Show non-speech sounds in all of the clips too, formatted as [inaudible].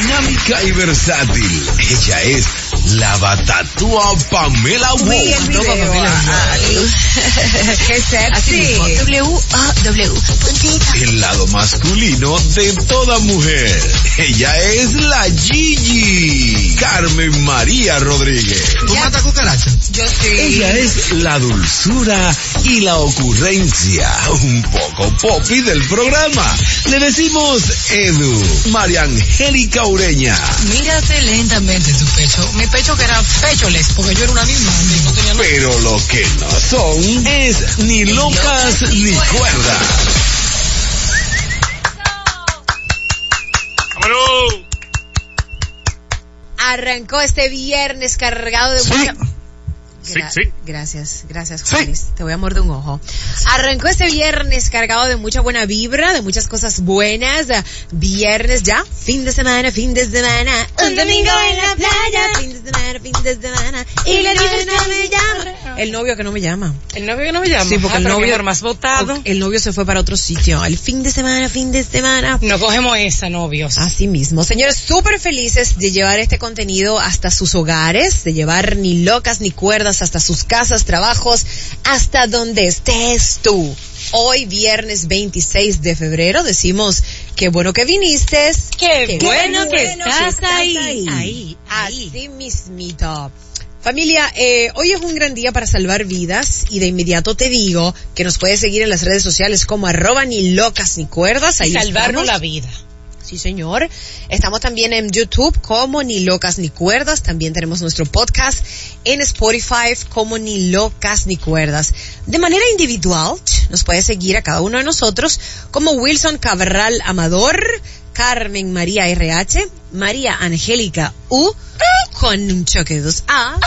dinámica y versátil. Ella es la batatúa Pamela Wu. [laughs] Qué sexy. W-A-W. El lado masculino de toda mujer. Ella es la Gigi. Carmen María Rodríguez. ¿Tú matas cucaracha? Yo sí. Ella es la dulzura y la ocurrencia. Un poco popi del programa. Le decimos Edu. María Angélica Ureña. Mírate lentamente tu pecho. Mi pecho que era pecholes, porque yo era una misma y no tenía nada. Pero lo que no son es ni locas ni cuerdas. ¡Vámonos! Arrancó este viernes cargado de mucha... Sí, Gra- sí. Gracias, gracias, Juanis. Te voy a morder un ojo. Arrancó este viernes cargado de mucha buena vibra, de muchas cosas buenas. Viernes ya, fin de semana, fin de semana. Un domingo en la playa, fin de semana, fin de semana. Y le dices que me llama. El novio que no me llama. El novio que no me llama. Sí, porque Ah, el novio más votado. El novio se fue para otro sitio. El fin de semana, fin de semana. No cogemos esa, novios. Así mismo. Señores, súper felices de llevar este contenido hasta sus hogares, de llevar ni locas ni cuerdas hasta sus casas, trabajos, hasta donde estés tú. Hoy, viernes 26 de febrero, decimos, qué bueno que viniste. Qué bueno que estás ahí. Ahí, ahí. Así mismito. Familia, eh, hoy es un gran día para salvar vidas y de inmediato te digo que nos puedes seguir en las redes sociales como arroba ni locas ni cuerdas. Ahí Salvarnos estamos. la vida. Sí, señor. Estamos también en YouTube como Ni Locas Ni Cuerdas. También tenemos nuestro podcast en Spotify como Ni Locas Ni Cuerdas. De manera individual, nos puede seguir a cada uno de nosotros como Wilson Cabral Amador, Carmen María RH, María Angélica U, con un choque de dos A.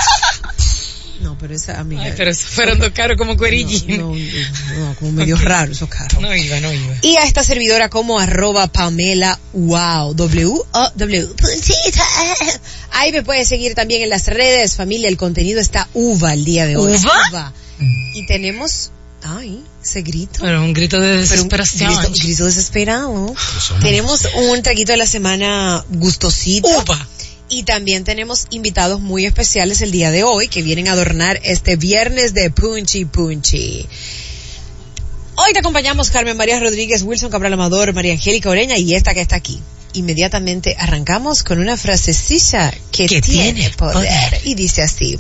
No, pero esa amiga. Ay, pero eso fueron dos caros como cuerillín. no, no, no, como medio raro esos carros. No iba, no iba. Y a esta servidora como arroba Pamela Wow. W-O-W. Puntita. Ahí me puedes seguir también en las redes, familia. El contenido está uva el día de hoy. ¿Uva? Y tenemos, ay, ese grito. Pero un grito de Pero un desesperación. grito, grito desesperado. Tenemos un traguito de la semana gustosito. Uva. Y también tenemos invitados muy especiales el día de hoy que vienen a adornar este viernes de Punchy Punchy. Hoy te acompañamos Carmen María Rodríguez, Wilson Cabral Amador, María Angélica Oreña y esta que está aquí. Inmediatamente arrancamos con una frasecilla que, Que tiene, tiene poder. poder. y dice así.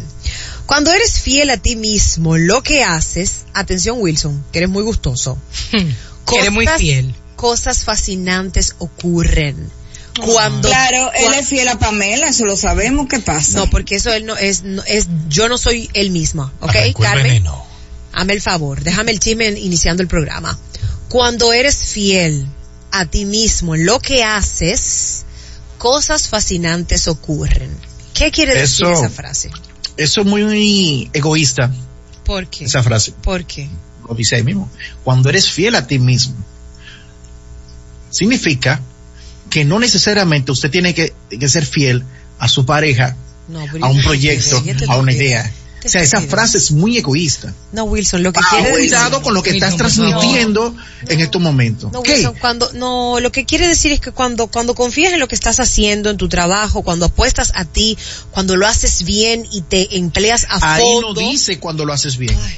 Cuando eres fiel a ti mismo, lo que haces, atención Wilson, que eres muy gustoso. Que eres muy fiel. Cosas fascinantes ocurren. Cuando Claro, él es fiel a Pamela, eso lo sabemos, ¿qué pasa? No, porque eso él no es, no, es, yo no soy él misma, ¿ok? Carmen, veneno. hazme el favor, déjame el chisme iniciando el programa. Cuando eres fiel a ti mismo en lo que haces, cosas fascinantes ocurren. ¿Qué quiere decir Eso- esa frase? Eso es muy egoísta, ¿Por qué? esa frase. ¿Por qué? Lo dice ahí mismo. Cuando eres fiel a ti mismo, significa que no necesariamente usted tiene que, que ser fiel a su pareja, No, a un proyecto, a una idea. Te O sea, esa frase es muy egoísta. No, Wilson, lo que Ah, quiere decir... cuidado con lo que estás Wilson, transmitiendo en estos momentos. No, ¿Qué? Wilson, cuando, no, lo que quiere decir es que cuando, cuando confías en lo que estás haciendo en tu trabajo, cuando apuestas a ti, cuando lo haces bien y te empleas a Ahí fondo. no dice cuando lo haces bien. Ay.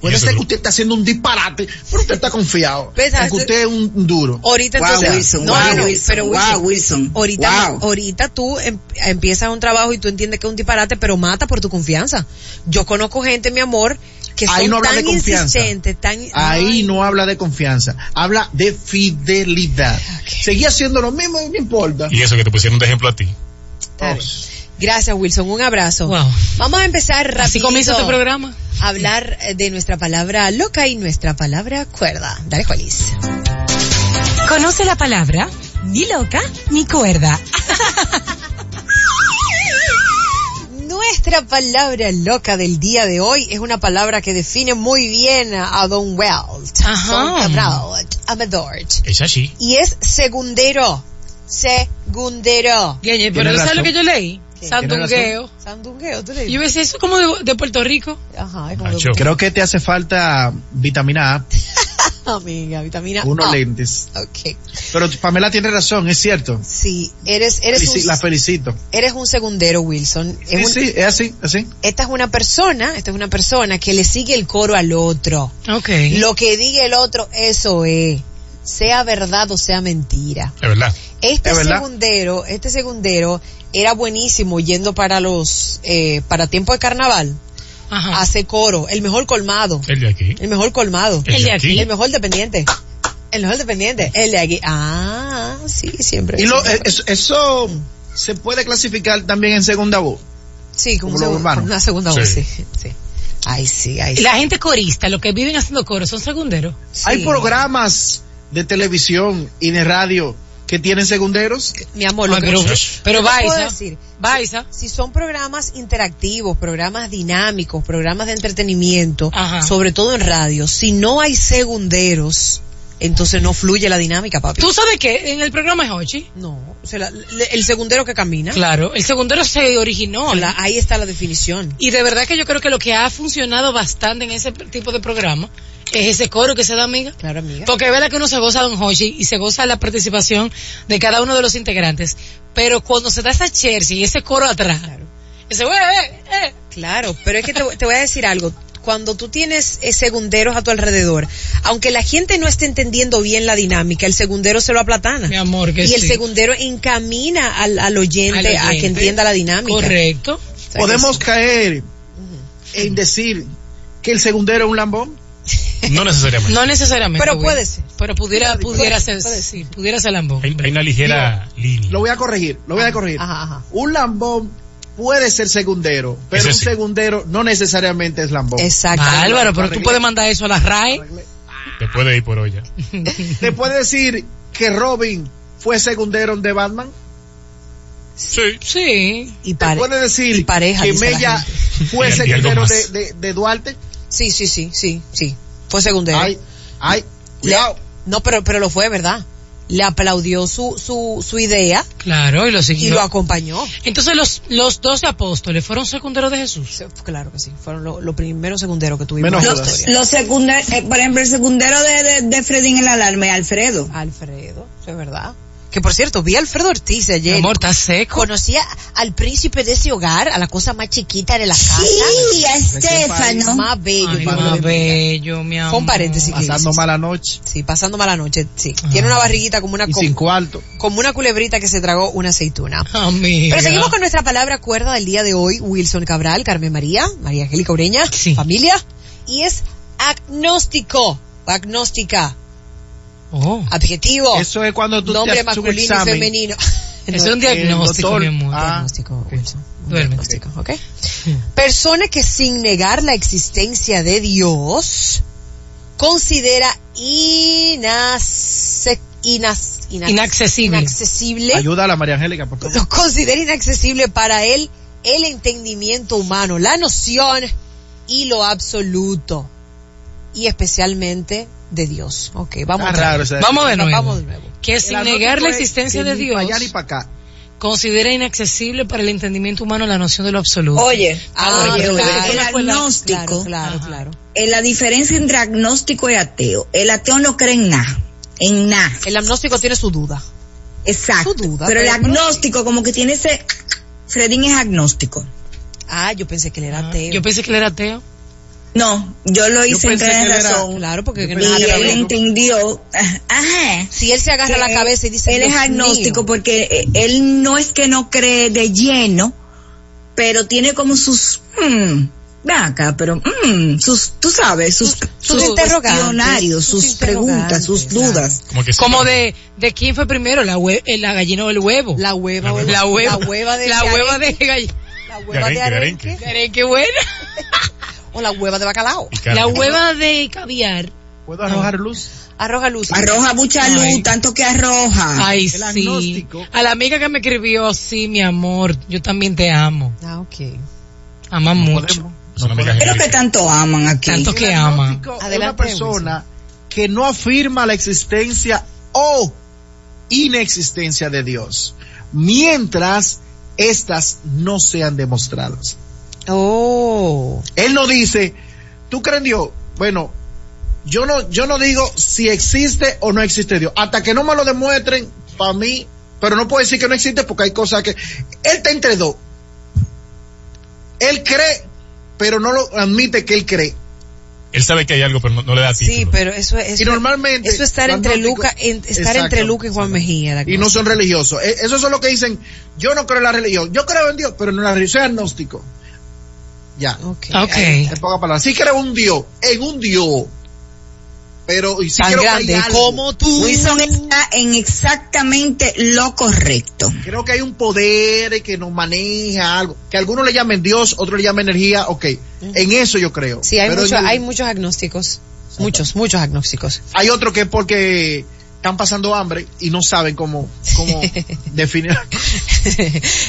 Puede ser que usted está haciendo un disparate, pero usted está confiado. Pues, en que usted es un duro. Ahorita Wow, entonces, Wilson, no, wow, no, Wilson, pero Wilson, wow, Wilson, ahorita, wow. ahorita tú em- empiezas un trabajo y tú entiendes que es un disparate, pero mata por tu confianza. Yo conozco gente, mi amor, que Ahí son no habla tan de insistentes, tan, Ahí no habla de confianza, habla de fidelidad. Seguí haciendo lo mismo, no importa. Y eso que te pusieron de ejemplo a ti. Gracias, Wilson, un abrazo. Wow. Vamos a empezar rápido. Así comienza este programa. hablar eh, de nuestra palabra loca y nuestra palabra cuerda. Dale, Juanis. Conoce la palabra ni loca ni cuerda. [laughs] Nuestra palabra loca del día de hoy es una palabra que define muy bien a Don Welt. Ajá. Don Cabral Amador. Es así. Y es segundero. Segundero. Pero ¿sabes lo que yo leí? Sandungueo. Sandungueo, tú le Yo dices. ves eso como de, de Puerto Rico. Ajá, es como Nacho. Creo que te hace falta vitamina A. [laughs] Amiga, vitamina unos A. lentes. Ok. Pero Pamela tiene razón, es cierto. Sí, eres, eres, Felici- un, la felicito. eres un segundero, Wilson. Es Sí, un- sí, es así, así. Esta es una persona, esta es una persona que le sigue el coro al otro. Ok. Lo que diga el otro, eso es. Sea verdad o sea mentira. Es verdad. Este Es verdad. segundero, este segundero era buenísimo yendo para los, eh, para tiempo de carnaval. Ajá. Hace coro, el mejor colmado. El de aquí. El mejor colmado. El de aquí. El mejor dependiente. El mejor dependiente. El de aquí. Ah, sí, siempre. Y lo, siempre. eh, eso, eso se puede clasificar también en segunda voz. sí, como, como un lo segun- urbano. como una segunda Sí. voz, sí. sí. Ay, sí, ay, sí. La gente corista, los que viven haciendo coro, son segunderos. Sí. Hay programas de televisión y de radio que tienen segunderos. Mi amor, que pero, pero decir, Baiza, si son programas interactivos, programas dinámicos, programas de entretenimiento, Ajá. sobre todo en radio, si no hay segunderos, entonces no fluye la dinámica, papi. ¿tú sabes qué? En el programa es Hochi. No, o sea, la- le- el segundero que camina, Claro, el segundero se originó. la- ahí está la definición. Y de verdad que yo creo que lo que ha funcionado bastante en ese tipo de programa es ese coro que se da, amiga. Claro, amiga. Porque es verdad que uno se goza de Don Hochi y se goza la participación de cada uno de los integrantes. Pero cuando se da esa Chelsea y ese coro atrás, Claro. ese eh, eh, Claro, pero es que te, te voy a decir algo. Cuando tú tienes eh, segunderos a tu alrededor, aunque la gente no esté entendiendo bien la dinámica, el segundero se lo aplatana. mi amor, que y el segundero encamina al, al oyente, Al a que entienda la dinámica. Correcto. Podemos caer en decir que el segundero es un lambón. No necesariamente. No necesariamente. Pero puede ser. Pero pudiera, pudiera puede- ser, sí, pudiera ser lambón. Hay, hay una ligera línea. Lo voy a corregir, lo voy a corregir. Ajá, ajá. Un lambón puede ser segundero, pero un segundero no necesariamente es lambón. Exacto. Bárbaro, pero tú puedes mandar eso a la RAE. Te puede ir por olla. [laughs] ¿Te puede decir que Robin fue segundero de Batman? Sí. Sí. Y, ¿Te puede decir y pareja, que Mella fue segundero de, de- de Duarte? Sí, sí, sí, sí, sí. Fue segundero. Ay, ay, Le- cuidado. no, pero, pero lo fue, ¿verdad? Le aplaudió su, su, su idea Claro, y lo y siguió. lo acompañó. Entonces los, los doce apóstoles fueron secunderos de Jesús. Claro que sí, fueron los lo primeros secunderos que tuvimos Menos historia. Los secundarios, eh, por ejemplo, el secundero de, de, de Fredín el alarme, Alfredo. Alfredo, eso es verdad. Que por cierto, vi a Alfredo Ortiz Mi ayer. amor, está seco. Conocía al príncipe de ese hogar, a la cosa más chiquita de la casa. Sí, a Estefano. Más bello. Ay, más bello, mi amor. Un paréntesis. Pasando mala noche Sí, pasando mala noche, sí. Tiene una barriguita como una, y sin cuarto. como una culebrita que se tragó una aceituna. Amiga. Pero seguimos con nuestra palabra cuerda del día de hoy. Wilson Cabral, Carmen María, María Angélica Ureña, Sí. familia. Y es agnóstico, agnóstica, Oh. adjetivo, Eso es cuando tú nombre te masculino y examen. femenino. [laughs] Es un diagnóstico, doctor- mi amor. Ah, diagnóstico, Wilson. Un diagnóstico, ¿ok? Persona que sin negar la existencia de Dios considera inace- inas- inas- Inaccesible. inaccesible Ayuda a la María Angélica, por favor. lo considera inaccesible para él el entendimiento humano, la noción y lo absoluto. Y especialmente de Dios. Ok, vamos Está raro ese- Vamos de nuevo. Vamos de nuevo. Que El sin negar la existencia de ni Dios, para allá ni para acá. considera inaccesible para el entendimiento humano la noción de lo absoluto. Oye, Ah, oye, oye, claro, el claro, agnóstico, Claro, claro. eh, la diferencia entre agnóstico y ateo. El ateo no cree en nada, en nada. El agnóstico tiene su duda. Exacto. Su duda, pero el no- agnóstico como que tiene ese... Fredín es agnóstico. Ah, yo pensé que él era Ah, ateo. Yo pensé que él era ateo. No, yo lo hice en plena era- razón. Claro, porque no Y él entendió, ajá, si él se agarra la cabeza y dice él es "Dios agnóstico mío". porque eh, él no es que no cree de lleno, pero tiene como sus, mm, ven acá, pero, mm, sus, tú sabes, sus, sus, sus interrogantes, sus sus, preguntas, sus dudas. Como que sí, Como de, de quién fue primero, la, hue- la gallina o el huevo. la hueva, La o el- la hueva, la hueva de la hueva de gallina. la hueva de arenque, de arenque arenque. Qué buena. [laughs] o la hueva de bacalao. La hueva de caviar. ¿Puedo arrojar luz? Arroja luz. Arroja mucha luz, Ay. tanto que arroja. Ay, el sí. agnóstico. A la amiga que me escribió, sí, mi amor, yo también te amo. Ah, ok. Ama mucho. Pero que tanto aman aquí. Tanto que El ama. agnóstico es una persona que no afirma la existencia o inexistencia de Dios, mientras estas no sean demostradas. Oh. Él no dice, ¿tú crees en Dios? Bueno, yo no, yo no digo si existe o no existe Dios. Hasta que no me lo demuestren, para mí, pero no puedo decir que no existe porque hay cosas que, él está entre dos. Él cree, pero no lo admite que él cree. Él sabe que hay algo, pero no, no le da título. Sí, pero eso es. Y normalmente, Eso estar entre Luca, en- estar Exacto. entre Luca y Juan Mejía. la y no son religiosos. Eh, Esos son los que dicen, yo no creo en la religión, yo creo en Dios, pero no en la religión, soy agnóstico. Ya. Ok. Ok. En pocas palabras, sí creo un Dios, en un Dios. Pero, y sí Tan creo que hay grande algo. como tú. Wilson está en exactamente lo correcto. Creo que hay un poder que nos maneja algo, que algunos le llamen Dios, otros le llamen energía, ok. En eso yo creo. Sí, hay, Pero mucho- en- hay muchos agnósticos. Muchos, muchos agnósticos. hay otro que es porque están pasando hambre y no saben cómo, cómo [laughs] definir.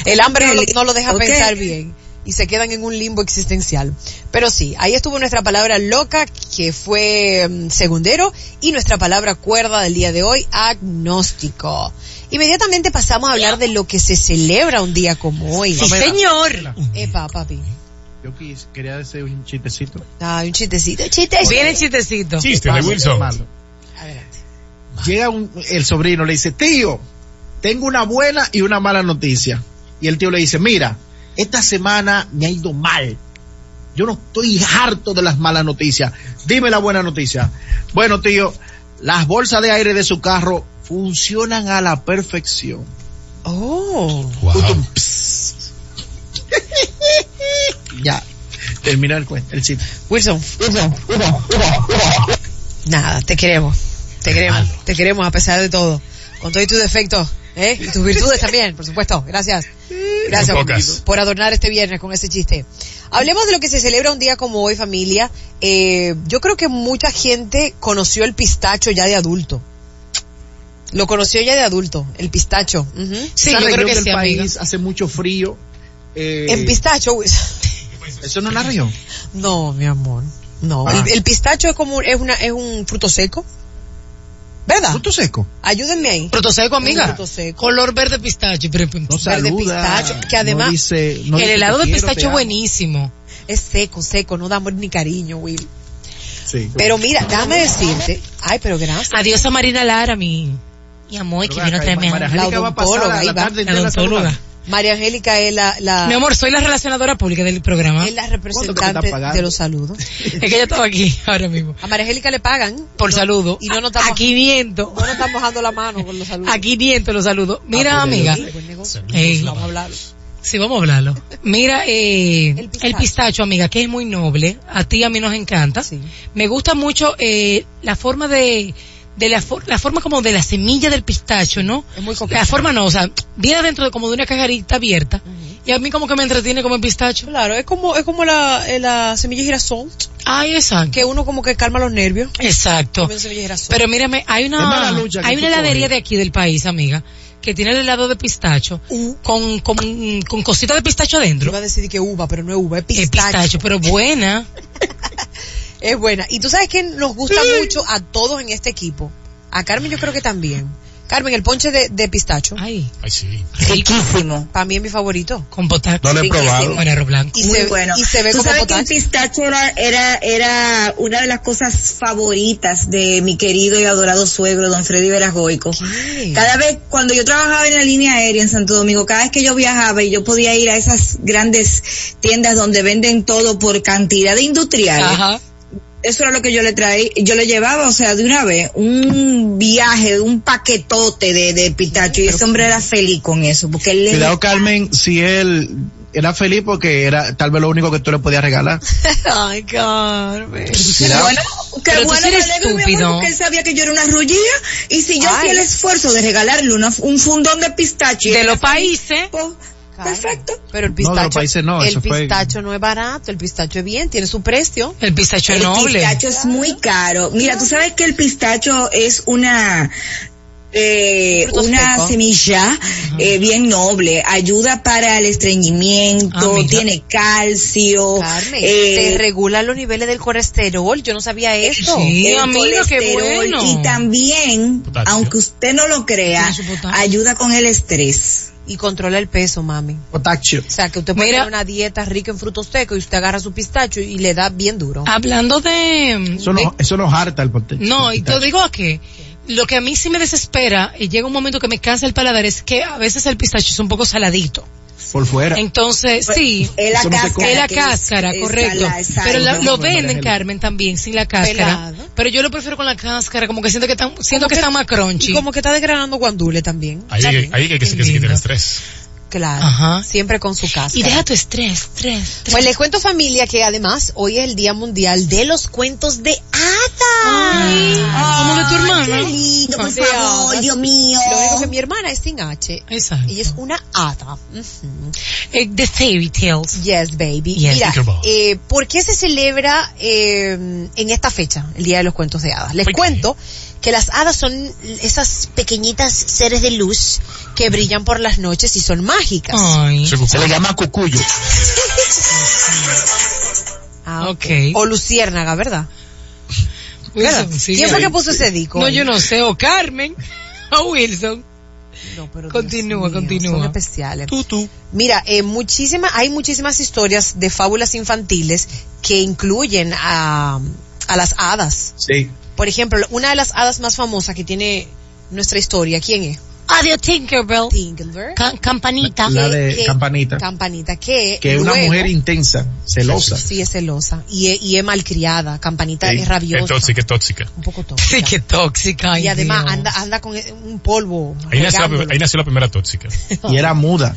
El hambre no, lo- no lo deja Ok. pensar bien y se quedan en un limbo existencial. Pero sí, ahí estuvo nuestra palabra loca, que fue mm, segundero, y nuestra palabra cuerda del día de hoy, agnóstico. Inmediatamente pasamos a hablar de lo que se celebra un día como hoy. Sí, señor. Epa, papi. Yo quis- quería decir un chistecito. Ay, un chistecito, chiste. Viene el chistecito. Chiste de Wilson. Adelante. Llega un- el sobrino, le dice, tío, tengo una buena y una mala noticia. Y el tío le dice, mira, esta semana me ha ido mal. Yo no estoy harto de las malas noticias. Dime la buena noticia. Bueno, tío, las bolsas de aire de su carro funcionan a la perfección. Oh. Wow. [laughs] Ya, termina el cuento, el chiste. Wilson. Nada, te queremos. Te queremos. Te queremos a pesar de todo. Con todos tus defectos, ¿eh? Y tus virtudes también, por supuesto. Gracias. Gracias por adornar este viernes con ese chiste. Hablemos de lo que se celebra un día como hoy, familia. Eh, yo creo que mucha gente conoció el pistacho ya de adulto. Lo conoció ya de adulto, el pistacho. Ujú. Sí, Esa yo creo que del sí, amiga. país hace mucho frío. eh, En pistacho. [laughs] Eso no es la región. No, mi amor. No. Ah. El, el pistacho es como, es una, es un fruto seco. ¿Verdad? Fruto seco. Ayúdenme ahí. Fruto seco, amiga. Fruto seco. Color verde pistacho. pero- No Verde saluda. pistacho, que además- no dice- no el helado de pistacho es buenísimo. Es seco, seco, no da amor ni cariño, Will. Sí. Pero mira, déjame decirte. Ay, pero gracias. Adiós a Marina Lara, mi, mi amor, que Pero vino traerme María algo. La odontóloga, la La entera odontóloga. María Angélica es la, la, Mi amor, soy la relacionadora pública del programa. es la ¿Cuánto que te representante de los saludos. [laughs] Es que ella estaba aquí ahora mismo. A María Angélica le pagan. Por No- saludo. Y no nos a, estamos, a 500. no nos estamos dando la mano con los saludos. A 500 los saludos. Mira, Ah, pues, amiga. Negocio. Ey. Vamos a hablarlo. Sí, vamos a hablarlo. Mira, eh, El el, pistacho. amiga, que es muy noble. A ti y a mí nos encanta. Sí. Me gusta mucho eh, la forma de, de la, for- la forma como de la semilla del pistacho, ¿no? Es muy coqueta. La forma no, o sea, viene dentro de como de una cajarita abierta. Y a mí como que me entretiene como el pistacho. Claro, es como, es como la, eh, la semilla de girasol, Ay, exacto. que uno como que calma los nervios. Exacto. Pero mírame, hay Es una, hay una heladería de aquí del país, amiga, que tiene el helado de pistacho Uh. con, con, con cositas de pistacho adentro. Iba a decir que uva, pero no es uva, es Es pistacho. pistacho, pero buena. [laughs] Es buena. Y tú sabes que nos gusta mucho a todos en este equipo. A Carmen yo creo que también. Carmen, el ponche de, de pistacho, Ay, Ay, sí. Riquísimo. para mí es mi favorito. con potato. No lo he probado. Con arroz blanco. Y Muy se, bueno. y se ve Tú como sabes que el potacho. pistacho era, era, era una de las cosas favoritas de mi querido y adorado suegro, don Freddy Veragoico. ¿Qué? Cada vez, cuando yo trabajaba en la línea aérea en Santo Domingo, cada vez que yo viajaba y yo podía ir a esas grandes tiendas donde venden todo por cantidad de industriales, Ajá. Eso era lo que yo le traía, yo le llevaba, o sea, de una vez, un viaje, un paquetote de, de pistacho, y ese hombre era feliz con eso, porque él le Cuidado, Carmen, si él era feliz porque era tal vez lo único que tú le podías regalar. [laughs] Ay, Carmen. Bueno, qué Pero tú bueno, me alegro, mi amor, estúpido. porque él sabía que yo era una rullía, y si yo Ay. hacía el esfuerzo de regalarle una- un fundón de pistacho, y De los feliz, países. Perfecto. Pero el No, pistacho, los países no, el fue- pistacho no es barato, el pistacho es bien, tiene su precio. El pistacho es El noble. pistacho es muy caro. Mira, tú sabes que el pistacho es una eh, una semilla eh, bien noble, ayuda para el estreñimiento, Ah, tiene calcio, Carmen, eh, te regula los niveles del colesterol. Yo no sabía. Sí, el qué colesterol bueno. y también, Potasio. aunque usted no lo crea, ayuda con el estrés. Y controla el peso, mami. Potasio. O sea, que usted puede Mira. tener una dieta rica en frutos secos y usted agarra su pistacho y le da bien duro. Hablando de... Eso, de- no, eso nos harta el potasio. No, y te digo a qué. Lo que a mí sí me desespera y llega un momento que me cansa el paladar es que a veces el pistacho es un poco saladito. Por fuera. Entonces, sí. Es la cáscara. Es la cáscara, es correcto. Pero la- lo venden, Carmen, también, sin la cáscara. Pelado. Pero yo lo prefiero con la cáscara, como que siento que, están, siento que, está más crunchy. Y como que está desgranando guandule también. Ahí, bien. ahí que, que, que se el estrés. Claro. Ajá. Siempre con su casa. Y deja tu estrés, estrés, estrés. Pues les cuento familia que además hoy es el Día Mundial de los Cuentos de Hadas. Ay, como de tu hermana. Qué lindo, por favor, hadas. Dios mío. Lo único que mi hermana es sin H. Exacto. Ella es una hada. Ujú. Eh, the fairy tales. Yes, baby. Yes. Mira, eh, ¿por qué se celebra eh, en esta fecha, el Día de los Cuentos de Hadas? Les ¿Por qué? Que las hadas son esas pequeñitas seres de luz que brillan por las noches y son mágicas. Ay. Se le llama cucuyo. Ah, Ok. O luciérnaga, ¿verdad? Wilson, sí, ¿Quién fue que puso ese disco? No, yo no sé, o Carmen, [laughs] o Wilson. No, pero Continúa, mío, continúa. Son especiales. Tú, tú. Mira, eh, muchísimas, hay muchísimas historias de fábulas infantiles que incluyen a, a las hadas. Sí. Por ejemplo, una de las hadas más famosas que tiene nuestra historia, ¿quién es? Adiós, Tinkerbell. Tinkerbell. Ca- campanita. La Que- de que- Campanita. Campanita, que Que es una luego- mujer intensa, celosa. Sí, es celosa. Y, es- y es malcriada. Campanita Sí, es Es rabiosa. tóxica, es tóxica. Un poco tóxica. Sí, qué tóxica. ay, y además Dios. anda, anda con un polvo. Ahí nació, la, regándolo. ahí nació la primera tóxica. [laughs] Y era muda.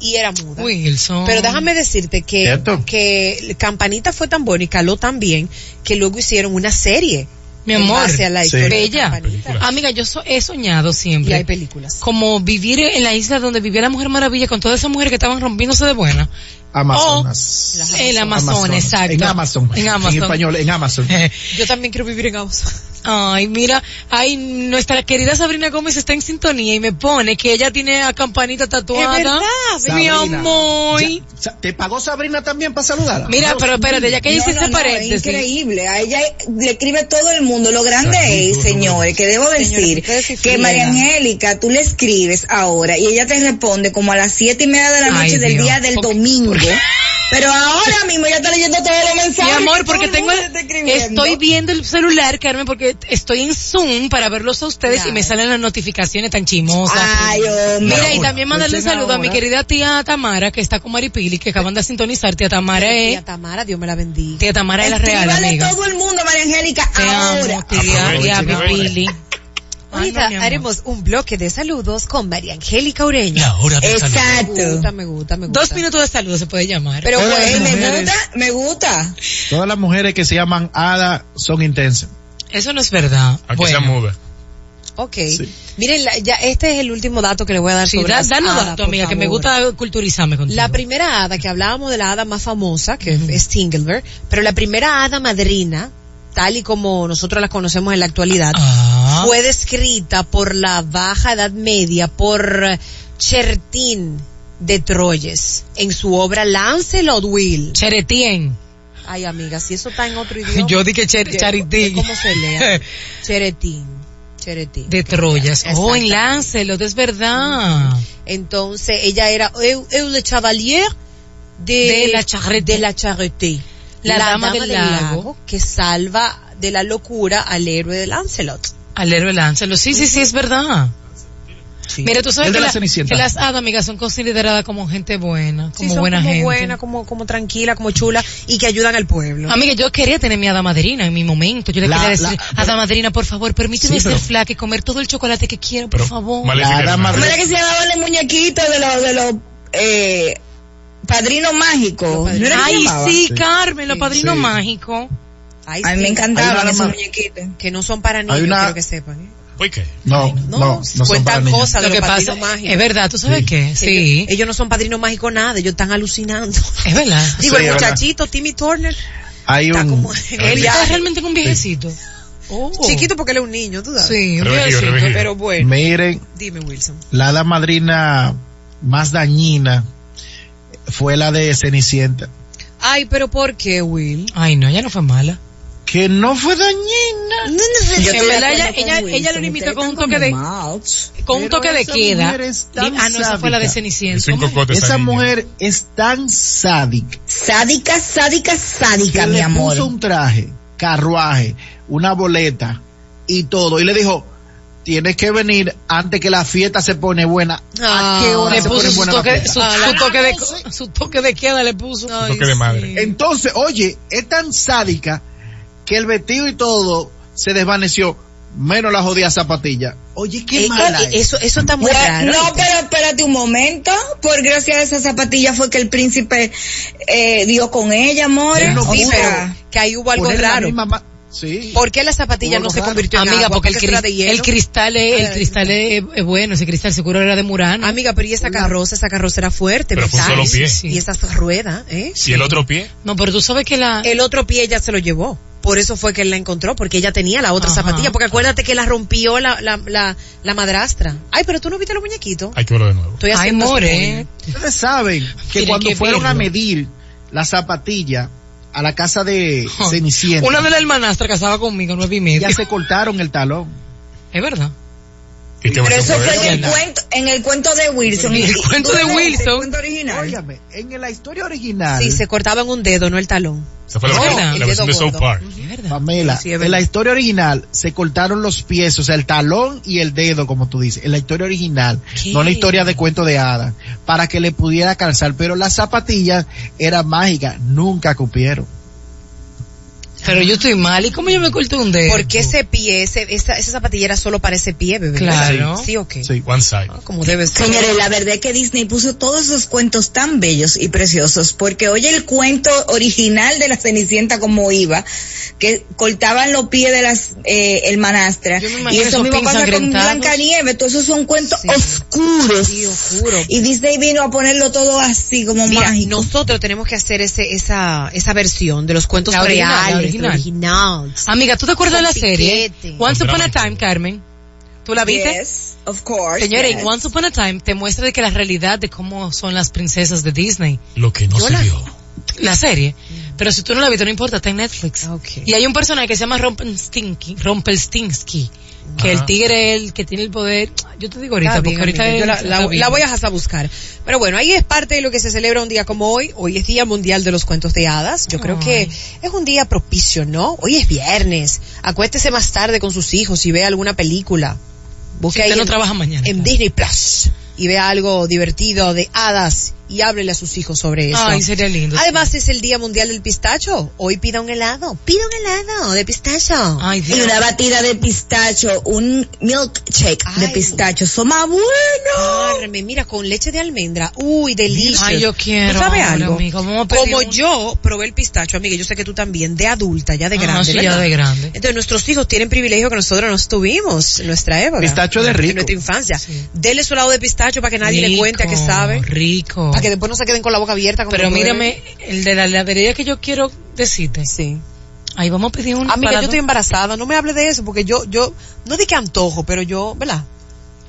Y era muda. Wilson. Pero déjame decirte que, ¿Cierto? que Campanita fue tan bueno y caló tan bien que luego hicieron una serie. Mi amor, base a la historia Bella. Amiga, yo so- he soñado Y siempre. hay películas. como vivir en la isla donde vivía la Mujer Maravilla con todas esas mujeres que estaban rompiéndose de buena. Amazonas. Las El Amazon, exacto. En Amazon. En Amazon. En español, en Amazon. [laughs] Yo también quiero vivir en Amazon. Ay, mira, ay, nuestra querida Sabrina Gómez está en sintonía y me pone que ella tiene a campanita tatuada. Es verdad, mi Sabrina. amor. Ya, ¿Te pagó Sabrina también para saludarla? Mira, Dios pero espérate, ya que No, hice no, no, es paréntesis. increíble. A ella le escribe todo el mundo. Lo grande Ay, es, señores, que debo decir que. María Angélica, tú le escribes ahora y ella te responde como a las siete y media de la Ay, noche del Dios. día del Porque- Pero ahora mismo ya está leyendo todos los mensajes. Mi amor, porque tengo, estoy viendo el celular, Carmen, porque estoy en Zoom para verlos a ustedes Ya. y me salen las notificaciones tan chimosas. Ay, hombre. Mira, y también mandarle un pues saludo a mi querida tía Tamara, que está con Maripili, que acaban de sintonizar. Tía Tamara Tía es, Tamara, Dios me la bendiga. tía Tamara es la real, amiga. todo el mundo, María Angélica, Te ahora. amo, tía, tía ahora. No, amor. haremos un bloque de saludos con María Angélica Ureña. La hora de salir. Me Exacto. gusta, me gusta, me gusta. Dos minutos de saludo se puede llamar. Pero Todas bueno, me gusta, me gusta. Todas las mujeres que se llaman Ada son intensas. Eso no es verdad. Sea Bueno, muda. ok. Sí. Miren, la- ya este es el último dato que le voy a dar sí, sobre da, las danos hadas, dato, amiga, que me gusta culturizarme contigo. La primera hada, que hablábamos de la hada más famosa, que es Tingelberg, pero la primera hada madrina, tal y como nosotros la conocemos en la actualidad, Ah. fue descrita por la baja edad media por Chertín de Troyes en su obra Lancelot Will. Cheretien. Ay, amiga, si eso está en otro idioma. Yo dije cher- ¿qué- charitín. ¿Cómo se lee? [laughs] Cheretín. Cheretín. De Troyas. Oh, en. Lancelot, es verdad. Entonces, ella era Eu, Eu le Chevalier de, De la Charité. de la Charité. La dama del lago. que salva de la locura al héroe de Lancelot. Al héroe Lancelot. Sí, sí, sí, es verdad. Mira, tú sabes El de que, la la- Cenicienta. que las hadas, amigas, son consideradas como gente buena, Sí, como son buena como gente. buena, como, como tranquila, como chula y que ayudan al pueblo. Amiga, yo quería tener mi hada madrina en mi momento. Yo le La- quería la- decir, pero- hada madrina, por favor, permíteme Sí, ser pero- flaca y comer todo el chocolate que quiero, por Pero, favor. La dama. ¿Cómo era que se llamaban los muñequitos de los, de los, eh, padrinos mágicos? Los padrinos. ¿No era que se Ay, sí. Carmen, los padrinos Sí. mágicos. Ay, A mí me encantaban esos muñequitos. Que no son para niños, Hay una- quiero que sepan. ¿eh? ¿Por qué? No, No, no, no, son cuentan para niños. cosas. Lo que pasa, padrinos mágicos. es verdad, ¿tú sabes Sí. qué? Que Sí, Ellos, ellos no son padrinos mágicos nada, ellos están alucinando. es verdad. [laughs] Digo, Sí, el verdad. muchachito, Timmy Turner, Hay está un, como en Él está realmente con un viejecito. Oh. Chiquito porque él es un niño, tú sabes. Sí, un revejido. Pero bueno, Miren, dime Wilson. la hada madrina más dañina fue la de Cenicienta. Ay, pero ¿por qué, Will? Ay, no, ella no fue mala. Que no fue dañina. Yo En estoy de verdad, ella- con ella- Wilson, ella lo limitó con un toque de-. Con un toque de queda. Ah, no, esa fue la de. Cenicienta. Esa mujer es tan sádica Sádica, sádica, que sádica, mi le amor. puso un traje, carruaje, una boleta y todo. Y le dijo, tienes que venir antes que la fiesta se pone buena. Ah, ¿A qué hora Le se puso pone su la toque, fiesta? su, Ah, su toque de, su toque de queda le puso. Ay, toque de madre. sí. Entonces, oye, es tan sádica que el vestido y todo se desvaneció, menos la jodida zapatilla. Oye, qué Eh, mala eh, es. eso, eso está muy raro. no, pero espérate un momento. Por gracias a esa zapatilla fue que el príncipe eh, dio con ella, amor. No O pero que ahí hubo algo raro. Sí. ¿Por qué la zapatilla no se convirtió en Amiga, agua? porque el, eso era de el cristal es, el cristal es, es bueno, ese cristal seguro era de Murano. Amiga, pero y esa carroza, esa carroza era fuerte, Pero fue un metal. solo pie. Sí. Y esa rueda, ¿eh? ¿Y el otro pie? No, pero tú sabes que la... El otro pie ella se lo llevó. Por eso fue que él la encontró, porque ella tenía la otra Ajá. zapatilla. Porque acuérdate que la rompió la, la, la, la madrastra. Ay, pero tú no viste los muñequitos. Hay que verlo de nuevo. Estoy Ay, haciendo more. Ustedes saben que cuando que fueron a medir la zapatilla a la casa de [laughs] Cenicienta, Una de las hermanastras casaba conmigo, nueve y media. ya se cortaron el talón. Es verdad. ¿Y qué Pero eso fue en el cuento, en el cuento de Wilson. En el cuento de ¿tú ves Wilson. El cuento original. En la historia original, Sí, se cortaban un dedo, no el talón. Esa fue la No, versión, el la versión de South. Park. Pamela, Sí, en la historia original se cortaron los pies, o sea, el talón y el dedo, como tú dices, en la historia original, ¿Qué? no la historia de cuento de hadas, para que le pudiera calzar, pero las zapatillas eran mágicas, nunca cupieron. Pero yo estoy mal. ¿Y cómo yo me corté un dedo? Porque ese pie, ese, esa, esa zapatilla era solo para ese pie, bebé. Claro. Sí, o qué. Sí. One side. Ah, Como debe ser. Señores, la verdad es que Disney puso todos esos cuentos tan bellos y preciosos, porque oye el cuento original de la Cenicienta como iba, que cortaban los pies de las eh, hermanastras, Yo me y eso mismo pasa con. Blancanieves, todos esos son cuentos Sí. oscuros. Sí, oscuro. Y Disney vino a ponerlo todo así como Mira, mágico. nosotros tenemos que hacer ese, esa, esa versión de los cuentos La original, la reales, original. original. Amiga, ¿tú te acuerdas de la serie? Once Upon a. Time, Carmen. ¿Tú la viste? Yes, of course. Señores, yes. en Once Upon a Time te muestra de que la realidad de cómo son las princesas de Disney. Lo que no Yo se la- vio. La serie. Pero si tú no la viste, no importa, está en Netflix. Ok. Y hay un personaje que se llama Rumpelstiltskin, Rumpelstiltskin, que Ajá. el tigre es el que tiene el poder. Yo te digo ahorita, Está porque bien, ahorita amiga, yo la, la- la voy a hasta buscar. Pero bueno, ahí es parte de lo que se celebra un día como hoy. Hoy es Día Mundial de los Cuentos de Hadas. Yo creo que es un día propicio, ¿no? Hoy es viernes. Acuéstese más tarde con sus hijos y vea alguna película. Busque Si ahí usted no en, trabaja mañana. en Disney Plus y vea algo divertido de hadas y háblele a sus hijos sobre eso. Ay, sería lindo. Además es el Día Mundial del Pistacho. Hoy pida un helado. Pida un helado de pistacho. Ay, Y Dios. una batida de pistacho, un milkshake de pistacho, son más buenos. Carmen, mira, con leche de almendra. Uy, delicioso. Ay, yo quiero. ¿Tú sabes ahora, algo? amiga, vamos a pedir Como un- yo probé el pistacho, amiga, yo sé que tú también, de adulta, ya de Ah, grande, sí, ya de grande. Entonces nuestros hijos tienen privilegio que nosotros no tuvimos en nuestra época. Pistacho de rico. En nuestra infancia. Sí. Dele su lado de pistacho para que nadie le cuente a qué sabe. Rico. Para que después no se queden con la boca abierta. como Pero mírame, el de la heladería que yo quiero decirte. Sí. Ahí vamos a pedir un Amiga, yo estoy embarazada, no me hable de eso, porque yo, yo, no di que antojo, pero yo, ¿verdad?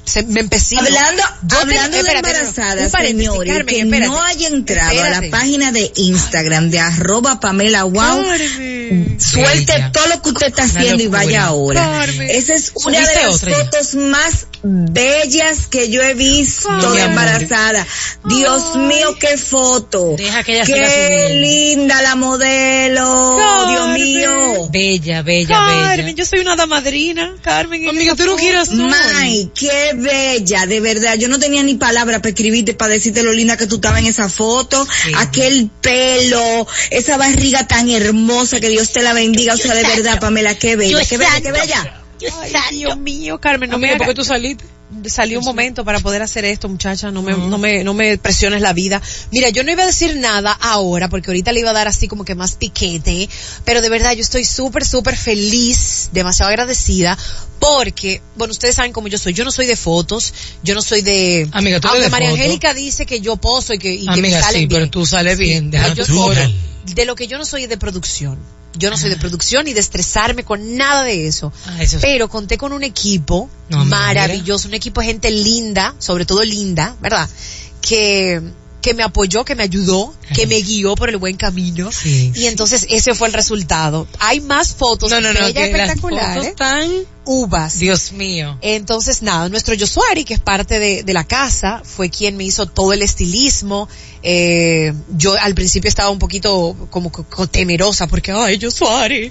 Se, me empecé. Hablando, Yo hablando te- de espérate, embarazadas, señores, Carmen, que espérate. no haya entrado a la página de Instagram de arroba Pamela Wow, Carmen. suelte Bella. todo lo que usted está haciendo y vaya ahora. Carmen. Esa es una de ¿Subiste las otra fotos más bellas que yo he visto de embarazada. Dios mío, qué foto. Deja que ella Qué linda la modelo. Carmen. Dios mío. Bella, bella, Carmen, bella. yo soy una damadrina, Carmen. en Amiga, tú no quieras. May, qué bella, de verdad. Yo no tenía ni palabras para escribirte, para decirte lo linda que tú estabas en esa foto. Sí. Aquel pelo, esa barriga tan hermosa, que Dios te la bendiga. O sea, de verdad, Pamela, qué bella, qué bella, qué bella. Ay, Dios mío, Carmen, no me Amiga, haga- ¿por qué tú saliste? salió un momento para poder hacer esto, muchacha, no me, no me, no me presiones la vida. Mira, yo no iba a decir nada ahora, porque ahorita le iba a dar así como que más piquete, pero de verdad yo estoy súper, súper feliz, demasiado agradecida, porque, bueno, ustedes saben cómo yo soy, yo no soy de fotos, yo no soy de, Amiga, tú eres aunque de María foto. Angélica dice que yo poso y que, y que me salen sí, bien. pero tú sales bien, deja yo soy- de lo que yo no soy es de producción. Yo no soy de producción ni de estresarme con nada de eso. Ah, eso es- Pero conté con un equipo No, maravilloso, un equipo de gente linda, sobre todo linda, ¿verdad? Que, que me apoyó, que me ayudó, que me guió por el buen camino. Sí, y entonces ese fue el resultado. Hay más fotos No, no, no, que las espectaculares. fotos están, Uvas. Dios mío. Entonces, nada, nuestro Yosuari, que es parte de, de la casa, fue quien me hizo todo el estilismo. Eh, yo al principio estaba un poquito como co- co- temerosa porque, ay, Yosuari,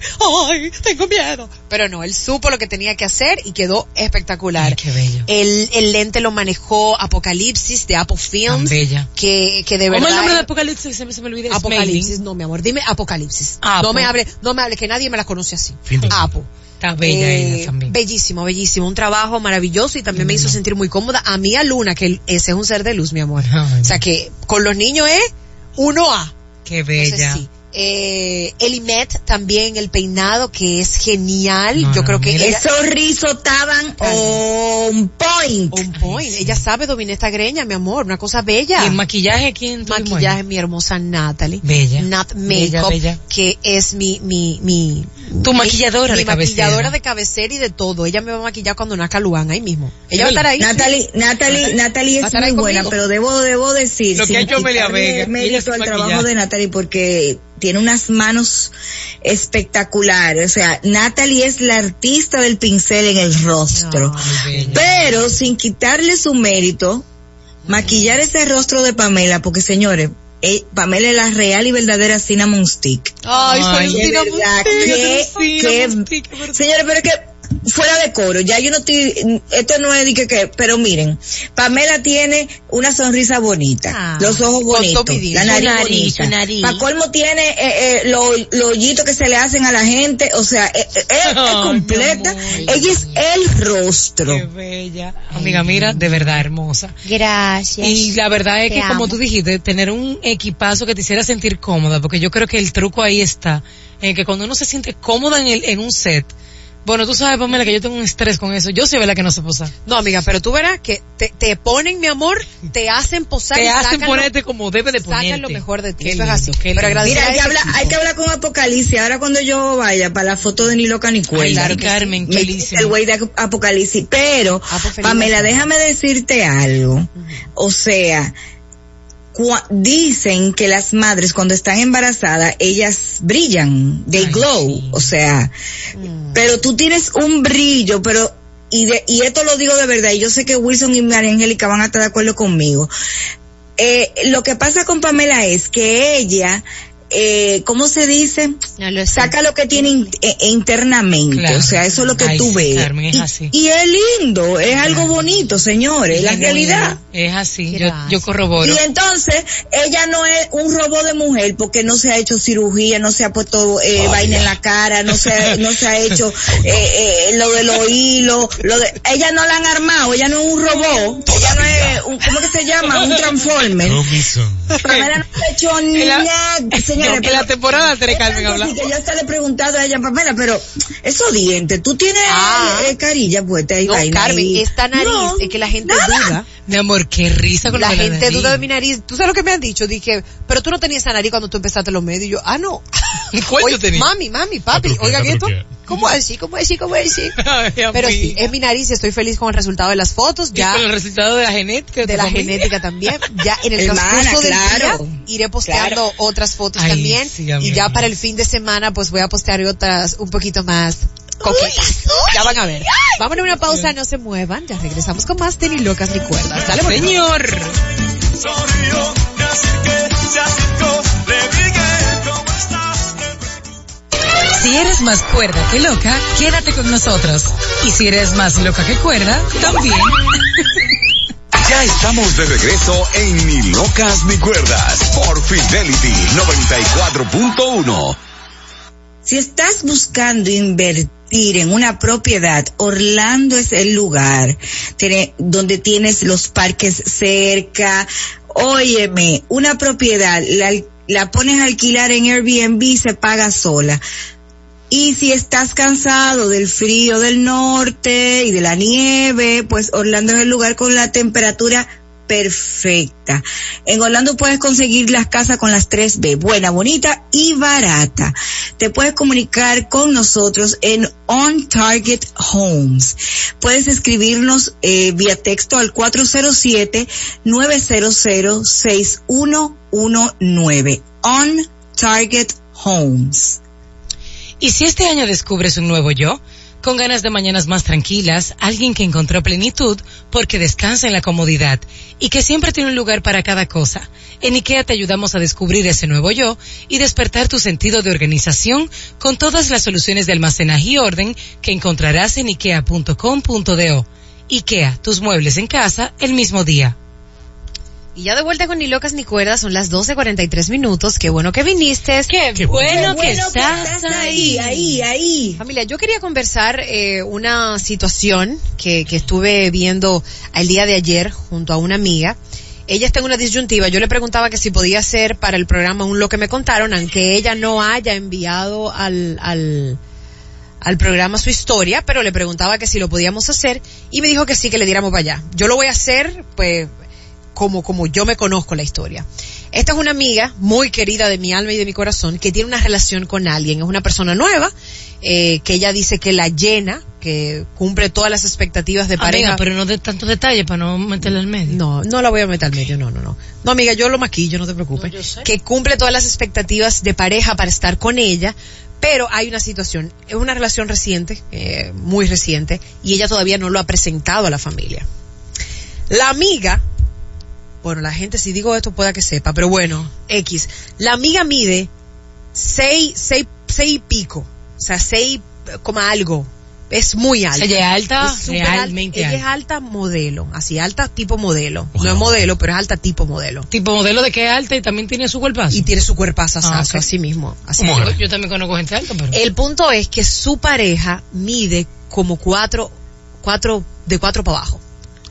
ay, tengo miedo. Pero no, él supo lo que tenía que hacer y quedó espectacular. Ay, qué bello. El, el lente lo manejó Apocalipsis de Apple Tan Films. bella. Que, que de ¿Cómo verdad. el nombre de Apocalipsis? Se me, se me Apocalipsis, no, mi amor, dime Apocalipsis. Apo. No me hable, no me hable, que nadie me la conoce así. Apo. Está bella Eh, ella también. Bellísimo, bellísimo. Un trabajo maravilloso y también me hizo sentir muy cómoda. A mí, a Luna, que ese es un ser de luz, mi amor. Ay, O sea que con los niños es 1A. Qué Entonces, bella. sí. Eh, Elimet también, el peinado, que es genial. No, Yo creo que ella, Esos rizos estaban on point. on point. Ella sabe dominar esta greña, mi amor. Una cosa bella. ¿Y el maquillaje quién maquillaje, mi hermosa Natalie. Bella. Nat Makeup, bella. que es mi, mi, mi. Tu mi- maquilladora mi de cabecera. maquilladora de cabecera y de todo. Ella me va a maquillar cuando nazca Luan ahí mismo. Ella va a estar ahí. Natalie, Natalie, Natalie es muy buena, pero debo, debo decir, Lo que ha hecho Vega, mérito al trabajo de Natalie porque tiene unas manos espectaculares. O sea, Natalie es la artista del pincel en el rostro. Bella. Pero sin quitarle su mérito, maquillar ese rostro de Pamela, porque señores, eh, Pamela es la real y verdadera cinnamon stick. Ay, soy Ay, cinnamon verdad, stick. señores, pero es que fuera de coro, ya yo no estoy, esto no es de que, que- pero miren, Pamela tiene una sonrisa bonita, Ah, los ojos bonitos, la nariz, nariz, bonita. nariz. Pa' colmo tiene eh, eh, los los hoyitos que se le hacen a la gente, o sea, eh, eh, es, [laughs] completa, ella es el rostro. Qué bella. Amiga, mira, de verdad hermosa. Gracias. Y la verdad es Te que, como tú dijiste, tener un equipazo que te hiciera sentir cómoda, porque yo creo que el truco ahí está, en que cuando uno se siente cómoda en, el, en un set, bueno, tú sabes, Pamela, que yo tengo un estrés con eso. Yo soy la que no sé posar. No, amiga, pero tú verás que te, te ponen, mi amor, te hacen posar Te y hacen sacan ponerte como debe de lo, sacan lo mejor de ti. Qué Eso es así. qué Pero Mira, hay que, hablar, hay que hablar con Apocalipsis. Ahora cuando yo vaya para la foto de Ni Loca Ni Cuerda. Ay, Carmen, me qué lindo. el güey de Apocalipsis. Pero, Ah, pues, Pamela, déjame decirte algo. O sea, dicen que las madres cuando están embarazadas, ellas brillan, they Ay, glow. sí. O sea, Mm. pero tú tienes un brillo, pero, y, de, y esto lo digo de verdad, y yo sé que Wilson y María Angélica van a estar de acuerdo conmigo. Eh, lo que pasa con Pamela es que ella, eh, ¿cómo se dice? No lo sé. saca lo que tiene in- eh, internamente, Claro. o sea, eso es lo que Ay, tú sí, ves. Carmen, es y, así. y es lindo, es algo bonito, señores, la realidad. Es así, yo, yo corroboro. Y entonces, ella no es un robot de mujer porque no se ha hecho cirugía, no se ha puesto eh, vaina en la cara, no se ha, no se ha [laughs] hecho eh, eh, lo de los hilos, lo de, ella no la han armado, ella no es un robot, ella no es, un, ¿cómo que se llama? Un [laughs] transformer. Pamela no se ha hecho la- nada, señores. en la temporada 3, Carmen, tanto habla. así que yo hasta le he preguntado a ella, Pamela, pero esos dientes, tú tienes Ah. eh, carilla puesta y No, vaina Carmen, ahí? esta nariz No, es que la gente nada. duda. Mi amor, qué risa con La de gente nariz. duda de mi nariz. ¿Tú sabes lo que me han dicho? Dije, pero tú no tenías esa nariz cuando tú empezaste los medios. Y yo, ah, no. [laughs] ¿Cuál tú Oye, tenías? Mami, mami, papi, Ah, pero qué, oigan esto. ¿Cómo así? ¿Cómo así? ¿Cómo así? [laughs] Ay, Pero sí, es mi nariz y estoy feliz con el resultado de las fotos. Y Ya con el resultado de la genética de tu la familia. genética también. Ya en el transcurso del claro. día iré posteando otras fotos Ay, también. sí, y ya para el fin de semana pues voy a postear otras un poquito más coquetas. Ya van a ver. Vamos a una pausa, no se muevan. Ya regresamos con más de Ni Locas ni Cuerdas. Dale, bonito. Señor. Si eres más cuerda que loca, quédate con nosotros. Y si eres más loca que cuerda, también. [laughs] Ya estamos de regreso en Ni Locas ni Cuerdas por Fidelity 94.1. Si estás buscando invertir en una propiedad, Orlando es el lugar donde tienes los parques cerca. Óyeme, una propiedad la, la pones a alquilar en Airbnb y se paga sola. Y si estás cansado del frío del norte y de la nieve, pues Orlando es el lugar con la temperatura perfecta. En Orlando puedes conseguir las casas con las 3B, buena, bonita y barata. Te puedes comunicar con nosotros en On Target Homes. Puedes escribirnos eh, vía texto al 407-900-6119. On Target Homes. Y si este año descubres un nuevo yo, con ganas de mañanas más tranquilas, alguien que encontró plenitud porque descansa en la comodidad y que siempre tiene un lugar para cada cosa, en IKEA te ayudamos a descubrir ese nuevo yo y despertar tu sentido de organización con todas las soluciones de almacenaje y orden que encontrarás en ikea.com.do. IKEA, tus muebles en casa el mismo día. Y ya de vuelta con Ni Locas Ni Cuerdas, son las 12.43 minutos. Qué bueno que viniste. Qué, bueno, que estás, ahí, ahí, ahí. Familia, yo quería conversar eh, una situación que, que estuve viendo el día de ayer junto a una amiga. Ella está en una disyuntiva. Yo le preguntaba que si podía hacer para el programa un lo que me contaron, aunque ella no haya enviado al, al, al programa su historia, pero le preguntaba que si lo podíamos hacer y me dijo que sí, que le diéramos para allá. Yo lo voy a hacer, pues, como, como yo me conozco la historia. Esta es una amiga muy querida de mi alma y de mi corazón que tiene una relación con alguien. Es una persona nueva eh, que ella dice que la llena, que cumple todas las expectativas de pareja. Amiga, pero no de tanto detalle para no meterle al medio. No, no la voy a meter al medio, no, no, no. No, amiga, yo lo maquillo, no te preocupes. No, yo sé. Que cumple todas las expectativas de pareja para estar con ella, pero hay una situación, es una relación reciente, eh, muy reciente, y ella todavía no lo ha presentado a la familia. La amiga, bueno, la gente si digo esto pueda que sepa, pero bueno, X, la amiga mide seis, seis, seis y pico, o sea, seis coma algo, es muy alta. Ella es alta, Es súper alta. realmente Ella es alta. modelo, así alta tipo modelo. No es modelo, pero es alta tipo modelo. Tipo modelo de que es alta y también tiene su cuerpazo. Y tiene su cuerpazo Ah, así mismo. Así ¿Cómo mismo. es? Yo también conozco gente alta, pero... El punto es que su pareja mide como cuatro, cuatro, de cuatro para abajo.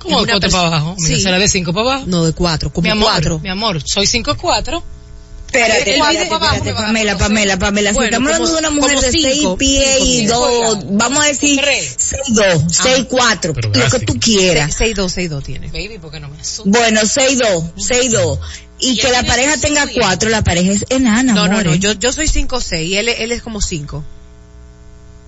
¿Cómo de cuatro para abajo? Sí. será de cinco para abajo. No, de cuatro, como mi amor, cuatro. mi amor, soy cinco cuatro. Espérate, espérate, espérate, dar Pamela, Pamela, seis. Pamela. Si Bueno, estamos hablando de una mujer de seis cinco, pies cinco y dos, vamos a decir seis dos, seis cuatro, lo que tú quieras. 6'2", 6'2 tiene. Baby, ¿por qué no me asustas? Bueno, seis dos, seis dos. Y Y que la pareja tenga cuatro, la pareja es enana, No, no, no, yo, yo soy 5'6", y él, él es como 5.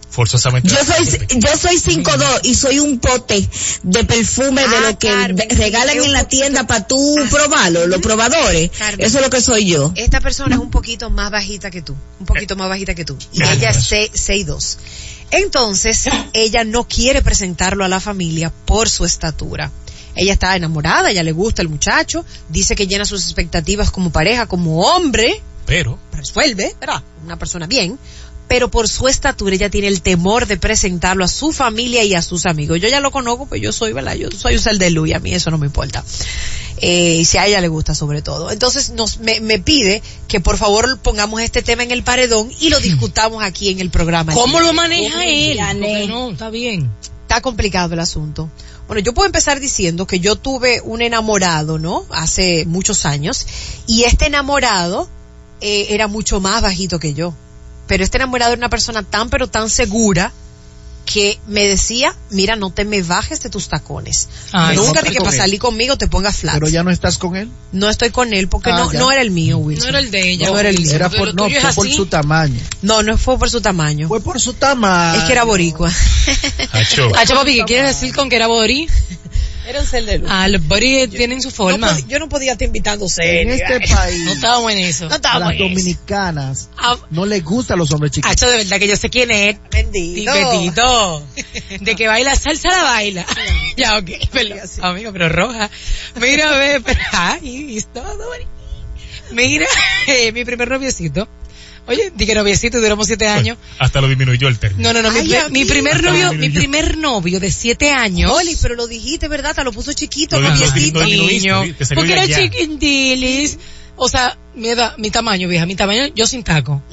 Forzosamente. Yo soy, yo soy cinco dos y soy un pote de perfume de Ah, lo que Carmen, regalan en la tienda para tú Ah. probarlo, los probadores. Carmen. Eso es lo que soy yo. Esta persona es un poquito más bajita que tú, un poquito más bajita que tú. Y ella es eso. 6'2". 6'2". Entonces, ella no quiere presentarlo a la familia por su estatura. Ella está enamorada, ella le gusta el muchacho, dice que llena sus expectativas como pareja, como hombre, Pero, resuelve, ¿verdad? Una persona bien, pero por su estatura ella tiene el temor de presentarlo a su familia y a sus amigos. Yo ya lo conozco, pues yo soy, ¿verdad? Yo soy un cel de luz y a mí eso no me importa. Eh, y si a ella le gusta sobre todo. Entonces nos, me, me pide que por favor pongamos este tema en el paredón y lo discutamos aquí en el programa. ¿Cómo lo maneja él? Porque no, está bien. Está complicado el asunto. Bueno, yo puedo empezar diciendo que yo tuve un enamorado, ¿no? Hace muchos años. Y este enamorado eh, era mucho más bajito que yo. Pero este enamorado era una persona tan pero tan segura que me decía, mira, no te me bajes de tus tacones. Ay, Nunca no de que para salir conmigo te pongas flat. Pero ya no estás con él. No estoy con él porque Ah, no, ya. no era el mío, Wilson. No era el de ella. No era el mío. Era por, no, fue por su tamaño. No, no fue por su tamaño. Fue por su tamaño. Es que era boricua. Acho. Ah, [laughs] papi, ¿qué quieres decir con que era body? Era un cel de luz. Ah, los body tienen su forma. yo no podía estar invitándose. En este [laughs] país, No estaba en eso. No estaba las en eso. dominicanas Ah, no les gustan los hombres chiquitos. Hacho, de verdad que yo sé quién es. Bendito. Tipetito. [laughs] De que baila salsa la baila. [laughs] ya, ok. Sí. Amigo, pero roja. Mira, ve, pero, ay, es todo bonito. Mira, eh, mi primer noviecito. Oye, di que noviecito, duramos siete años. Hasta lo disminuyó el término. No, no, no, mi, Ay, primer novio, mi primer novio de siete años. Oli, pero lo dijiste, ¿verdad? Te lo puso chiquito, Lo- noviecito. niño. Porque era chiquindilis. O sea, mi edad, mi tamaño, vieja, mi tamaño, yo sin taco.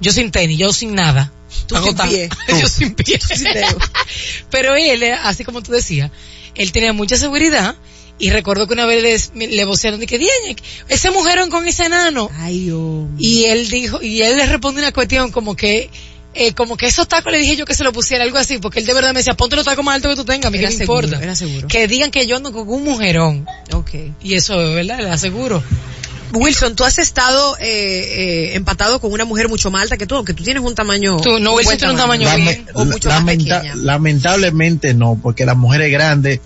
Yo sin tenis, yo sin nada. Tú sin pie. [laughs] yo sin pie. sin dedo. [laughs] Pero él, eh, así como tú decías, él tenía mucha seguridad y recuerdo que una vez le, le vocearon de que, "Diane, ese mujerón con ese enano. Ay. Y él dijo, y él le responde una cuestión como que eh, como que esos tacos le dije yo que se lo pusiera algo así, porque él de verdad me decía, ponte los tacos más altos que tú tengas, a mí que Era me seguro, importa. era seguro. Que digan que yo ando con un mujerón. Ok. Y eso, ¿verdad? Le aseguro. Wilson, tú has estado eh, eh, empatado con una mujer mucho más alta que tú, aunque tú tienes un tamaño. Tú, no, Wilson tiene un tamaño tamaño. bien. O mucho más lamenta- pequeña. lamentablemente no, porque las mujeres grandes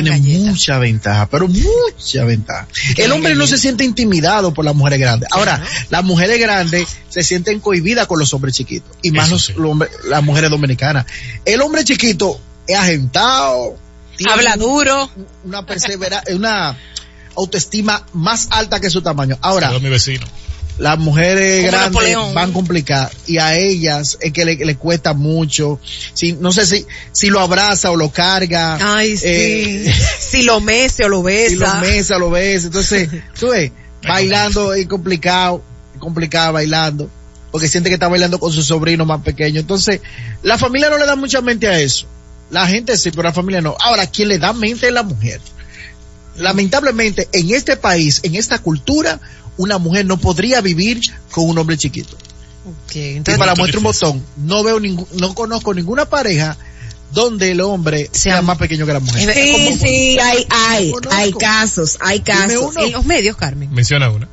Galleta. mucha ventaja, pero mucha ventaja. El hombre no se siente intimidado por las mujeres grandes. Ahora, las mujeres grandes se sienten cohibidas con los hombres chiquitos, y más los, sí. los las mujeres dominicanas. El hombre chiquito es agentado, tiene Habla duro. una persevera, una autoestima más alta que su tamaño. Ahora, mi vecino. Las mujeres Como grandes Napoleón. van complicadas y a ellas es que le, le cuesta mucho. Si, no sé si, si lo abraza o lo carga. Ay, sí. eh, [laughs] si lo mece o lo besa. si lo mesa, lo ves. Entonces, [laughs] tú ves, bailando es complicado, es complicado bailando, porque siente que está bailando con su sobrino más pequeño. Entonces, la familia no le da mucha mente a eso. La gente sí, pero la familia no. Ahora, quien le da mente es la mujer. Lamentablemente, en este país, en esta cultura, una mujer no podría vivir con un hombre chiquito. Ok, Y entonces, para muy muestra un botón, no veo ningún, no conozco ninguna pareja donde el hombre sea, Sea- más pequeño que la mujer. Sí, como- sí, hay, hay, hay casos, hay casos. en los medios, Carmen. Menciona una.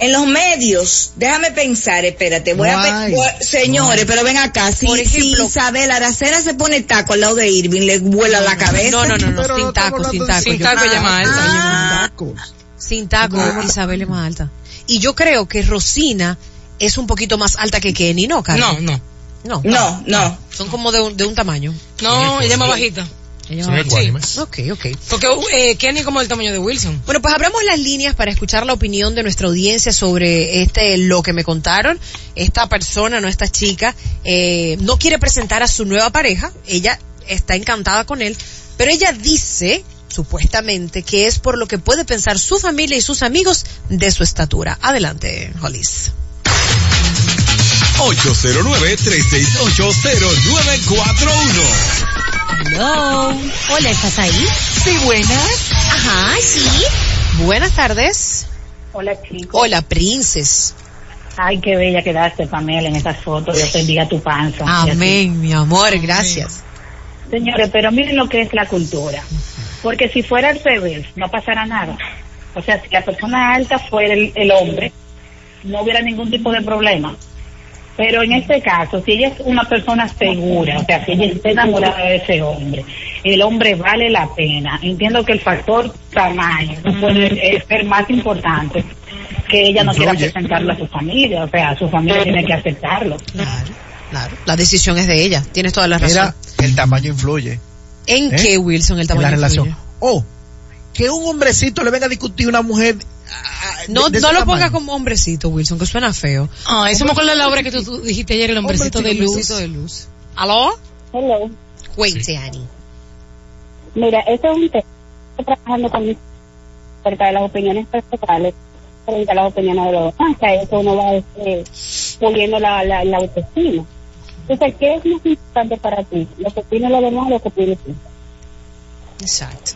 En los medios, déjame pensar, espérate, voy No a hay. señores, pero ven acá, si, Por ejemplo- si Isabel Aracena se pone taco al lado de Irving, le vuela la cabeza. No, no, no, no, sin no taco, estamos sin hablando de- taco. Sin Yo- taco, ella más alta. Ah, Tacos. Sin taco, No. Isabel es más alta. Y yo creo que Rosina es un poquito más alta que Kenny, ¿no, Carmen? No, no. No. no, no. Son como de un, de un tamaño. No, ella es más bajita. Ecuánimes. Ok, ok. Porque eh, Kenny como el tamaño de Wilson. Bueno, pues abramos las líneas para escuchar la opinión de nuestra audiencia sobre este lo que me contaron. Esta persona, no esta chica, eh, no quiere presentar a su nueva pareja. Ella está encantada con él, pero ella dice supuestamente que es por lo que puede pensar su familia y sus amigos de su estatura. Adelante, Hollis. 809-368-0941. Hello. Hola, ¿estás ahí? Sí, buenas. Ajá, sí. Buenas tardes. Hola chicos. Hola, princes. Ay, qué bella quedaste, Pamela, en esas fotos. Dios bendiga tu panza. Amén, mi amor, gracias. Señores, pero miren lo que es la cultura. Porque si fuera al revés, no pasará nada. O sea, si la persona alta fuera el, el hombre, no hubiera ningún tipo de problema. Pero en este caso, si ella es una persona segura, o sea, si ella está enamorada de ese hombre, el hombre vale la pena. Entiendo que el factor tamaño no puede eh, ser más importante que ella no quiera presentarlo a su familia. O sea, su familia tiene que aceptarlo. Claro, claro. La decisión es de ella. Tienes toda la razón. Mira, el tamaño influye ¿En ¿eh? qué, Wilson, el en tamaño la relación. O que un hombrecito le venga a discutir a una mujer. ah, de- No, de no lo pongas tamaño. como hombrecito, Wilson, que suena feo. Ah, eso me acuerda la obra que tú, tú dijiste ayer, el hombrecito de luz. Hombrecito de luz. ¿Aló? Hello. Cuente, Ani. Mira, eso es un tema. Estoy trabajando con acerca de las opiniones personales frente a las opiniones de los demás. que eso uno va este, puliendo la, la, la autoestima. Entonces, ¿qué es más importante para ti? ¿Lo que opinen los demás o lo que opinas tú? Exacto.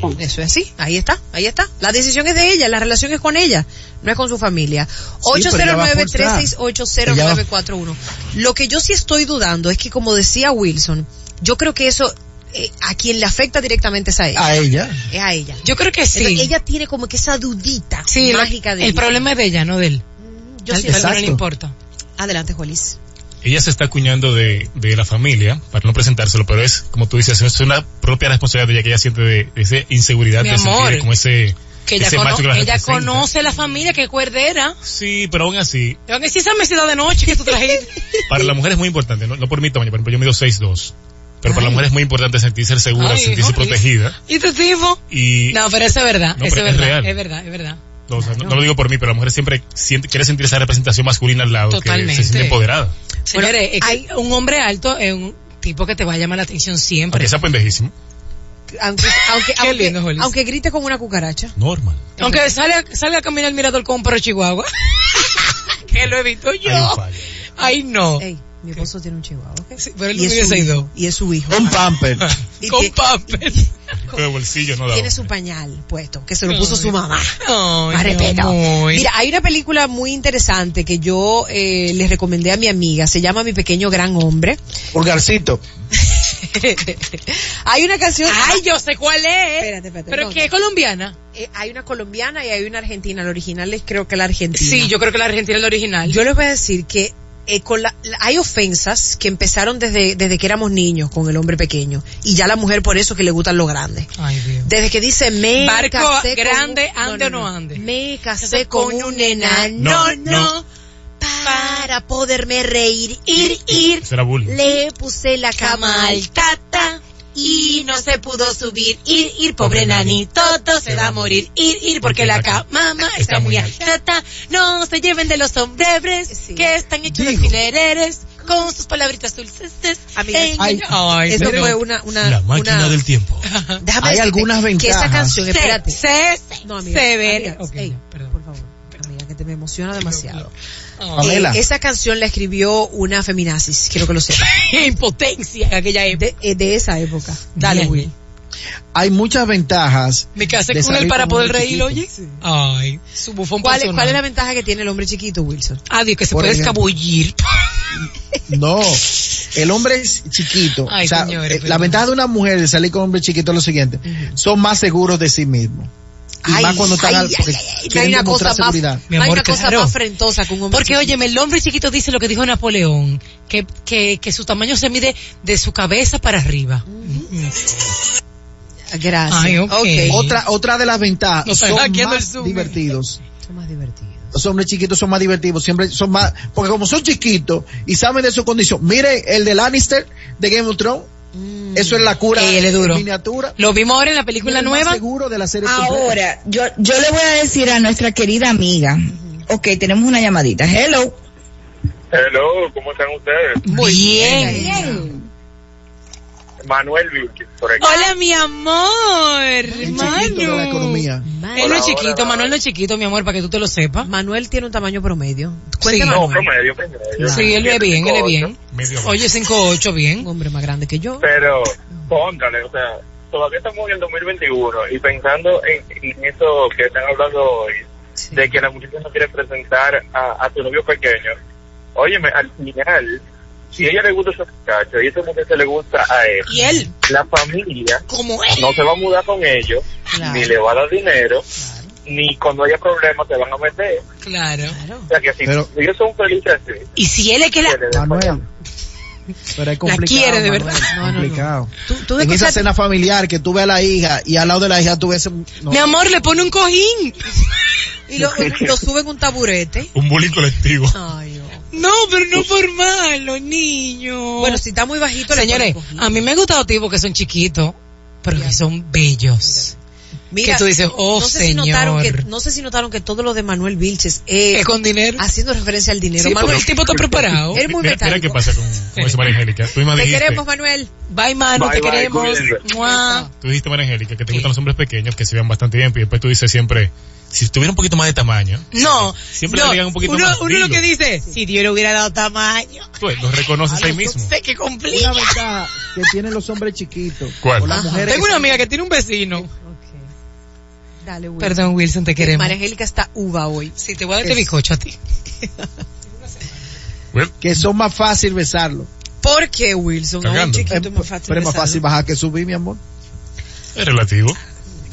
Con- Eso es así. Ahí está, ahí está. La decisión es de ella, la relación es con ella, no es con su familia. forzar. 809-368-0941. Lo que yo sí estoy dudando es que, como decía Wilson, yo creo que eso eh, a quien le afecta directamente es a ella. A ella. Es a ella. Yo creo que sí. Entonces, ella tiene como que esa dudita sí, mágica de el ella. problema es de ella, no de él. Yo sí- no le importa. Adelante, Juelis. Ella se está acuñando de, de la familia para no presentárselo, pero es, como tú dices, es una propia responsabilidad de ella que ella siente de, de esa inseguridad Mi de amor. sentir como ese, Que ella, ese cono- macho que la ella conoce la familia que es cuerdera. Sí, pero aún así, Te van a decir esa mesita de noche que tú trajiste. [laughs] para la mujer es muy importante, no, no por mi tamaño, por ejemplo, yo mido 6'2", pero para la mujer es muy importante sentirse segura, Ay, sentirse protegida, ¿Y tu tipo? y No, pero eso es verdad. No, eso pero es es verdad. real. Es verdad, es verdad. No, o sea, no, no lo digo por mí, pero la mujer siempre siente, quiere sentir esa representación masculina al lado, que se siente empoderada, Señores, es que un hombre alto es un tipo que te va a llamar la atención siempre. aunque sea pendejísimo, Aunque, [laughs] aunque, Qué aunque, lindo, Julis. aunque grite como una cucaracha. normal. Aunque sale, a- sale a caminar el mirador con un perro chihuahua. [laughs] que lo he visto yo. Hay. Ay, no. Ey, mi esposo tiene un chihuahua, pero él y, es su hijo, 6'2". y es su hijo. Con pamper. [laughs] Con tie- papel. De bolsillo no da. tiene su pañal puesto, que se lo puso su mamá. Ay, amor. Mira, hay una película muy interesante que yo eh, les recomendé a mi amiga, se llama Mi Pequeño Gran Hombre. Pulgarcito. [laughs] hay una canción... Ay, yo sé cuál es. Espérate, espérate, Pero no, que es colombiana. Eh, hay una colombiana y hay una argentina. La original es creo que la argentina. Sí, yo creo que la Argentina es la original. Yo les voy a decir que eh, con la, hay ofensas que empezaron desde, desde que éramos niños con el hombre pequeño y ya la mujer por eso que le gustan los grandes. Ay, Dios. Desde que dice me Barco casé con grande, un- ande o no ande. Me casé con un enano, No, no, no. para poderme reír, ir, ir. Será bullying. Le puse la cama al tata y no se pudo subir, ir, ir, pobre nanito, todo se va a morir, ir, ir, porque la cama mamá está muy alta, no se lleven de los sombreros que están hechos de filereres con sus palabritas dulces. Ay, Ay, Eso fue una, una, La máquina una- del tiempo. Déjame Hay decirte algunas Que esa ventajas. canción, espérate. Se, No, amiga, severa. amiga, Ok, ey, perdón. Me emociona demasiado. Eh, esa canción la escribió una feminazis, quiero que lo sepas. [laughs] Impotencia en aquella época. De, eh, de esa época. Dale, Bien. Will. Hay muchas ventajas. Me casé con él para poder reír, oye. Ay, su bufón ¿Cuál, personal. ¿Cuál es la ventaja que tiene el hombre chiquito, Wilson? Adiós, que se Por puede ejemplo. escabullir. [laughs] No, el hombre es chiquito. Ay, o sea, señores, eh, la perdón. ventaja de una mujer de salir con un hombre chiquito es lo siguiente. Son más seguros de sí mismos. Y Ay, más cuando están ay, al, porque ay, ay, no hay una cosa más. Mi hay una cosa claro. más afrentosa que un hombre Porque, óyeme, el hombre chiquito dice lo que dijo Napoleón, que, que, que su tamaño se mide de su cabeza para arriba. Gracias. Ay, ok. Otra, otra de las ventajas No, son más divertidos. Son más divertidos. Los hombres chiquitos son más divertidos, siempre son más, porque como son chiquitos y saben de su condición. Mire el de Lannister de Game of Thrones, eso es la cura Ey, él es duro. en miniatura. Lo vimos ahora en la película nueva. seguro de la serie completa. Ahora, yo, yo le voy a decir a nuestra querida amiga, ok, tenemos una llamadita. Hello. Hello, ¿cómo están ustedes? Muy bien. Bien. Manuel Vilches, por aquí. Hola, mi amor. Chiquito de la Manu. economía. Él no es chiquito, hola. Manuel no es chiquito, mi amor, para que tú te lo sepas. Manuel tiene un tamaño promedio. Sí. No, promedio, promedio. Sí, él es bien, él es bien. Oye, 5'8", Un bien. hombre más grande que yo. Pero, póngale, o sea, todavía estamos en el 2021 y pensando en, en eso que están hablando hoy, de que la muchacha no quiere presentar a, a su novio pequeño. Óyeme, al final, si a ella le gusta ese muchacho y ese muchacho le gusta a él, Y él, la familia como es. no se va a mudar con ellos, Claro. ni le va a dar dinero, ni cuando haya problemas se van a meter. Claro. O sea que si, Pero- ellos son felices así, Y si él es que la... Manuel. Pero es complicado. quiere de Manuel, verdad. No, no, no. complicado. Tú, tú En esa escuchaste- cena familiar que tú ves a la hija y al lado de la hija tú ves... no. Mi amor, le pone un cojín. [laughs] y lo, lo sube en un taburete. Un bullying colectivo. Ay. No, pero no por malo, niño. Bueno, si está muy bajito, Señores, a mí me gustan los tipos que son chiquitos, pero que son bellos. Mira, que tú dices, oh, no sé Si notaron que, no sé si notaron que todo lo de Manuel Vilches es Es con dinero. haciendo referencia al dinero. Sí, Manuel, el tipo está preparado. eres muy Mira, mira qué pasa con, con eso, María Angélica. Tú misma Te dijiste, queremos, Manuel. Bye, Manu, Bye, te bye, queremos. tú dijiste, María Angélica, que te gustan los hombres pequeños, que se vean bastante bien, y después tú dices siempre, si tuviera un poquito más de tamaño, No, Siempre no, le digan un poquito uno, más, Uno lo que dice, si Dios le hubiera dado tamaño. tú los reconoces ahí mismo. Sé que Una complica. ventaja que tienen los hombres chiquitos. ¿Cuál? O las Ajá. mujeres Tengo una amiga que tiene un vecino. Dale, Wilson. Perdón, Wilson, te queremos. María Angélica está uva hoy. Sí, te voy a dar este bizcocho a ti. Que son más fácil besarlo. ¿Por qué, Wilson? A un chiquito Eh, es más fácil pero es más fácil bajar que subir, mi amor. es relativo.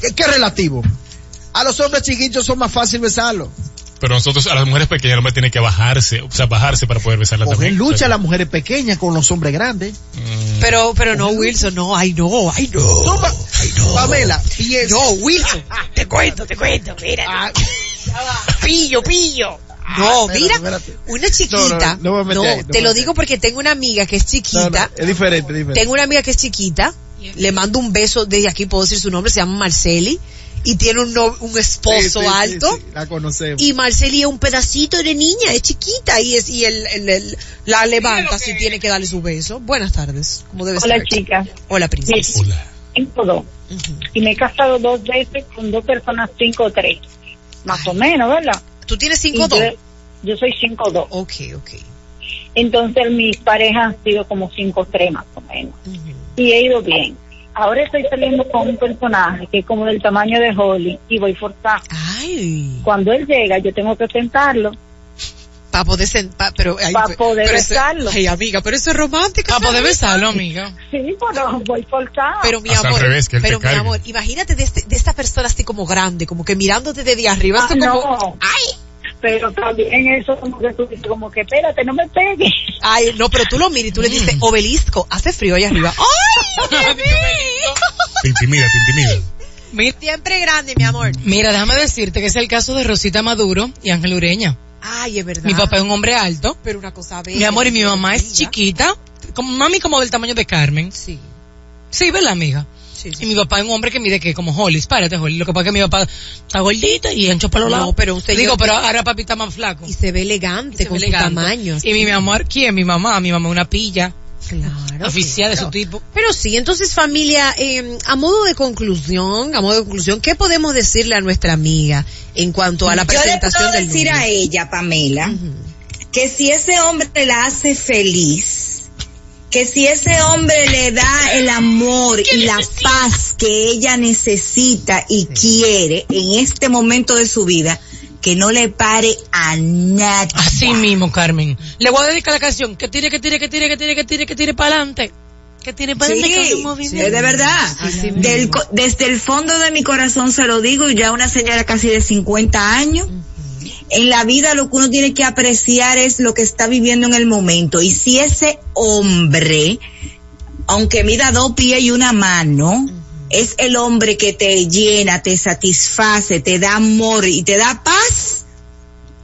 ¿Qué, qué relativo? A los hombres chiquitos son más fácil besarlo. Pero nosotros, a las mujeres pequeñas, el hombre tiene que bajarse, o sea, bajarse para poder besarla Coger también. lucha O a las mujeres pequeñas con los hombres grandes. mm, Pero, pero no, Wilson, no, ay no, ay no. Toma, Pamela, piensa. No, Wilson. Te cuento, te cuento, mira. Ah, Pillo, pillo. No, espérate, mira, espérate. una chiquita. No, no, no ahí, no te me lo digo porque tengo una amiga que es no, chiquita. no, es diferente, es diferente. Tengo una amiga que es chiquita. Le mando un beso desde aquí, puedo decir su nombre, se llama Marceli. Y tiene un, no- un esposo sí, sí, alto. sí, la conocemos. Y Marceli es un pedacito de niña, es chiquita y es y la levanta si tiene que darle su beso. Buenas tardes, como debe Hola ser. chicas, Hola, princesa. hola. tengo dos. Y me he casado dos veces con dos personas 5'3. Más o menos, ¿verdad? ¿Tú tienes Y 5'2"? yo, yo soy 5'2. Ok, ok. Entonces mis parejas han sido como 5'3 más o menos. Y he ido bien. Ahora estoy saliendo con un personaje que es como del tamaño de Holly y voy forzada. Ay. Cuando él llega, yo tengo que sentarlo. Para poder sen- pa- pero, ay, Pa' pe- poder pero eso- besarlo. Ay, amiga, pero eso es romántico. Para poder besarlo, amiga. Sí, pero voy forzada. Pero mi amor, revés, que él te pero mi cargue. amor, imagínate de, este- de esta persona así como grande, como que mirándote desde arriba, Ah, como, no. ay, Pero también eso como que tú dices, como que espérate, no me pegues. ay, no, pero tú lo miras y tú le dices, Mm. obelisco, hace frío allá arriba. [laughs] ¡Ay! Te intimida, te intimida. Siempre grande, mi amor. mira, déjame decirte que es el caso de Rosita Maduro y Ángel Ureña. Ay, es verdad. Mi papá es un hombre alto. Pero una cosa bella. Mi amor, y mi mamá es chiquita. Como mami como del tamaño de Carmen. Sí, Sí, ¿verdad, amiga? Sí, sí. Y mi papá es un hombre que mide que como Holly, párate Holly. Lo que pasa es que mi papá está gordito y ancho para los No, lados. pero un señor Digo, que- pero ahora papi está más flaco. Y se ve elegante Se con ve su elegante. tamaño. Y mi, mi amor, ¿quién? Mi mamá. Mi mamá es una pilla. Claro. oficial de claro. su tipo. Pero sí, entonces familia, eh, a modo de conclusión, a modo de conclusión, ¿qué podemos decirle a nuestra amiga en cuanto a la Yo le presentación puedo del decir novio? a ella, Pamela, que si ese hombre la hace feliz, que si ese hombre le da el amor y la paz que ella necesita y quiere en este momento de su vida, que no le pare a nada. Así mismo, Carmen. Le voy a dedicar la canción. Que tire, que tire, que tire, que tire, que tire, que tire para adelante. Que tire para Sí, adelante es de verdad. Así Del mismo. desde el fondo de mi corazón se lo digo, y ya una señora casi de 50 años. En la vida lo que uno tiene que apreciar es lo que está viviendo en el momento. Y si ese hombre, aunque mida dos pies y una mano, es el hombre que te llena, te satisface, te da amor y te da paz,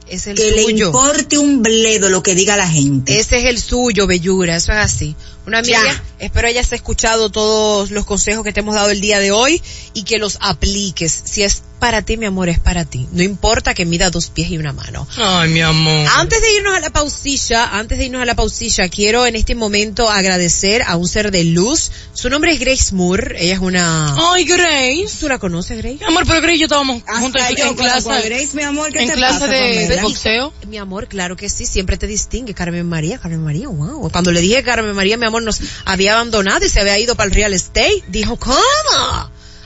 Es el que le importe un bledo lo que diga la gente. Ese es el suyo, Bellura, eso es así. Una amiga, Ya. espero hayas escuchado todos los consejos que te hemos dado el día de hoy y que los apliques. Si es para ti, mi amor, es para ti. No importa que mida dos pies y una mano. Ay, mi amor. Antes de irnos a la pausilla, antes de irnos a la pausilla, quiero en este momento agradecer a un ser de luz. Su nombre es Grace Moore. Ella es una... Ay, Grace. ¿Tú la conoces, Grace? Mi amor, pero Grace y yo estábamos juntos en, yo en clase. Grace, mi amor, ¿qué en te clase pasa, de, de boxeo. Mi amor, claro que sí, siempre te distingue, Carmen María, Carmen María, wow. Cuando le dije Carmen María, mi amor, nos había abandonado y se había ido para el real estate, dijo, ¿cómo?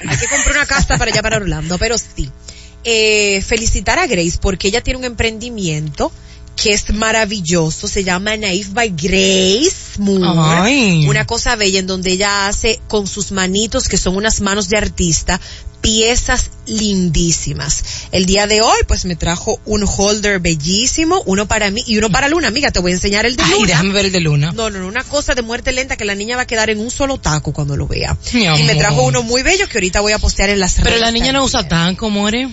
Hay que comprar una casa para allá, para Orlando, pero sí. Eh, felicitar a Grace porque ella tiene un emprendimiento que es maravilloso, se llama Naif by Grace Moore. Ay. Una cosa bella en donde ella hace con sus manitos, que son unas manos de artista, piezas lindísimas. El día de hoy, pues me trajo un holder bellísimo, uno para mí y uno para Luna. Amiga, te voy a enseñar el de Ay, Luna. déjame ver el de Luna. No, no, no, una cosa de muerte lenta que la niña va a quedar en un solo taco cuando lo vea. Mi Y me trajo uno muy bello que ahorita voy a postear en las redes. Pero la niña no usa tanco, more.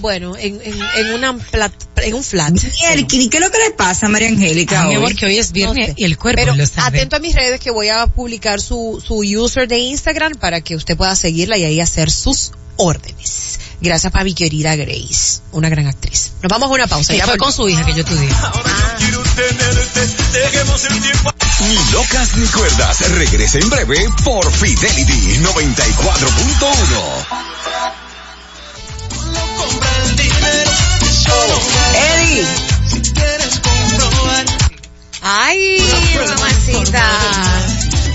Bueno, en, en, en una plat- en un flat. ¿y qué es lo que le pasa a María Angélica Ah, mi hoy? amor, que hoy es viernes No sé. y el cuerpo Pero lo sabe. atento a mis redes que voy a publicar su, su user de Instagram para que usted pueda seguirla y ahí hacer sus órdenes. Gracias para mi querida Grace, una gran actriz. Nos vamos a una pausa. Ya fue con su hija que yo estudié. Ahora yo quiero tenerte, dejemos el tiempo. Ni locas ni cuerdas. Regresa en breve por Fidelity 94.1. Eddie. Ay, mamacita.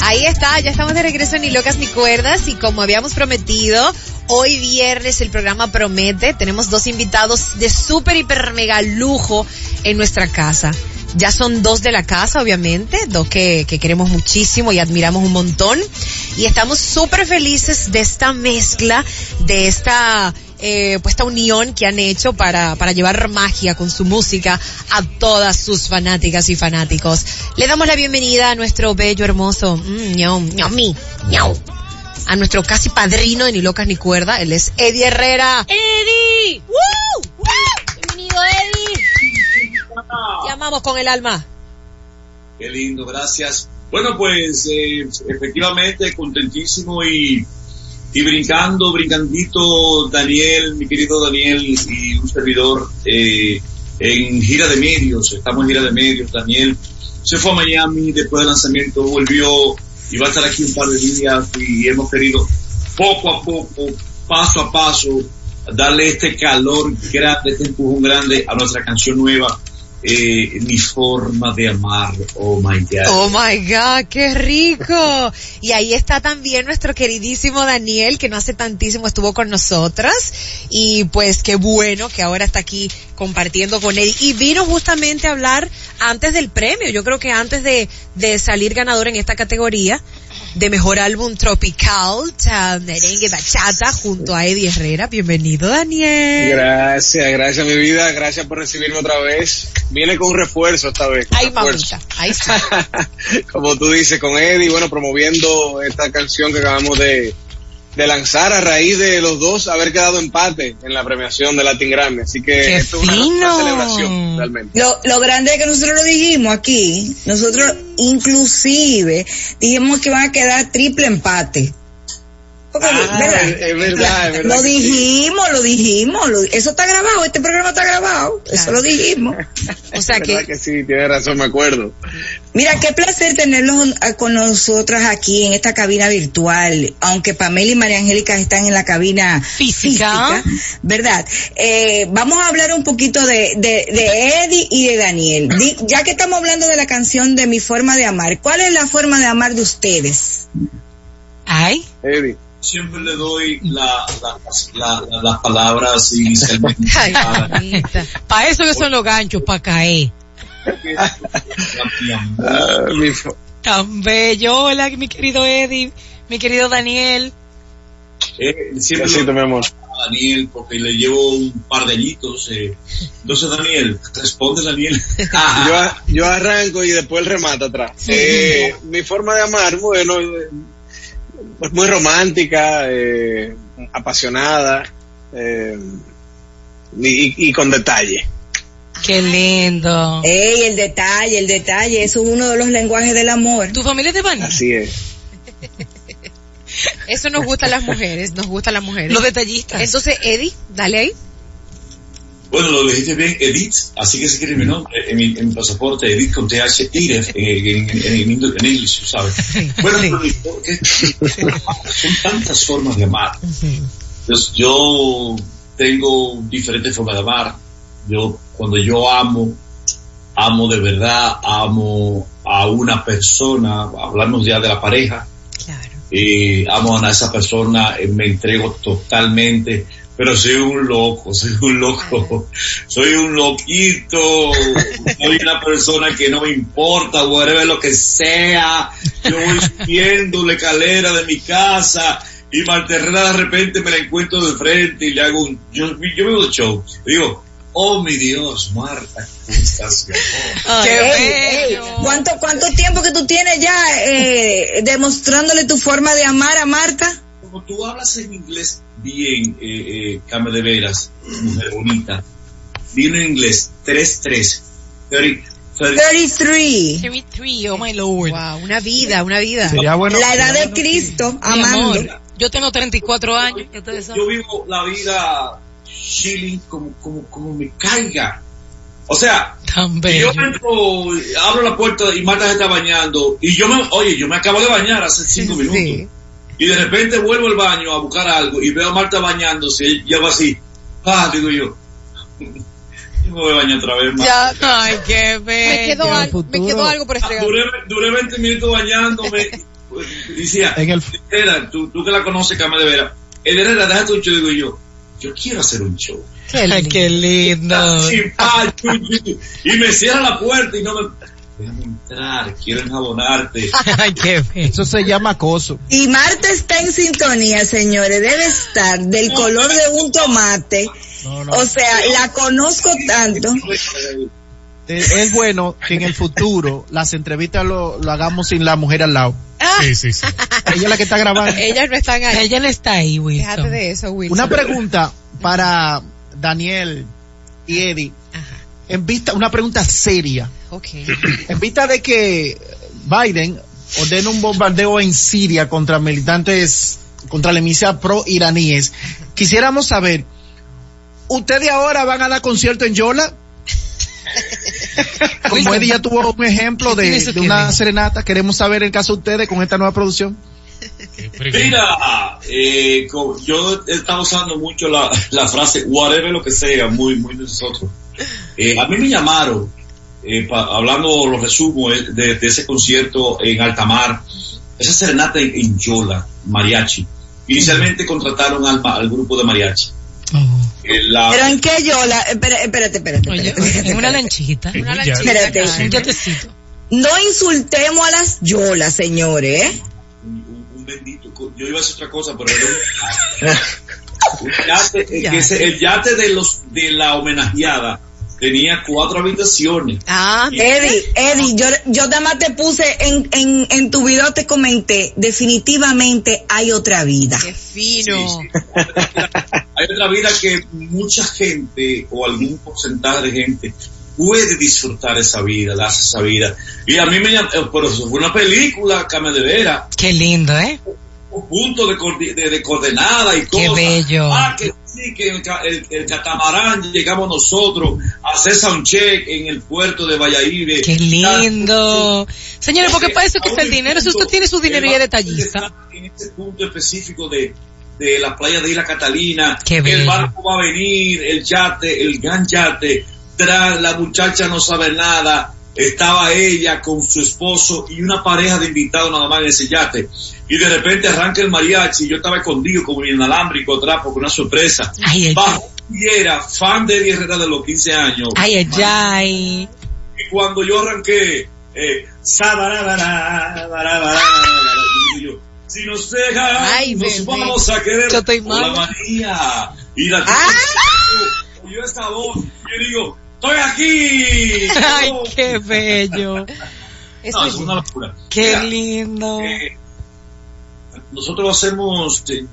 Ahí está, ya estamos de regreso Ni Locas ni Cuerdas y como habíamos prometido, hoy viernes el programa promete, tenemos dos invitados de súper, hiper, mega lujo en nuestra casa. Ya son dos de la casa, obviamente, dos que queremos muchísimo y admiramos un montón. Y estamos súper felices de esta mezcla, de esta eh, pues esta unión que han hecho para, para llevar magia con su música a todas sus fanáticas y fanáticos. Le damos la bienvenida a nuestro bello, hermoso, mm, ñau, ñaumi, ñau, a nuestro casi padrino de Ni Locas ni Cuerda, él es Eddie Herrera. ¡Eddie! ¡Woo! ¡Woo! Bienvenido, Eddie. Te amamos con el alma. Qué lindo, gracias. Bueno, pues eh, efectivamente contentísimo y, y brincando, brincandito, Daniel, mi querido Daniel y un servidor eh, en gira de medios, estamos en gira de medios, Daniel se fue a Miami después del lanzamiento, volvió y va a estar aquí un par de días y hemos querido poco a poco, paso a paso, darle este calor grande, este empujón grande a nuestra canción nueva eh, mi forma de amar. Oh my God. Oh my God, qué rico. Y ahí está también nuestro queridísimo Daniel, que no hace tantísimo estuvo con nosotras. Y pues qué bueno que ahora está aquí compartiendo con él. Y vino justamente a hablar antes del premio. Yo creo que antes de, de salir ganador en esta categoría de mejor álbum tropical, merengue, bachata, junto a Eddie Herrera. Bienvenido, Daniel. Gracias, gracias mi vida, gracias por recibirme otra vez. Viene con un refuerzo esta vez. Ay, refuerzo. mamita. Ahí está. [laughs] Como tú dices, con Eddie, bueno, promoviendo esta canción que acabamos de, de lanzar a raíz de los dos haber quedado empate en la premiación de Latin Grammy. Así que ¡Qué esto es una celebración, realmente. Lo, lo grande es que nosotros lo dijimos aquí, nosotros inclusive dijimos que van a quedar triple empate. Porque, Ah, ¿verdad? es- verdad, es verdad Lo sí. dijimos, lo dijimos, lo- eso está grabado, este programa está grabado, eso lo dijimos. O sea ¿Verdad que, que sí, tienes razón, me acuerdo. Mira, qué placer tenerlos eh, con nosotras aquí en esta cabina virtual, aunque Pamela y María Angélica están en la cabina Física. física, ¿verdad? Eh, vamos a hablar un poquito de, de, de Eddie y de Daniel. Di- ya que estamos hablando de la canción de Mi Forma de Amar, ¿cuál es la forma de amar de ustedes? Ay, Eddie. Siempre le doy la, la- la- la- las palabras y se [laughs] [laughs] para eso que son los ganchos, para caer. Tan bello. Hola, mi querido Eddie, mi querido Daniel. Eh, siempre lo- mi amor. a Daniel porque le llevo un par de añitos. eh. Entonces, Daniel, responde, Daniel. [laughs] yo, yo arranco y después remata atrás. Eh, mi forma de amar, bueno, eh, es muy romántica, eh, apasionada eh, y, y con detalle. Qué lindo. Ey, el detalle, el detalle, eso es uno de los lenguajes del amor. ¿Tu familia es de Bani? Así es. Eso nos gusta a las mujeres, nos gusta a las mujeres. Los detallistas. Entonces, Eddie, dale ahí. Bueno, lo dijiste bien, Edith, así que se quiere mi nombre en mi, en mi pasaporte, Edith con TH, en, en, en, en, sabes. Bueno, pero son tantas formas de amar. Pues yo tengo diferentes formas de amar. Yo, cuando yo amo, amo de verdad, amo a una persona, hablamos ya de la pareja, Claro. eh, amo a esa persona, eh, me entrego totalmente, pero soy un loco, [laughs] soy un loco, soy un loquito, soy una persona que no me importa, whatever lo que sea, yo voy subiendo la escalera de mi casa y Marta Herrera de repente me la encuentro de frente y le hago un, yo, yo veo el show, y digo, oh mi Dios, Marta, ¿cómo estás? mi amor?" Qué bello. ¿cuánto, ¿Cuánto tiempo que tú tienes ya eh, demostrándole tu forma de amar a Marta? Como tú hablas en inglés bien, eh, eh, de Veras, mujer bonita, vino en inglés 3-3, 30, 30, 33. 33, oh my lord. Wow, una vida, una vida. Sería bueno. La edad de Cristo, amando. amor, yo tengo 34 años. yo vivo la vida chilling como, como, como me caiga. O sea, yo entro, abro la puerta y Marta se está bañando y yo me, oye, yo me acabo de bañar hace cinco minutos. Sí. Y de repente vuelvo al baño a buscar algo y veo a Marta bañándose y hago así, ah, digo yo, [laughs] yo me voy a bañar otra vez, Marta. Ya, Ay, qué me quedó, al- me quedó algo por estregar. Duré, duré 20 minutos bañándome. [laughs] Decía, En el- Herrera, tú, tú que la conoces, Carmen de Vera. Herrera, déjate un show. Digo yo, yo quiero hacer un show. Qué Ay, lindo. qué lindo. Y me cierra la puerta y no me... Déjame entrar, quiero enjabonarte. [laughs] Ay, qué. Eso se llama acoso. Y Marta está en sintonía, señores. Debe estar del color de un tomate. No, no. O sea, la conozco tanto. Eh, Es bueno que en el futuro las entrevistas lo, lo hagamos sin la mujer al lado. Ah, Sí, sí, sí. Ella es la que está grabando. [laughs] ellas no están ahí. Ella no está ahí, Déjate Wilson. de eso, Wilson. Una pregunta para Daniel y Eddie. Ajá. En vista, una pregunta seria. [clears throat] En vista de que Biden ordena un bombardeo en Siria contra militantes, contra la milicia pro-iraníes, quisiéramos saber, ¿ustedes ahora van a dar concierto en Yola? [laughs] Como Eddie ya tuvo un ejemplo ¿Qué tiene de, una serenata, queremos saber el caso de ustedes con esta nueva producción. Mira, eh, yo estaba usando mucho la, la frase whatever lo que sea, muy, muy de nosotros. Eh, a mí me llamaron eh, pa- hablando, lo resumo, eh, de, de ese concierto en Altamar, esa serenata en, en Yola, mariachi. Inicialmente contrataron al, grupo de mariachi. Eh, la- Pero en qué yo la, espera- espérate, espérate, Oye, espérate, en una lanchita. Una lanchita. Espérate. Un yatecito. No insultemos a las yolas, señores, ¿eh? un, un bendito, yo iba a decir otra cosa, pero era un, [laughs] yate, eh, el yate de los de la homenajeada tenía cuatro habitaciones. Ah, Eddie, Eddie, yo, yo nada más te puse en, en, en tu video te comenté, definitivamente hay otra vida. Qué fino. Hay otra vida que mucha gente o algún porcentaje de gente puede disfrutar esa vida, darse esa vida. Y a mí me eh, pero eso fue una película, Came de Vera, Qué lindo, ¿eh? un punto de, de, de coordenada y Qué cosas. bello. Ah, que sí, que el, el- el catamarán llegamos nosotros a hacer soundcheck en el puerto de Valladolid. Qué lindo. Señores, porque para eso que está el dinero. Si usted tiene su dinero y es detallista. En este punto específico de, de la playa de Isla Catalina, Qué el barco va a venir, el yate, el gran yate, tras la muchacha no sabe nada, estaba ella con su esposo y una pareja de invitados nada más en ese yate. Y de repente arranca el mariachi, yo estaba escondido como en inalámbrico atrás porque una sorpresa. Ay, Bajo y era fan de Eddie Herrera de los 15 años. Ay, ay, ay. Y cuando yo arranqué, eh, y si nos dejan, Ay, nos bebé. vamos a querer Yo estoy por la mal. María. Y la ¡Ah! yo esta voz, yo digo, estoy aquí. [laughs] Ay, No. qué bello. No, Esto es una locura. Qué Mira, lindo. eh, nosotros hacemos, eh,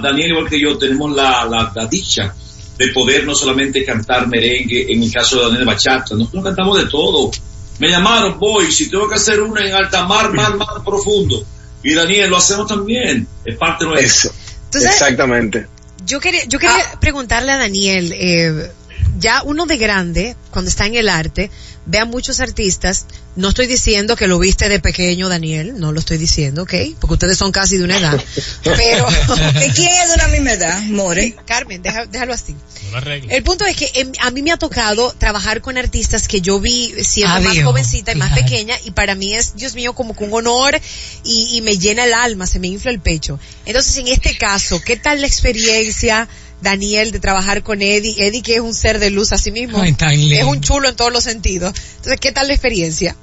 Daniel igual que yo, tenemos la, la, la dicha de poder no solamente cantar merengue, en el caso de Daniel Bachata, nosotros cantamos de todo. Me llamaron, voy, si tengo que hacer una en alta mar, mar, mar profundo. Y Daniel, lo hacemos también, es parte nuestra. Eso, Entonces, exactamente. yo quería, yo quería Ah. preguntarle a Daniel, eh, ya uno de grande, cuando está en el arte, ve a muchos artistas, no estoy diciendo que lo viste de pequeño, Daniel, no lo estoy diciendo, ¿ok? Porque ustedes son casi de una edad, [laughs] pero... [laughs] ¿De quién es de una misma edad, More? Carmen, deja- déjalo así. No. El punto es que em, a mí me ha tocado trabajar con artistas que yo vi siendo más Adiós, jovencita y más fíjate. pequeña y para mí es, Dios mío, como que un honor y, y me llena el alma, se me infla el pecho. Entonces, en este caso, ¿qué tal la experiencia, Daniel, de trabajar con Eddie? Eddie que es un ser de luz a sí mismo. Ay, tan lindo. es un chulo en todos los sentidos. Entonces, ¿qué tal la experiencia?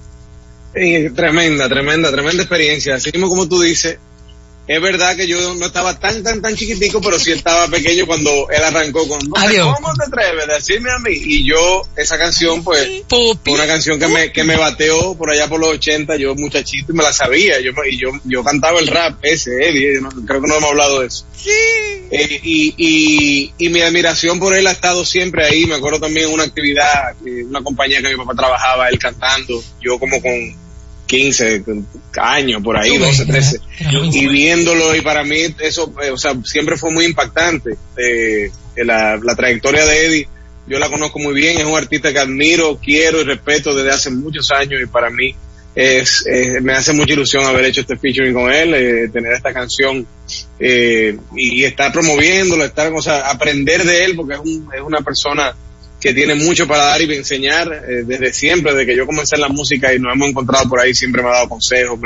Eh, tremenda, tremenda, tremenda experiencia. Así mismo como tú dices, es verdad que yo no estaba tan, tan, tan chiquitico, pero sí estaba pequeño cuando él arrancó con no. ¿Cómo te atreves a decirme a mí? Y yo, esa canción, pues, Pupi. fue una canción que me, que me bateó por allá por los 80, yo muchachito y me la sabía. Yo, me- y yo, yo cantaba el rap ese, Eddie, no- creo que no hemos hablado de eso. Eh, y, y, y mi admiración por él ha estado siempre ahí. Me acuerdo también en una actividad, eh, una compañía que mi papá trabajaba, él cantando, yo como con 15 años, por ahí, Tú 12, ves, 13 Claro. y viéndolo y para mí eso eh, o sea siempre fue muy impactante eh, la, la trayectoria de Eddie. Yo la conozco muy bien es un artista que admiro quiero y respeto desde hace muchos años y para mí es, eh, me hace mucha ilusión haber hecho este featuring con él eh, tener esta canción eh, y, estar promoviéndolo estar o sea aprender de él porque es, un, es una persona que tiene mucho para dar y enseñar eh, desde siempre, desde que yo comencé en la música y nos hemos encontrado por ahí, siempre me ha dado consejos,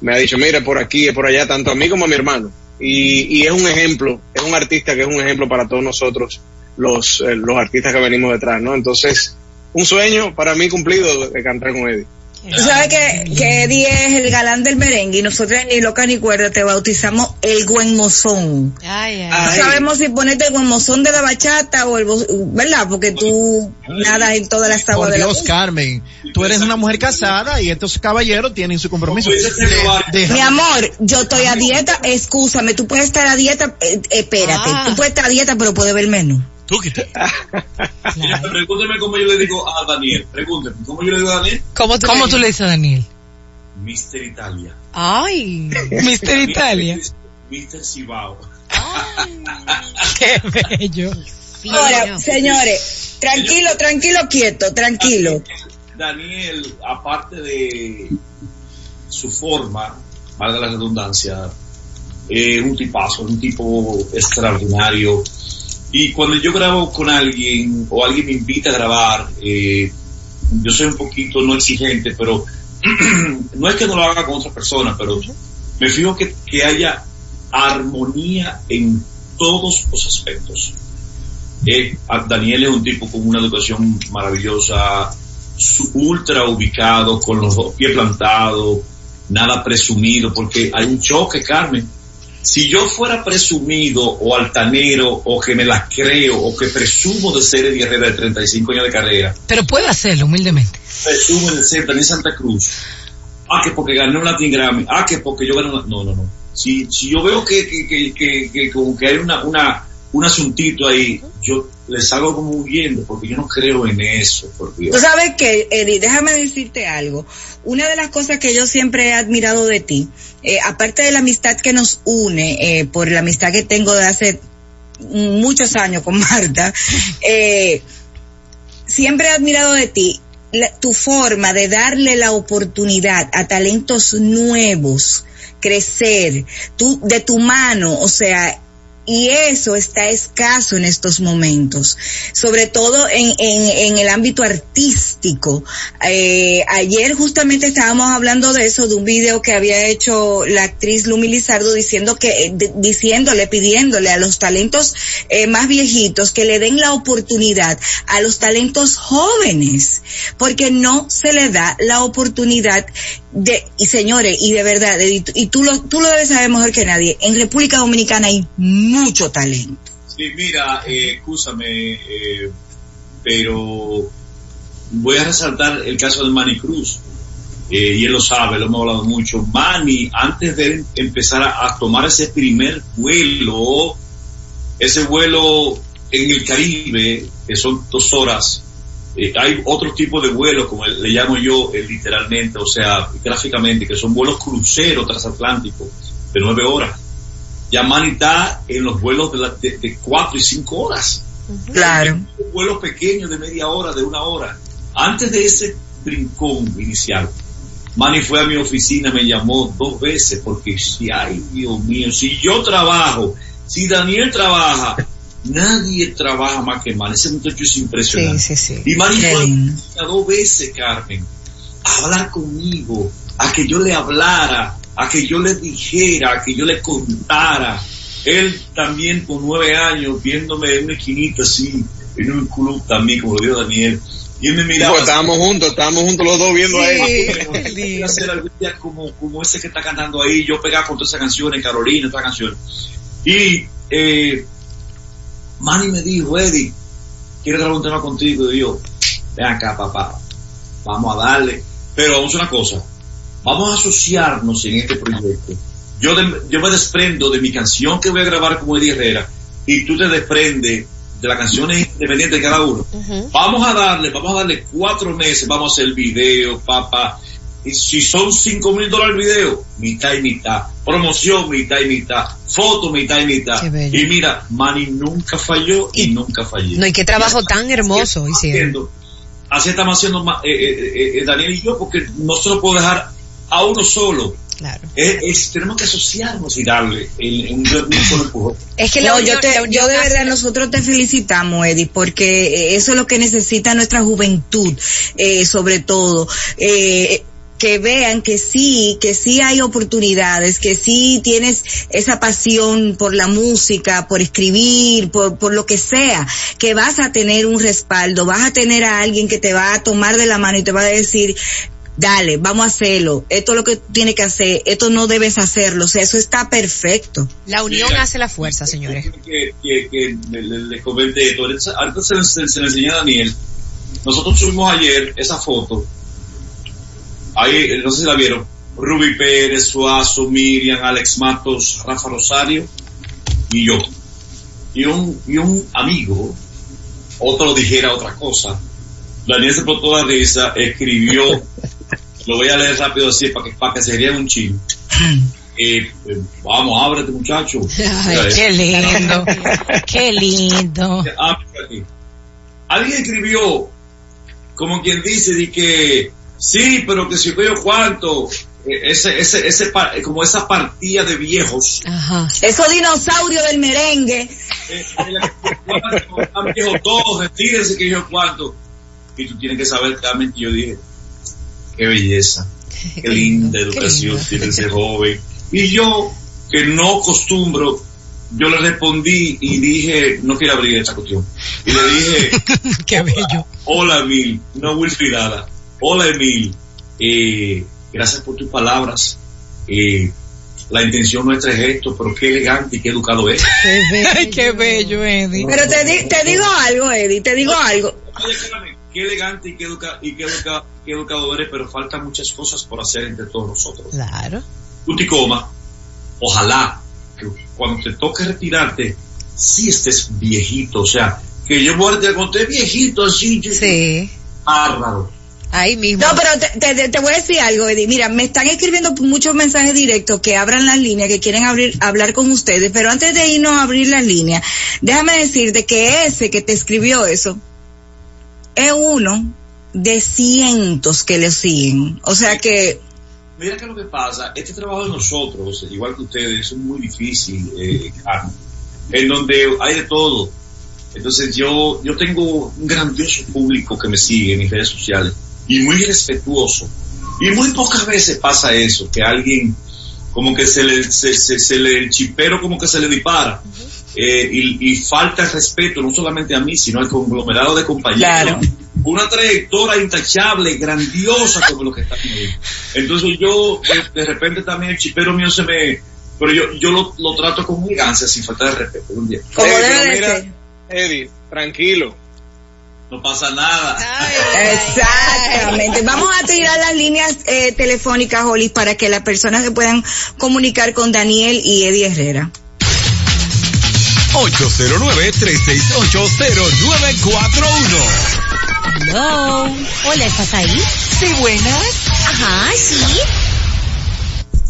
me, ha dicho, mira, por aquí, por allá, tanto a mí como a mi hermano. Y, y es un ejemplo, es un artista que es un ejemplo para todos nosotros, los, eh, los artistas que venimos detrás, ¿no? Entonces, un sueño para mí cumplido de cantar con Eddie. Tú sabes que, que Eddie es el galán del merengue y nosotros ni loca ni cuerda te bautizamos el guenmozón. Ay, ay. No Ay. sabemos si ponerte el guenmozón de la bachata o el, ¿verdad? Porque tú nadas en todas las aguas de la Dios. Carmen, tú eres una mujer casada y estos caballeros tienen su compromiso. De- deja- Mi amor, yo estoy a dieta, excúsame, tú puedes estar a dieta, eh, espérate, Ah. tú puedes estar a dieta pero puedes ver menos. Tú que te- [laughs] pregúnteme cómo yo le digo a Daniel. Pregúnteme, ¿cómo yo le digo a Daniel? ¿Cómo tú, ¿Cómo le tú le dices a Daniel? Mister Italia. Ay. [laughs] Mister Italia. Mister Cibao. Qué bello. Ahora, señores, tranquilo, tranquilo, quieto, tranquilo. Daniel, aparte de su forma, valga la redundancia, eh, un tipazo, un tipo extraordinario. Y cuando yo grabo con alguien o alguien me invita a grabar, eh, yo soy un poquito no exigente, pero [clears throat] no es que no lo haga con otras personas, pero me fijo que, que haya armonía en todos los aspectos. Eh, Daniel es un tipo con una educación maravillosa, ultra ubicado, con los dos pies plantados, nada presumido, porque hay un choque, Carmen. Si yo fuera presumido o altanero o que me las creo o que presumo de ser Eddie Herrera de 35 años de carrera, Pero puede hacerlo humildemente. presumo de ser Daniel Santa Cruz, ah, que porque gané un Latin Grammy, ah, que porque yo gané una... No, no, no. Si, si yo veo que, que, que, que, que como que hay una, una, un asuntito ahí, yo les salgo como huyendo porque yo no creo en eso, por Dios. Tú sabes que, Eddie, déjame decirte algo. Una de las cosas que yo siempre he admirado de ti, eh, aparte de la amistad que nos une, eh, por la amistad que tengo de hace muchos años con Marta, [laughs] eh, siempre he admirado de ti la- tu forma de darle la oportunidad a talentos nuevos crecer, tú, de tu mano, o sea, y eso está escaso en estos momentos, sobre todo en, en, en el ámbito artístico. Eh, ayer justamente estábamos hablando de eso, de un video que había hecho la actriz Lumi Lizardo diciendo que, eh, diciéndole, pidiéndole a los talentos eh, más viejitos que le den la oportunidad a los talentos jóvenes, porque no se le da la oportunidad de, y señores, y de verdad, y, tú lo, tú lo debes saber mejor que nadie, en República Dominicana hay mucho talento. Sí, mira, eh, eh, pero voy a resaltar el caso de Manny Cruz. Eh, y él lo sabe, lo hemos hablado mucho. Manny, antes de empezar a, a tomar ese primer vuelo, ese vuelo en el Caribe, que son dos horas, eh, hay otro tipo de vuelos, como le llamo yo eh, literalmente, o sea, gráficamente, que son vuelos cruceros transatlánticos de nueve horas. Ya Manny está en los vuelos de, la- de- de cuatro y cinco horas. Claro. Vuelos pequeños de media hora, de una hora. Antes de ese brincón inicial, Manny fue a mi oficina, me llamó dos veces, porque si, ay Dios mío, si yo trabajo, si Daniel trabaja, nadie trabaja más que Manny. Ese muchacho es impresionante. Sí, sí, sí. Y Manny fue dos veces, Carmen, a hablar conmigo, a que yo le hablara, a que yo le dijera, a que yo le contara. Él también con nueve años, viéndome en una esquinita así, en un club también, como lo dijo Daniel, y él me miraba. Pues estábamos juntos, estábamos juntos los dos viendo a él. [laughs] Hacer algún día como, como ese que está cantando ahí, yo pegaba con todas esas canciones, Carolina, esta canción. Y eh, Manny me dijo, Eddie, quiero grabar un tema contigo. Y yo, ven acá, papá, vamos a darle. Pero vamos a una cosa, vamos a asociarnos en este proyecto. Yo, de- yo me desprendo de mi canción que voy a grabar como Eddie Herrera y tú te desprendes de las canciones independientes de cada uno. Vamos a darle, vamos a darle cuatro meses, vamos a hacer el video, papá. Y si son cinco mil dólares el video, mitad y mitad. Promoción, mitad y mitad. Foto, mitad y mitad. Y mira, Manny nunca falló y, nunca fallé. No, y qué trabajo tan hermoso hicieron. haciendo, así estamos haciendo ma- eh, eh, eh, Daniel y yo, porque no se lo puedo dejar a uno solo. Claro. Es- es- tenemos que asociarnos y darle un, un solo empujón. Es que No, yo, te- yo de verdad, nosotros te felicitamos, Eddie, porque eso es lo que necesita nuestra juventud, eh, sobre todo. Eh, que vean que sí, que sí hay oportunidades, que sí tienes esa pasión por la música, por escribir, por, por lo que sea, que vas a tener un respaldo, vas a tener a alguien que te va a tomar de la mano y te va a decir, dale, vamos a hacerlo, esto es lo que tienes que hacer, esto no debes hacerlo, o sea, eso está perfecto. La unión hace la fuerza, señores. Que, que, que le, le- le comenté esto. Ahorita se, le- se, se le enseñé a Daniel. Nosotros subimos ayer esa foto. Ahí, eh, no sé si la vieron. Ruby Pérez, Suazo, Miriam, Alex Matos, Rafa Rosario y yo. Y un, y un amigo, otro dijera otra cosa. Daniel se explotó la risa, escribió, [laughs] lo voy a leer rápido así para que, para que se rían un chin. Eh, eh, vamos, ábrete muchacho. [laughs] Ay, qué lindo. qué lindo. Alguien escribió, como quien dice, de que sí, pero que si veo cuánto, eh, ese, ese, ese, eh, como esa partida de viejos, Ajá. Esos dinosaurios del merengue. eh, están viejos todos, retírense que yo cuánto. y tú tienes que saber claramente, yo dije, qué belleza, qué linda educación tiene ese joven. Y yo, que no acostumbro, yo le respondí y dije, no quiero abrir esta cuestión. Y le dije, [laughs] Qué bello. hola Emil, no Wilfridada, hola Emil, eh, gracias por tus palabras. Eh, la intención nuestra es esto, pero qué elegante y qué educado es. Ay, qué bello, Eddie. Pero te, di- te digo algo, Eddie, te digo algo. Qué elegante y qué, educa- y qué, educa- qué educado eres, pero faltan muchas cosas por hacer entre todos nosotros. Claro. Tú te coma, ojalá que cuando te toque retirarte, sí estés viejito, o sea, que yo muerte cuando estés viejito así, yo- Sí. bárbaro. Ahí mismo. No, pero te, te- te- voy a decir algo, Eddie. Mira, me están escribiendo muchos mensajes directos que abran las líneas, que quieren abrir, hablar con ustedes, pero antes de irnos a abrir las líneas, déjame decirte que ese que te escribió eso es uno de cientos que le siguen. O sea que, Mira que lo que pasa, este trabajo de nosotros, igual que ustedes, es muy difícil, eh, Carmen, en donde hay de todo. Entonces yo, yo tengo un grandioso público que me sigue en mis redes sociales y muy respetuoso. Y muy pocas veces pasa eso, que alguien como que se le, se, se- se le, el chipero como que se le dispara. eh, y, y falta el respeto no solamente a mí, sino al conglomerado de compañeros. Claro. Una trayectoria intachable, grandiosa como lo que está. Entonces yo, de, de repente también el chipero mío se me... Pero yo, yo lo, lo trato con elegancia, sin falta de respeto. Un día. como Eh, debe pero de mira, ser. Eddie, tranquilo. No pasa nada. [laughs] Exactamente. Vamos a tirar las líneas eh, telefónicas, Oli, para que las personas se puedan comunicar con Daniel y Eddie Herrera. 809-368-0941. Hello. Hola, ¿estás ahí? Sí, buenas. Ajá, sí.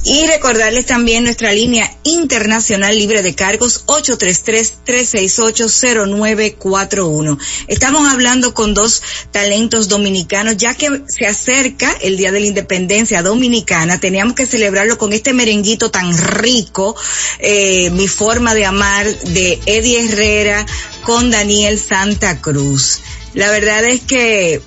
Y recordarles también nuestra línea internacional libre de cargos 833-368-0941. Estamos hablando con dos talentos dominicanos, ya que se acerca el Día de la Independencia Dominicana, teníamos que celebrarlo con este merenguito tan rico, eh, Mi Forma de Amar de Eddie Herrera con Daniel Santa Cruz. La verdad es que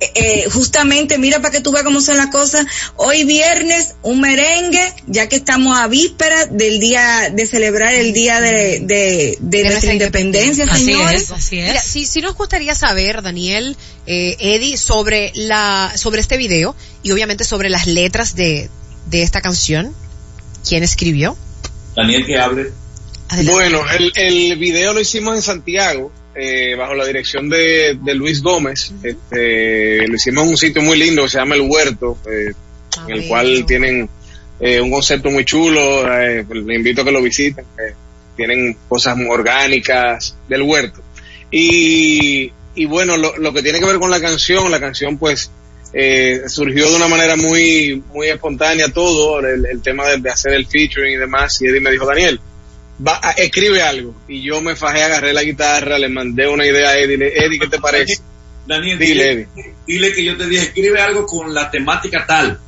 eh, justamente, mira para que tú veas cómo son las cosas. Hoy viernes, un merengue, ya que estamos a víspera del día, de celebrar el día de, de, de nuestra independencia, Así señores. es, así es. Mira, sí nos gustaría saber, Daniel, eh, Eddie, sobre la, sobre este video y obviamente sobre las letras de, de esta canción. ¿Quién escribió? Daniel que hable. Adelante. Bueno, el, el video lo hicimos en Santiago, eh, bajo la dirección de, de Luis Gómez. Este, lo hicimos en un sitio muy lindo que se llama El Huerto, eh, Ah, en el bello. cual tienen eh, un concepto muy chulo. eh, le invito a que lo visiten. eh, tienen cosas muy orgánicas del huerto. Y, y bueno, lo, lo que tiene que ver con la canción, la canción pues eh, surgió de una manera muy muy espontánea todo, el, el tema de, de hacer el featuring y demás. Y Eddie me dijo, Daniel, va, a- escribe algo. Y yo me fajé, agarré la guitarra, le mandé una idea a Eddie. Eddie, ¿qué te parece? Daniel, Dile, dile, dile que yo te dije, escribe algo con la temática tal.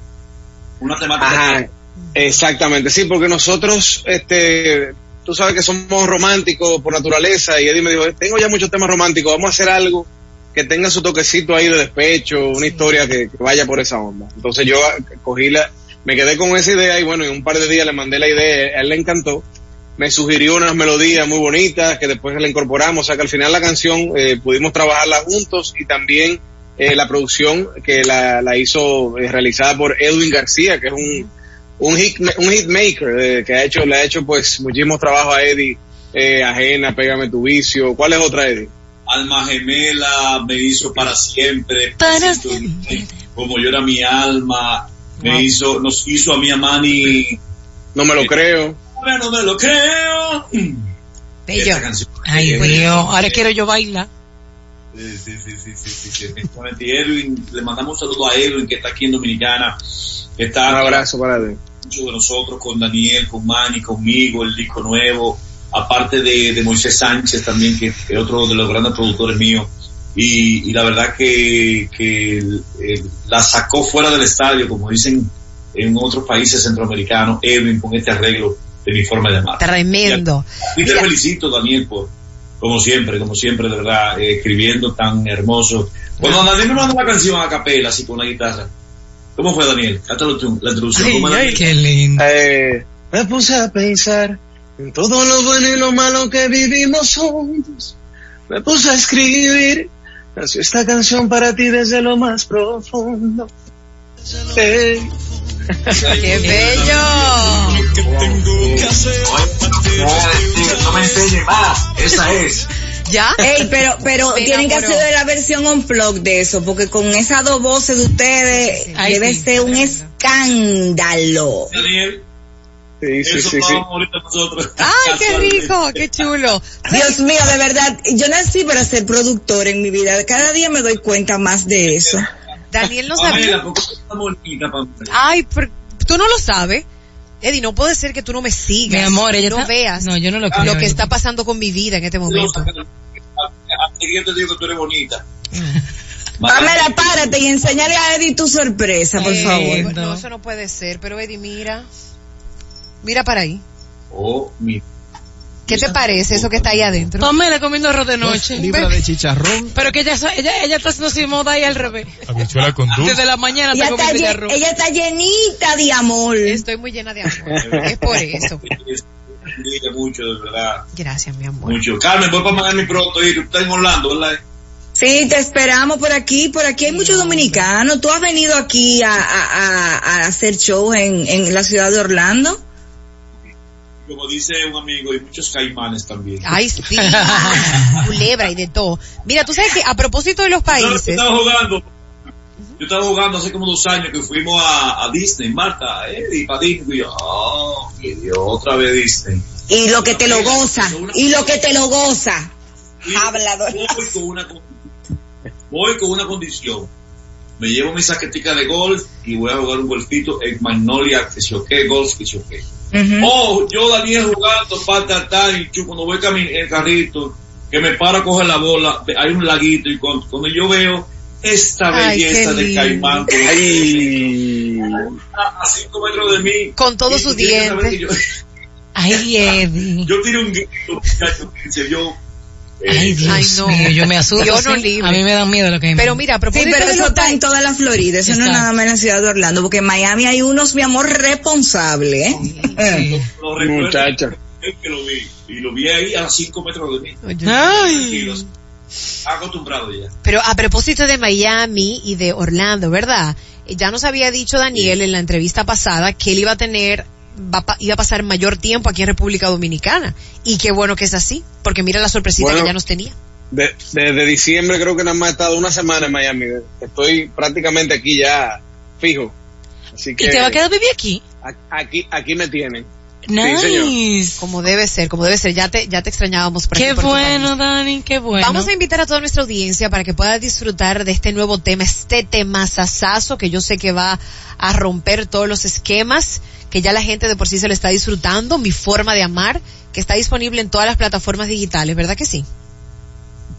Una temática Ajá, tal. exactamente, sí, porque nosotros, este, tú sabes que somos románticos por naturaleza y Eddie me dijo, tengo ya muchos temas románticos, vamos a hacer algo que tenga su toquecito ahí de despecho, una historia que, que vaya por esa onda. Entonces yo cogí la, me quedé con esa idea y bueno, en un par de días le mandé la idea, a él le encantó, me sugirió unas melodías muy bonitas que después le incorporamos, o sea que al final la canción eh, pudimos trabajarla juntos y también eh, la producción que la, la hizo eh, realizada por Edwin García, que es un, un, hit, un hitmaker, eh, que ha hecho, le ha hecho pues muchísimos trabajos a Eddie, eh, Ajena, Pégame tu vicio, ¿cuál es otra Eddie? Alma gemela me hizo para siempre. Para siempre. Como yo era mi alma. Me Wow. hizo, nos hizo a mi Amani. No me lo creo. Ahora no me lo creo. Bello. Ay, eh, ahora quiero yo bailar. Sí, sí, sí, sí, sí, sí, sí, efectivamente. Y Edwin, le mandamos un saludo a Edwin que está aquí en Dominicana. que Está Un abrazo para ti. mucho de nosotros, con Daniel, con Manny, conmigo, el disco nuevo, aparte de, de Moisés Sánchez también, que es otro de los grandes productores míos. Y, y la verdad que, la sacó fuera del estadio, como dicen en otros países centroamericanos, Edwin con este arreglo de mi forma de amar. Tremendo. Y te Mira. felicito, Daniel, por, como siempre, como siempre, de verdad, eh, escribiendo tan hermoso. Cuando Daniel me mandó la canción a capela, así con una guitarra. ¿Cómo fue, Daniel? Cántalo tú, la introducción. ¿Cómo es, Daniel? Qué lindo. Eh, me puse a pensar en todo lo bueno y lo malo que vivimos juntos. Me puse a escribir, nació esta canción para ti desde lo más profundo. Ey. [laughs] ¡Qué bello! No me enseñe más, esa es. ¿Ya? Ey, pero, pero Me tienen que hacer la versión on plug de eso, porque con esas dos voces de ustedes debe sí. ser un escándalo. Daniel, Sí, sí, sí, sí. vamos ahorita nosotros. ¡Ay, qué rico! ¡Qué chulo! Dios mío, de verdad, yo nací para ser productor en mi vida. Cada día me doy cuenta más de eso. Daniel no [laughs] sabía. Ay, pero tú no lo sabes. Eddie, no puede ser que tú no me sigas. Mi amor, ella no está- veas No, yo no lo creo. lo que está pasando con mi vida en este momento. Así yo te digo que tú eres bonita. [laughs] Pamela, párate y enséñale a Eddie tu sorpresa, por Eh, favor. No, eso no puede ser. Pero Eddie, mira. Mira para ahí. Oh, mi. ¿Qué te parece eso que está ahí adentro? Pamela comiendo arroz de Dos noche. libras de chicharrón. Pero que ella, ella, ella está haciendo su moda ahí al revés. Habichuela con dulce. Desde la mañana Ella está está, comiendo lle- arroz. ella está llenita de amor. Estoy muy llena de amor. es por [laughs] eso. mucho, de verdad. Gracias, mi amor. Mucho. Carmen, voy para Miami pronto y tú estás en Orlando, ¿verdad? Sí, te esperamos por aquí. Por aquí hay muchos dominicanos. ¿Tú has venido aquí a, a- a- a hacer shows en, en la ciudad de Orlando? Como dice un amigo, y muchos caimanes también. Ay, sí. [laughs] Culebra y de todo. Mira, tú sabes que a propósito de los Yo países. estaba jugando. Yo estaba jugando hace como dos años que fuimos a, a Disney, Marta, eh, y para Disney. Y yo, oh, y yo, otra vez Disney. Y lo que te lo goza. Y lo que te lo goza. Hablador. Voy con una, con- voy con una condición. Me llevo mi saquetica de golf y voy a jugar un golfito en Magnolia, que se o qué, golf, que se o qué. Ujú. Oh, yo Daniel jugando, falta tal, y yo cuando voy en el carrito, que me paro a coger la bola, hay un laguito, y cuando, cuando yo veo esta Ay, belleza qué de lindo. caimán, que Ay. a 5 metros de mí. Con todos sus dientes. Yo, Ay, Eddie. [laughs] yo tiré un grito, yo. Eh, Ay, Dios Ay, no. mío, yo me asusto. No sí. A mí me da miedo lo que hay. Pero mira, a Sí, propósito pero de eso está en toda la Florida. Eso no es nada más en la ciudad de Orlando. Porque en Miami hay unos, mi amor, responsables. ¿eh? [laughs] Eh. lo recuerdo Muchacho. que lo vi. Y lo vi ahí a 5 metros de mí. Ay. Acostumbrado ya. Pero a propósito de Miami y de Orlando, ¿verdad? Eh, Ya nos había dicho Daniel en la entrevista pasada que él iba a tener, va iba a pasar mayor tiempo aquí en República Dominicana. Y qué bueno que es así, porque mira la sorpresita Bueno. que ya nos tenía. De- desde diciembre creo que nada más he estado una semana en Miami. Estoy prácticamente aquí ya fijo. Así que ¿Y te va a quedar vivir aquí? aquí, aquí me tienen. Nice. Como debe ser, como debe ser. Ya te, ya te extrañábamos por aquí, Qué bueno. Dani, qué bueno. Vamos a invitar a toda nuestra audiencia para que pueda disfrutar de este nuevo tema, este tema sasazo que yo sé que va a romper todos los esquemas, que ya la gente de por sí se lo está disfrutando, mi forma de amar, que está disponible en todas las plataformas digitales, ¿verdad que sí?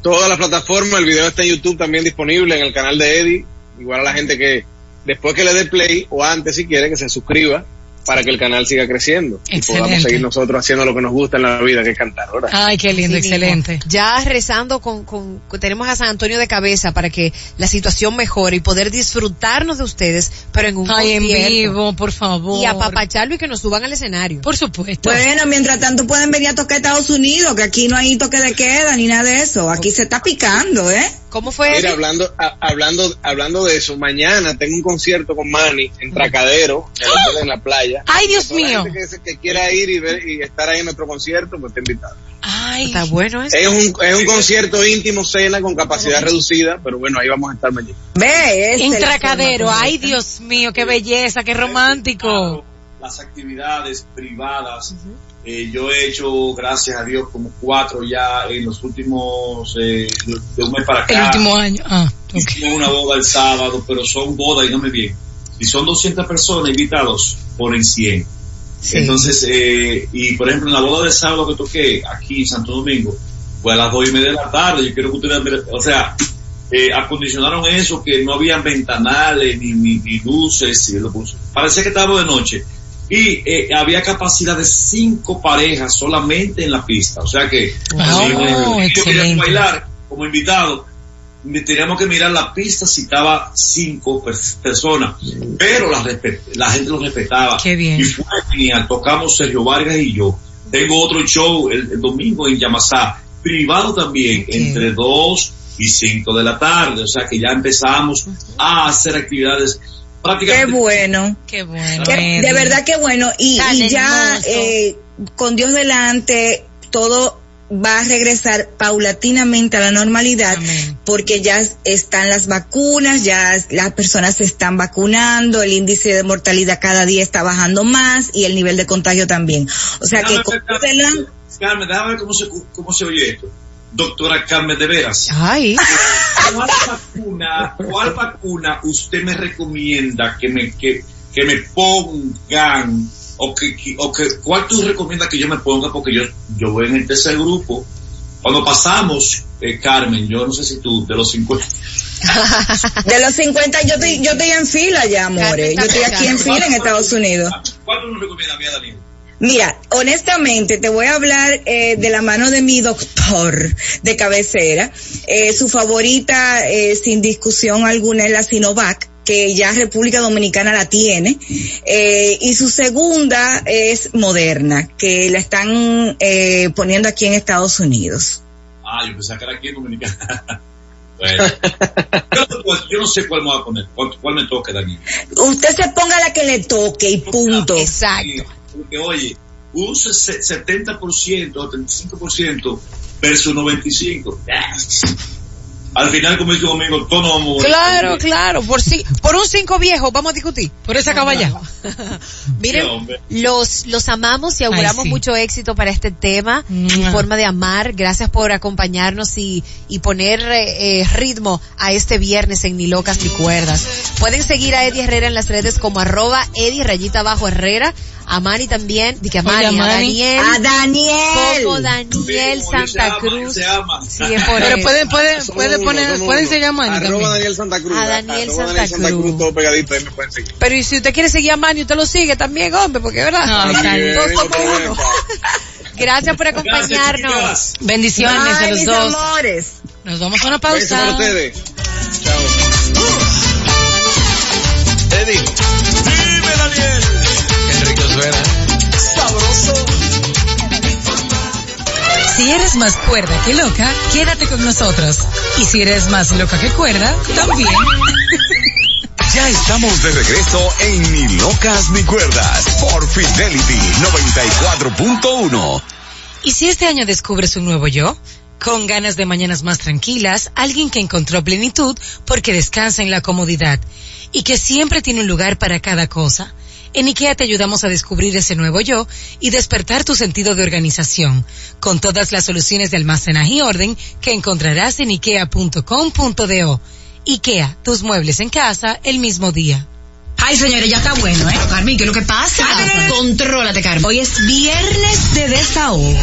Todas las plataformas, el video está en YouTube también disponible en el canal de Eddie. Igual a la gente que después que le dé play o antes si quiere que se suscriba para que el canal siga creciendo y podamos seguir nosotros haciendo lo que nos gusta en la vida, que es cantar. ¿verdad? Ay, qué lindo, mismo. excelente. Ya rezando con, con, tenemos a San Antonio de cabeza para que la situación mejore y poder disfrutarnos de ustedes, pero en un Ay, en vivo, por favor. Y apapacharlo y que nos suban al escenario. Por supuesto. Bueno, mientras tanto pueden venir a tocar a Estados Unidos, que aquí no hay toque de queda ni nada de eso. Aquí se está picando, ¿eh? ¿Cómo fue Mira, eso? hablando, a- hablando, hablando de eso, mañana tengo un concierto con Manny en Tracadero, en la playa. Ay, Dios la mío. gente que, se- que quiera ir y, ver, y estar ahí en nuestro concierto, pues te invitado. Ay, Está bueno eso. Es un, es un concierto íntimo, cena, con capacidad reducida, pero bueno, ahí vamos a estar mañana. Ve, es la Tracadero. forma Ay. Dios mío, qué belleza, qué romántico. Las actividades privadas. eh, yo he hecho, gracias a Dios, como cuatro ya en los últimos, eh, de un mes para acá. El último año. Ah, ok. Hicimos una boda el sábado, pero son bodas y no me bien. Si son 200 personas invitados, ponen 100. Sí. Entonces, eh, y por ejemplo, en la boda de sábado que toqué aquí en Santo Domingo, fue a las dos y media de la tarde. Yo quiero que ustedes, o sea, eh, acondicionaron eso, que no habían ventanales ni, ni, ni luces. Y lo puso. Parecía que estábamos de noche. y eh, había capacidad de cinco parejas solamente en la pista. O sea que si yo quería bailar como invitado, teníamos que mirar la pista si estaba cinco pers- personas, pero la, la gente lo respetaba. Qué bien. Y fue genial. Tocamos Sergio Vargas y yo. Tengo otro show el, el domingo en Yamasá, privado también, entre dos y cinco de la tarde. O sea que ya empezamos a hacer actividades Qué prácticamente. bueno. Qué bueno. Qué- de Eddie. verdad que bueno. Y, y ya eh, con Dios delante, todo va a regresar paulatinamente a la normalidad Amén. porque ya están las vacunas, ya las personas se están vacunando, el índice de mortalidad cada día está bajando más y el nivel de contagio también. O sea que Déjame con ver, Dios delante- Carmen, déjame ver cómo se, cómo se oye esto. Doctora Carmen, de veras. Ay. ¿Cuál vacuna, cuál vacuna usted me recomienda que me, que, que me pongan? O que, o que, ¿cuál tú recomiendas que yo me ponga? Porque yo, yo voy en el tercer grupo. Cuando pasamos, eh, Carmen, yo no sé si tú, de los 50, [laughs] de los 50 yo estoy, yo estoy en fila ya, amores. Yo estoy aquí en fila en Estados Unidos. ¿cuál tú nos recomiendas a mí, a Daniel? Mira, honestamente te voy a hablar eh, de la mano de mi doctor de cabecera. Eh, su favorita, eh, sin discusión alguna, es la Sinovac que ya República Dominicana la tiene, eh, y su segunda es Moderna, que la están eh, poniendo aquí en Estados Unidos. Ah, yo pensaba que era aquí en Dominicana. [laughs] bueno. yo, no- pues, yo no sé cuál me voy a poner, cuál, cuál me toque, Daniel. Usted se ponga la que le toque y punto. Exacto. Porque, oye, un se- 70%, 75% versus 95%. Al final, como dice un amigo, todos nos vamos a morir. Claro, claro. Por si, por un cinco viejo, vamos a discutir. Por esa caballa. [laughs] Miren, Sí, los, los amamos y auguramos Ay, sí. mucho éxito para este tema, en forma de amar. Gracias por acompañarnos y, y poner eh, eh, ritmo a este viernes en Ni Locas Ni Cuerdas. Pueden seguir a Eddie Herrera en las redes como arroba Eddie rayita bajo Herrera, a Mani también, di que a Mani, Oye, a Mani. Daniel, A Daniel. como Daniel Como Dios se Santa ama, Cruz. se ama. Sí, es por Pero eso. pueden, pueden, pueden poner, pueden seguir a Manny Arroba también. Daniel Santa Cruz. A Daniel Santa Daniel Santa Cruz. Cruz, todo pegadito, ahí me pueden seguir. Pero y si usted quiere seguir a Mani, usted lo sigue también, hombre, porque verdad, No, todos no. [laughs] Gracias por acompañarnos. Gracias, Bendiciones a Ay, los mis dos. amores. Nos vamos a una pausa. ustedes. Chao. Eddie, Dime, Daniel. Suena. Sabroso. Si eres más cuerda que loca, quédate con nosotros. Y si eres más loca que cuerda, también. [laughs] Ya estamos de regreso en Ni Locas Ni Cuerdas por Fidelity 94.1. ¿Y si este año descubres un nuevo yo? Con ganas de mañanas más tranquilas, alguien que encontró plenitud porque descansa en la comodidad y que siempre tiene un lugar para cada cosa. En IKEA te ayudamos a descubrir ese nuevo yo y despertar tu sentido de organización, con todas las soluciones de almacenaje y orden que encontrarás en ikea.com.do. IKEA, tus muebles en casa el mismo día. Ay, señores, ya está bueno, ¿eh? Carmen, ¿qué es lo que pasa? Contrólate, Carmen. Hoy es viernes de desahogo.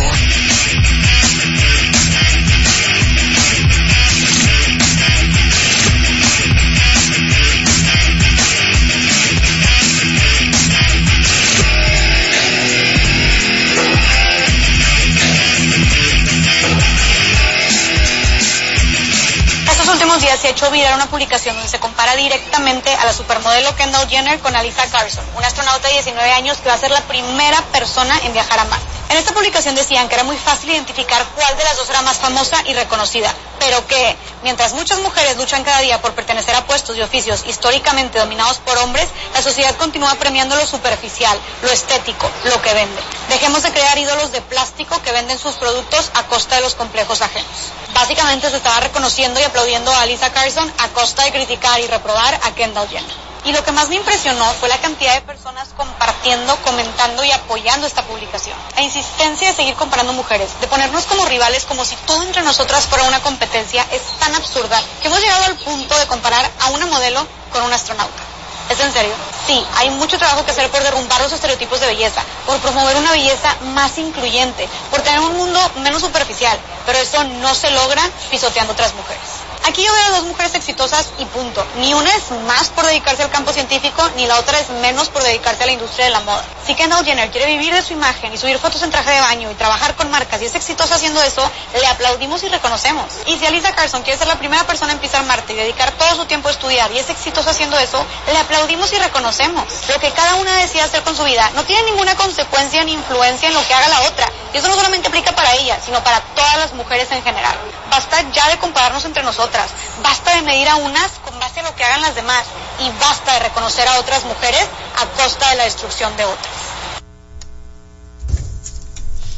Últimos días se ha hecho viral una publicación donde se compara directamente a la supermodelo Kendall Jenner con Alisa Carson, una astronauta de 19 años que va a ser la primera persona en viajar a Marte. En esta publicación decían que era muy fácil identificar cuál de las dos era más famosa y reconocida, pero que mientras muchas mujeres luchan cada día por pertenecer a puestos y oficios históricamente dominados por hombres, la sociedad continúa premiando lo superficial, lo estético, lo que vende. Dejemos de crear ídolos de plástico que venden sus productos a costa de los complejos ajenos. Básicamente se estaba reconociendo y aplaudiendo a Lisa Carson a costa de criticar y reprobar a Kendall Jenner. Y lo que más me impresionó fue la cantidad de personas compartiendo, comentando y apoyando esta publicación. La insistencia de seguir comparando mujeres, de ponernos como rivales como si todo entre nosotras fuera una competencia, es tan absurda que hemos llegado al punto de comparar a una modelo con un astronauta. ¿Es en serio? Sí, hay mucho trabajo que hacer por derrumbar los estereotipos de belleza, por promover una belleza más incluyente, por tener un mundo menos superficial, pero eso no se logra pisoteando otras mujeres. Aquí yo veo a dos mujeres exitosas y punto. Ni una es más por dedicarse al campo científico, ni la otra es menos por dedicarse a la industria de la moda. Si Kendall Jenner quiere vivir de su imagen y subir fotos en traje de baño y trabajar con marcas y es exitosa haciendo eso, le aplaudimos y reconocemos. Y si Alisa Carson quiere ser la primera persona en pisar Marte y dedicar todo su tiempo a estudiar y es exitosa haciendo eso, le aplaudimos y reconocemos. Lo que cada una decida hacer con su vida no tiene ninguna consecuencia ni influencia en lo que haga la otra. Y eso no solamente aplica para ella, sino para todas las mujeres en general. Basta ya de compararnos entre nosotras. Basta de medir a unas con base a lo que hagan las demás. Y basta de reconocer a otras mujeres a costa de la destrucción de otras.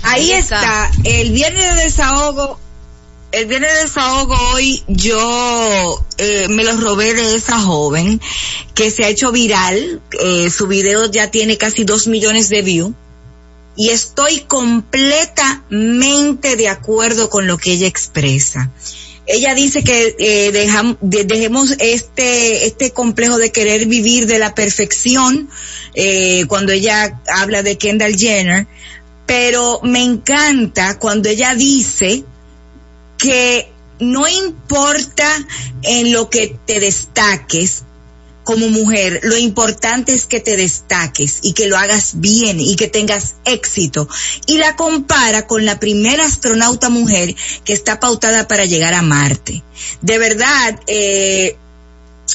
Ahí está, el viernes de desahogo, el viernes de desahogo hoy yo eh, me lo robé de esa joven que se ha hecho viral, eh, su video ya tiene casi dos millones de views y estoy completamente de acuerdo con lo que ella expresa. Ella dice que eh, dejemos este este complejo de querer vivir de la perfección eh, cuando ella habla de Kendall Jenner, pero me encanta cuando ella dice que no importa en lo que te destaques como mujer, lo importante es que te destaques y que lo hagas bien y que tengas éxito. Y la compara con la primera astronauta mujer que está pautada para llegar a Marte. De verdad, eh,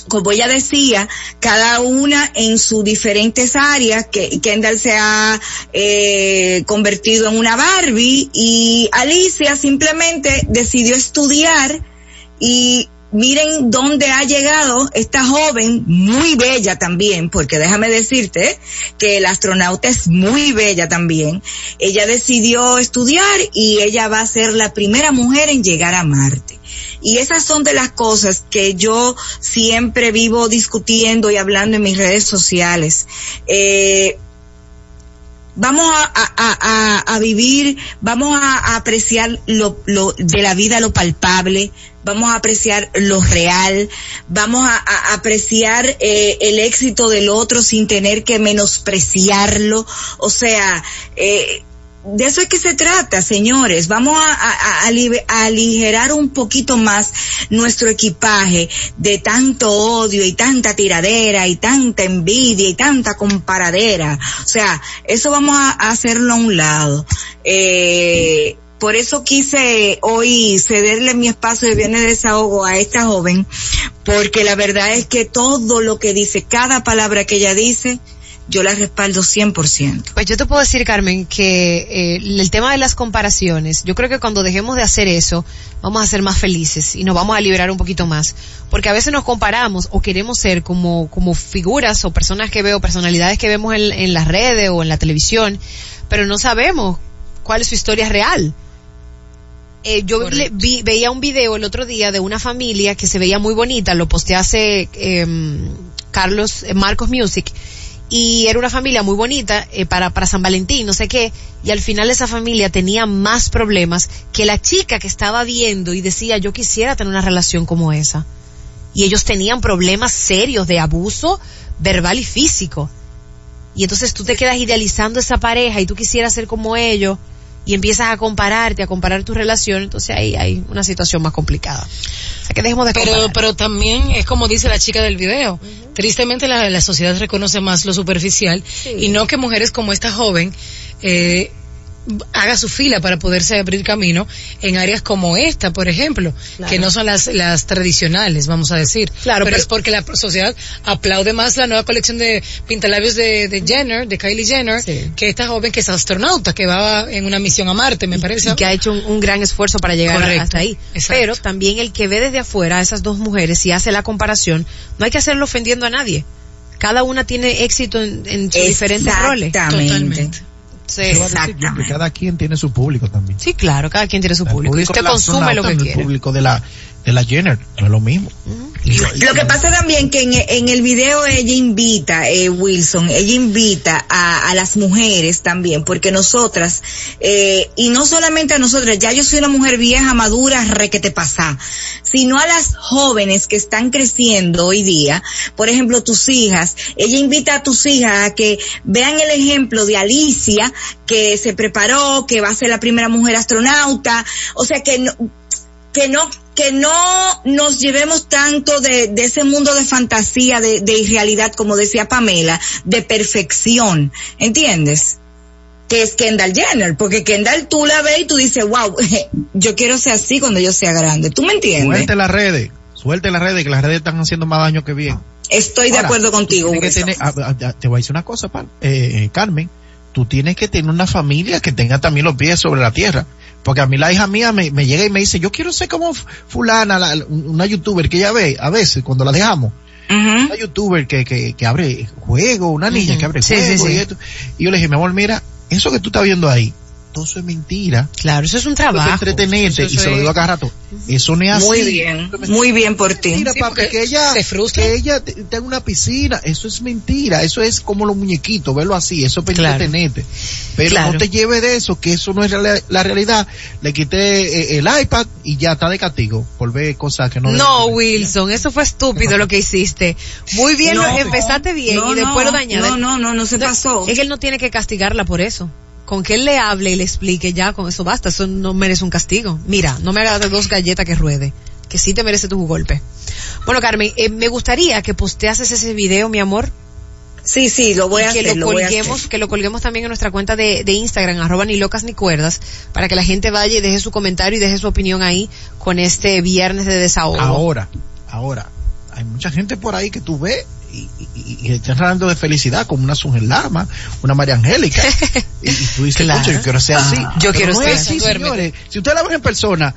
como ella decía, cada una en sus diferentes áreas, que Kendall se ha eh, convertido en una Barbie y Alicia simplemente decidió estudiar y miren dónde ha llegado esta joven, muy bella también, porque déjame decirte que la astronauta es muy bella también. Ella decidió estudiar y ella va a ser la primera mujer en llegar a Marte. Y esas son de las cosas que yo siempre vivo discutiendo y hablando en mis redes sociales. Eh, vamos a, a- a- a- vivir, vamos a, a apreciar lo, lo de la vida, lo palpable, vamos a apreciar lo real, vamos a, a apreciar eh, el éxito del otro sin tener que menospreciarlo, o sea, eh, de eso es que se trata, señores. Vamos a, aligerar un poquito más nuestro equipaje de tanto odio y tanta tiradera y tanta envidia y tanta comparadera. O sea, eso vamos a, hacerlo a un lado. Eh, por eso quise hoy cederle mi espacio de viernes de desahogo a esta joven, porque la verdad es que todo lo que dice, cada palabra que ella dice, yo la respaldo 100%. Pues yo te puedo decir, Carmen, que eh, el tema de las comparaciones, yo creo que cuando dejemos de hacer eso, vamos a ser más felices y nos vamos a liberar un poquito más. Porque a veces nos comparamos o queremos ser como, como figuras o personas que veo, personalidades que vemos en, en las redes o en la televisión, pero no sabemos cuál es su historia real. Eh, yo le- vi- veía un video el otro día de una familia que se veía muy bonita, lo posteé hace em, Carlos, eh, Marcos Music, y era una familia muy bonita eh, para, para San Valentín, no sé qué, y al final esa familia tenía más problemas que la chica que estaba viendo y decía yo quisiera tener una relación como esa. Y ellos tenían problemas serios de abuso verbal y físico. Y entonces tú te quedas idealizando esa pareja y tú quisieras ser como ellos y empiezas a compararte, a comparar tu relación, entonces ahí hay una situación más complicada. O sea que dejemos de Pero, comparar. pero también es como dice la chica del video. Tristemente la, la sociedad reconoce más lo superficial y no que mujeres como esta joven eh, haga su fila para poderse abrir camino en áreas como esta, por ejemplo, Claro. que no son las, las tradicionales, vamos a decir. Claro, pero, pero- es porque la sociedad aplaude más la nueva colección de pintalabios de, de Jenner, de Kylie Jenner, que esta joven que es astronauta, que va en una misión a Marte, me parece. y que ha hecho un, un gran esfuerzo para llegar Correcto, hasta ahí. exacto. Pero también el que ve desde afuera a esas dos mujeres y hace la comparación, no hay que hacerlo ofendiendo a nadie. Cada una tiene éxito en, en sus diferentes roles. Exactamente. Sí, cada quien tiene su público también. Sí, claro, cada quien tiene su público. Y público usted de la consume lo que quiere. El público de la, de la Jenner no es lo mismo. Lo que pasa también que en, en el video ella invita, eh, Wilson, ella invita a, a las mujeres también, porque nosotras, eh, y no solamente a nosotras, ya yo soy una mujer vieja, madura, re que te pasa, sino a las jóvenes que están creciendo hoy día, por ejemplo, tus hijas, ella invita a tus hijas a que vean el ejemplo de Alicia, que se preparó, que va a ser la primera mujer astronauta, o sea que no, que no que no nos llevemos tanto de, de ese mundo de fantasía, de, de irrealidad, como decía Pamela, de perfección, ¿entiendes? Que es Kendall Jenner, porque Kendall tú la ves y tú dices, wow, [laughs] yo quiero ser así cuando yo sea grande. ¿Tú me entiendes? Suelte las redes, suelte las redes, que las redes están haciendo más daño que bien. Estoy de acuerdo contigo. que tener- ah, ah, te voy a decir una cosa, Pal- eh, eh, Carmen. Tú tienes que tener una familia que tenga también los pies sobre la tierra. Porque a mí la hija mía me, me llega y me dice, yo quiero ser como fulana, la- una youtuber que ella ve a veces cuando la dejamos. Una youtuber que, que, que abre juego, una niña que abre Sí, sí, juego sí. y esto. Y yo le dije, mi amor, mira, eso que tú estás viendo ahí, todo eso es mentira. Claro, eso es un Eso es trabajo. entretenerte, Eso y se lo digo a cada rato. Eso no es así. Muy bien, muy bien por ti. Mentira, Sí, papi, que ella, se frustra. que ella te- tenga una piscina, eso es mentira, eso es como los muñequitos, verlo así, eso es para Claro. entretenerte. Pero Claro. no te lleve de eso, que eso no es real- la realidad. Le quité eh, el iPad y ya está de castigo por ver cosas que no No. Wilson, eso fue estúpido lo que hiciste. Muy bien, No, lo- empezaste bien no, y después no, lo dañaste. no, no, no, no se pasó. Es que él no tiene que castigarla por eso. Con que él le hable y le explique ya, con eso basta, eso no merece un castigo. Mira, no me hagas dos galletas que ruede, que sí te merece tu golpe. Bueno, Carmen, eh, me gustaría que posteases ese video, mi amor, Sí, sí, lo voy y a que hacer, lo lo voy a colguemos, hacer. que lo colguemos también en nuestra cuenta de, de Instagram, arroba ni locas ni cuerdas, para que la gente vaya y deje su comentario y deje su opinión ahí con este viernes de desahogo. Ahora, ahora, hay mucha gente por ahí que tú ves y, y, y están hablando de felicidad, como una Sungel Lama, una María Angélica. [laughs] y, y tú dices, Claro. "Concho, yo quiero ser así. Yo Pero quiero no ser así, señores. Si ustedes la ven en persona,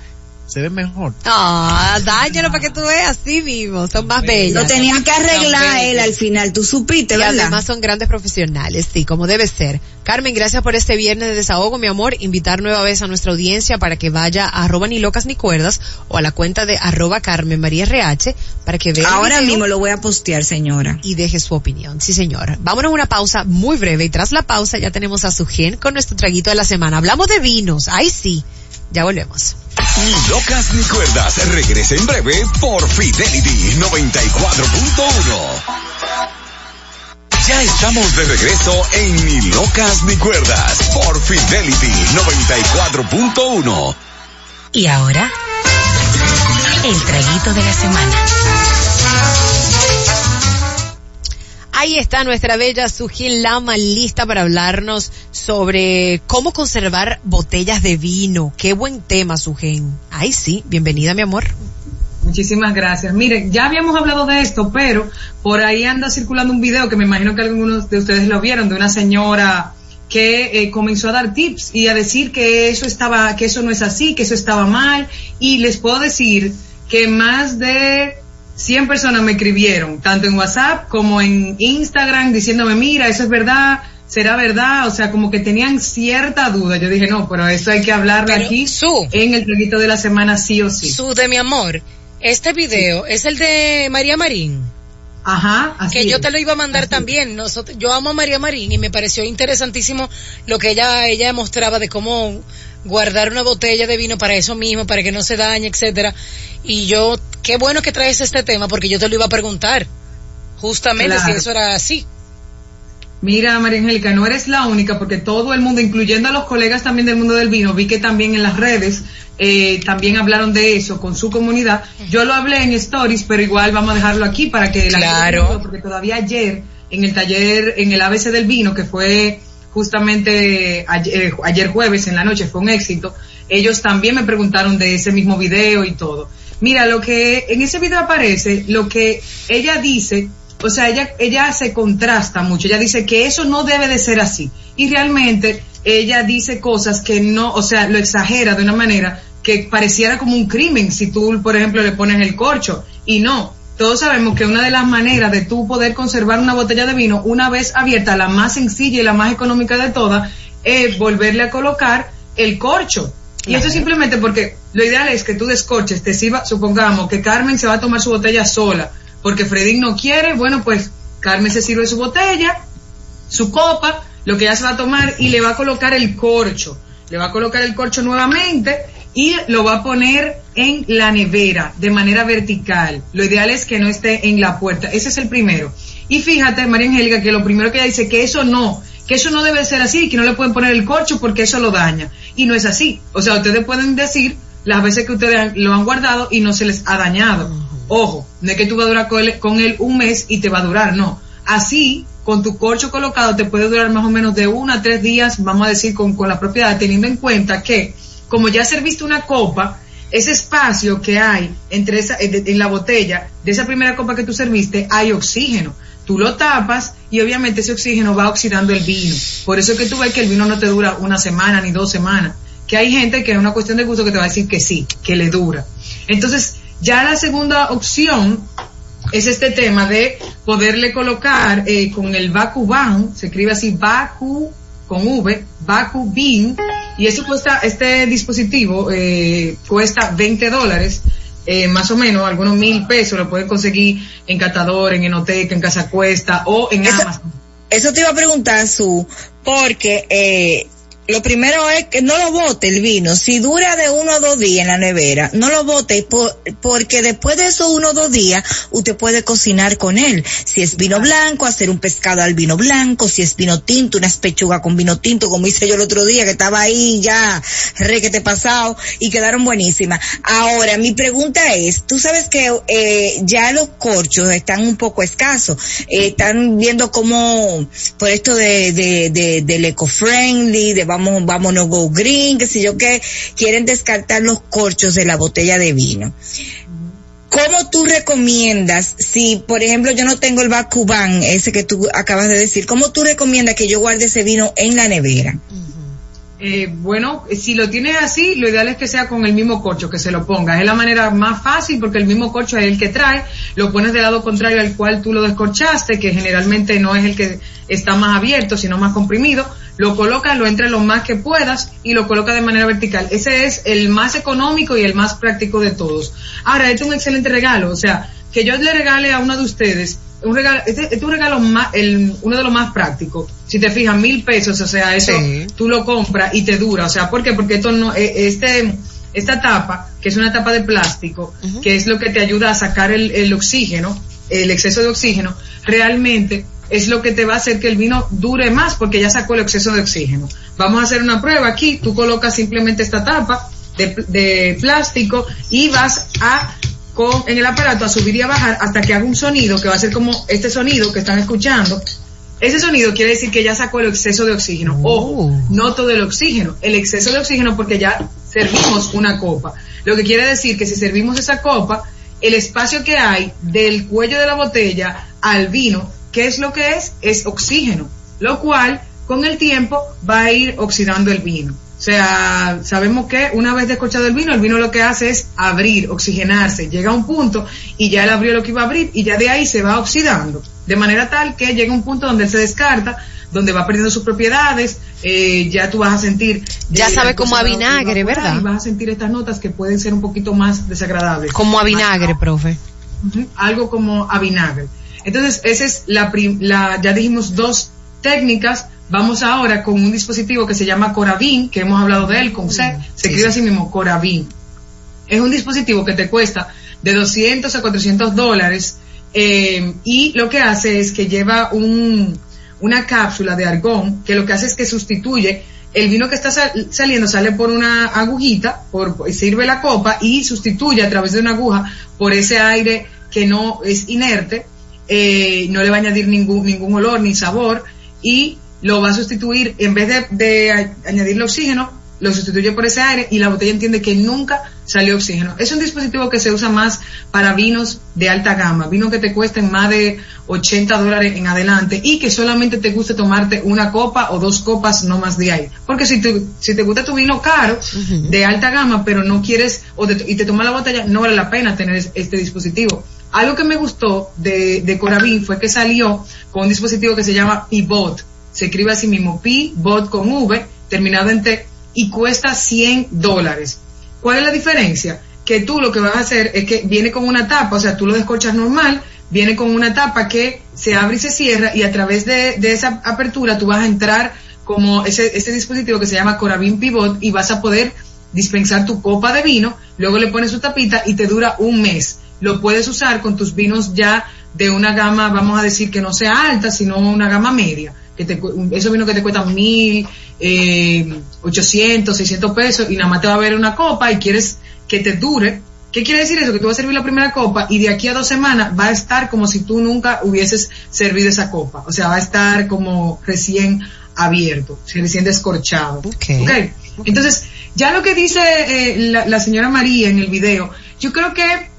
se ven mejor. Ah, dáñalo para que tú veas así mismo, son más bellas. Lo tenía que arreglar él al final, tú supiste, Y ¿verdad? además son grandes profesionales, sí, como debe ser. Carmen, gracias por este viernes de desahogo, mi amor. Invitar nueva vez a nuestra audiencia para que vaya a arroba ni locas ni cuerdas o a la cuenta de arroba Carmen María RH para que vea Ahora mismo lo voy a postear, señora. y deje su opinión. Sí, señor. Vámonos a una pausa muy breve y tras la pausa ya tenemos a Sugen con nuestro traguito de la semana. Hablamos de vinos. Ay, sí. Ya volvemos. Ni locas ni cuerdas. Regresa en breve por Fidelity 94.1. Ya estamos de regreso en Ni locas ni cuerdas por Fidelity 94.1. Y ahora, el traguito de la semana. Ahí está nuestra bella Sujin Lama lista para hablarnos sobre cómo conservar botellas de vino. Qué buen tema, Sujin. Ay, sí. Bienvenida, mi amor. Muchísimas gracias. Miren, ya habíamos hablado de esto, pero por ahí anda circulando un video que me imagino que algunos de ustedes lo vieron, de una señora que eh, comenzó a dar tips y a decir que eso estaba, que eso no es así, que eso estaba mal. Y les puedo decir que más de 100 personas me escribieron, tanto en WhatsApp como en Instagram, diciéndome, mira, eso es verdad, será verdad, o sea, como que tenían cierta duda. Yo dije, no, pero eso hay que hablarlo Pero, aquí Su. en el traguito de la semana sí o sí. Su de mi amor, este video es el de María Marín. Ajá, así que yo te lo iba a mandar también. Nosotros, yo amo a María Marín y me pareció interesantísimo lo que ella, ella mostraba de cómo guardar una botella de vino para eso mismo, para que no se dañe, etcétera. Y yo, qué bueno que traes este tema porque yo te lo iba a preguntar. Justamente Claro. si eso era así. Mira, María Angélica, no eres la única porque todo el mundo, incluyendo a los colegas también del mundo del vino, vi que también en las redes eh, también hablaron de eso con su comunidad. Yo lo hablé en stories, pero igual vamos a dejarlo aquí para que la Claro. gente porque todavía ayer en el taller, en el ABC del vino, que fue justamente ayer, eh, ayer jueves en la noche, fue un éxito, ellos también me preguntaron de ese mismo video y todo. Mira, lo que en ese video aparece, lo que ella dice, o sea, ella, ella se contrasta mucho, ella dice que eso no debe de ser así. Y realmente ella dice cosas que no, o sea, lo exagera de una manera que pareciera como un crimen si tú, por ejemplo, le pones el corcho. Y no, todos sabemos que una de las maneras de tú poder conservar una botella de vino una vez abierta, la más sencilla y la más económica de todas, es volverle a colocar el corcho. Y eso simplemente porque lo ideal es que tú descorches, te sirva, supongamos que Carmen se va a tomar su botella sola, porque Fredín no quiere, bueno, pues Carmen se sirve su botella, su copa, lo que ella se va a tomar y le va a colocar el corcho. Le va a colocar el corcho nuevamente y lo va a poner en la nevera de manera vertical. Lo ideal es que no esté en la puerta. Ese es el primero. Y fíjate, María Angélica, que lo primero que ella dice que eso no, que eso no debe ser así, que no le pueden poner el corcho porque eso lo daña. Y no es así. O sea, ustedes pueden decir las veces que ustedes lo han guardado y no se les ha dañado. Ojo, no es que tú vas a durar con él, con él un mes y te va a durar, no. Así, con tu corcho colocado, te puede durar más o menos de uno a tres días, vamos a decir, con, con la propiedad, teniendo en cuenta que, como ya serviste una copa, ese espacio que hay entre esa, en, en la botella de esa primera copa que tú serviste, hay oxígeno. Tú lo tapas y obviamente ese oxígeno va oxidando el vino. Por eso es que tú ves que el vino no te dura una semana ni dos semanas. Que hay gente que es una cuestión de gusto que te va a decir que sí, que le dura. Entonces, ya la segunda opción es este tema de poderle colocar eh, con el Bakuban, se escribe así Baku con V, Baku y eso cuesta, este dispositivo eh, cuesta 20 dólares, eh, más o menos, algunos mil pesos, lo pueden conseguir en Catador, en Enoteca, en Casa Cuesta o en Amazon. Eso te iba a preguntar, Su, porque eh, lo primero es que no lo bote el vino. Si dura de uno o dos días en la nevera, no lo bote por- porque después de esos uno o dos días usted puede cocinar con él. Si es vino blanco, hacer un pescado al vino blanco. Si es vino tinto, unas pechugas con vino tinto, como hice yo el otro día, que estaba ahí ya requete pasado y quedaron buenísimas. Ahora, mi pregunta es, tú sabes que eh, ya los corchos están un poco escasos. Eh, están viendo cómo, por esto de, de, de, del eco-friendly, de vamos, vámonos go green, que sé yo qué, quieren descartar los corchos de la botella de vino. ¿Cómo tú recomiendas, si por ejemplo yo no tengo el Bakuban, ese que tú acabas de decir, cómo tú recomiendas que yo guarde ese vino en la nevera? Eh, bueno, si lo tienes así, lo ideal es que sea con el mismo corcho, que se lo pongas. Es la manera más fácil porque el mismo corcho es el que trae, lo pones del lado contrario al cual tú lo descorchaste, que generalmente no es el que está más abierto, sino más comprimido. Lo colocas, lo entras lo más que puedas y lo colocas de manera vertical. Ese es el más económico y el más práctico de todos. Ahora, este es un excelente regalo, o sea, que yo le regale a uno de ustedes un regalo, este, este es un regalo más, el, uno de los más prácticos. Si te fijas, mil pesos, o sea, eso tú lo compras y te dura. O sea, ¿por qué? Porque esto no, eh, este, esta tapa, que es una tapa de plástico, que es lo que te ayuda a sacar el, el oxígeno, el exceso de oxígeno, realmente es lo que te va a hacer que el vino dure más porque ya sacó el exceso de oxígeno. Vamos a hacer una prueba aquí, tú colocas simplemente esta tapa de, de plástico y vas a con, en el aparato a subir y a bajar hasta que haga un sonido que va a ser como este sonido que están escuchando. Ese sonido quiere decir que ya sacó el exceso de oxígeno. Ojo, no todo el oxígeno, el exceso de oxígeno porque ya servimos una copa. Lo que quiere decir que si servimos esa copa, el espacio que hay del cuello de la botella al vino, ¿qué es lo que es? Es oxígeno, lo cual con el tiempo va a ir oxidando el vino. O sea, sabemos que una vez descorchado el vino, el vino lo que hace es abrir, oxigenarse, llega a un punto y ya él abrió lo que iba a abrir y ya de ahí se va oxidando. De manera tal que llega un punto donde él se descarta, donde va perdiendo sus propiedades, eh, ya tú vas a sentir... Ya sabe como a vinagre, ¿verdad? Y vas a sentir estas notas que pueden ser un poquito más desagradables. Como a vinagre, profe. Algo como a vinagre. Entonces, esa es la, la, ya dijimos dos técnicas. Vamos ahora con un dispositivo que se llama Coravin, que hemos hablado de él con C. Se escribe así mismo, Coravin. Es un dispositivo que te cuesta de 200 a 400 dólares eh, y lo que hace es que lleva un, una cápsula de argón que lo que hace es que sustituye el vino que está sal- saliendo sale por una agujita, por, sirve la copa y sustituye a través de una aguja por ese aire que no es inerte, eh, no le va a añadir ningún, ningún olor ni sabor y lo va a sustituir, en vez de, de añadirle oxígeno, lo sustituye por ese aire y la botella entiende que nunca salió oxígeno. Es un dispositivo que se usa más para vinos de alta gama, vinos que te cuesten más de 80 dólares en adelante y que solamente te guste tomarte una copa o dos copas, no más de ahí. Porque si te, si te gusta tu vino caro, de alta gama, pero no quieres, o de- y te tomas la botella, no vale la pena tener es- este dispositivo. Algo que me gustó de, de fue que salió con un dispositivo que se llama Pivot. Se escribe así mismo, Pivot con V, terminado en T, y cuesta 100 dólares. ¿Cuál es la diferencia? Que tú lo que vas a hacer es que viene con una tapa, o sea, tú lo descorchas normal, viene con una tapa que se abre y se cierra y a través de, esa apertura tú vas a entrar como ese, ese dispositivo que se llama Coravin Pivot y vas a poder dispensar tu copa de vino, luego le pones su tapita y te dura un mes. Lo puedes usar con tus vinos ya de una gama, vamos a decir que no sea alta, sino una gama media. que te, esos vinos que te cuestan mil, eh, 800, 600 pesos y nada más te va a ver una copa y quieres que te dure. ¿Qué quiere decir eso? Que tú vas a servir la primera copa y de aquí a dos semanas va a estar como si tú nunca hubieses servido esa copa. O sea, va a estar como recién abierto, recién descorchado. Ok. Entonces, ya lo que dice eh, la, la señora María en el video, yo creo que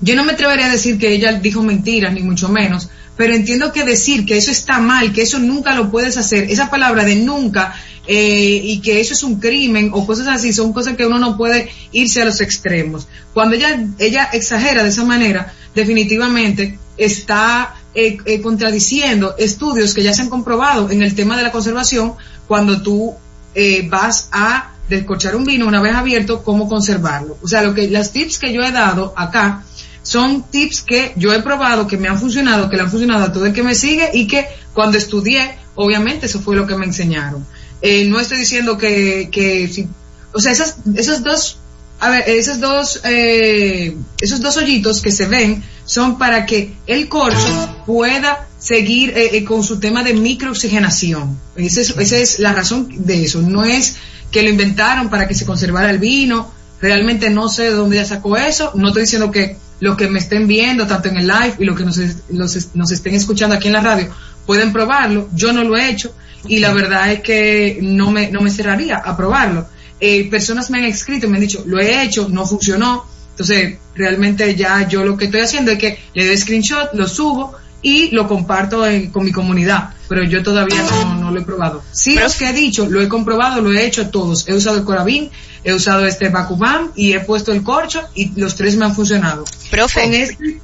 yo no me atrevería a decir que ella dijo mentiras, ni mucho menos, pero entiendo que decir que eso está mal, que eso nunca lo puedes hacer, esa palabra de nunca, eh, y que eso es un crimen o cosas así, son cosas que uno no puede irse a los extremos. Cuando ella, ella exagera de esa manera, definitivamente está eh, eh, contradiciendo estudios que ya se han comprobado en el tema de la conservación cuando tú eh, vas a descorchar un vino una vez abierto, cómo conservarlo. O sea, lo que las tips que yo he dado acá son tips que yo he probado, que me han funcionado, que le han funcionado a todo el que me sigue y que cuando estudié, obviamente eso fue lo que me enseñaron. Eh, no estoy diciendo que, que o sea, esas, esos dos, a ver, esos dos, eh, esos dos hoyitos que se ven son para que el corcho pueda seguir eh, eh, con su tema de microoxigenación. Esa es, esa es la razón de eso. No es que lo inventaron para que se conservara el vino. Realmente no sé de dónde ya sacó eso. No estoy diciendo que los que me estén viendo, tanto en el live y los que nos, los nos estén escuchando aquí en la radio, pueden probarlo. Yo no lo he hecho y la verdad es que no me, no me cerraría a probarlo. Eh, personas me han escrito y me han dicho, lo he hecho, no funcionó. Entonces, realmente ya yo lo que estoy haciendo es que le doy screenshot, lo subo y lo comparto en- con mi comunidad. Pero yo todavía no, no lo he probado. Sí, los que he dicho, lo he comprobado, lo he hecho todos. He usado el Corabin, he usado este Bacubam y he puesto el corcho y los tres me han funcionado. Profe. Con este,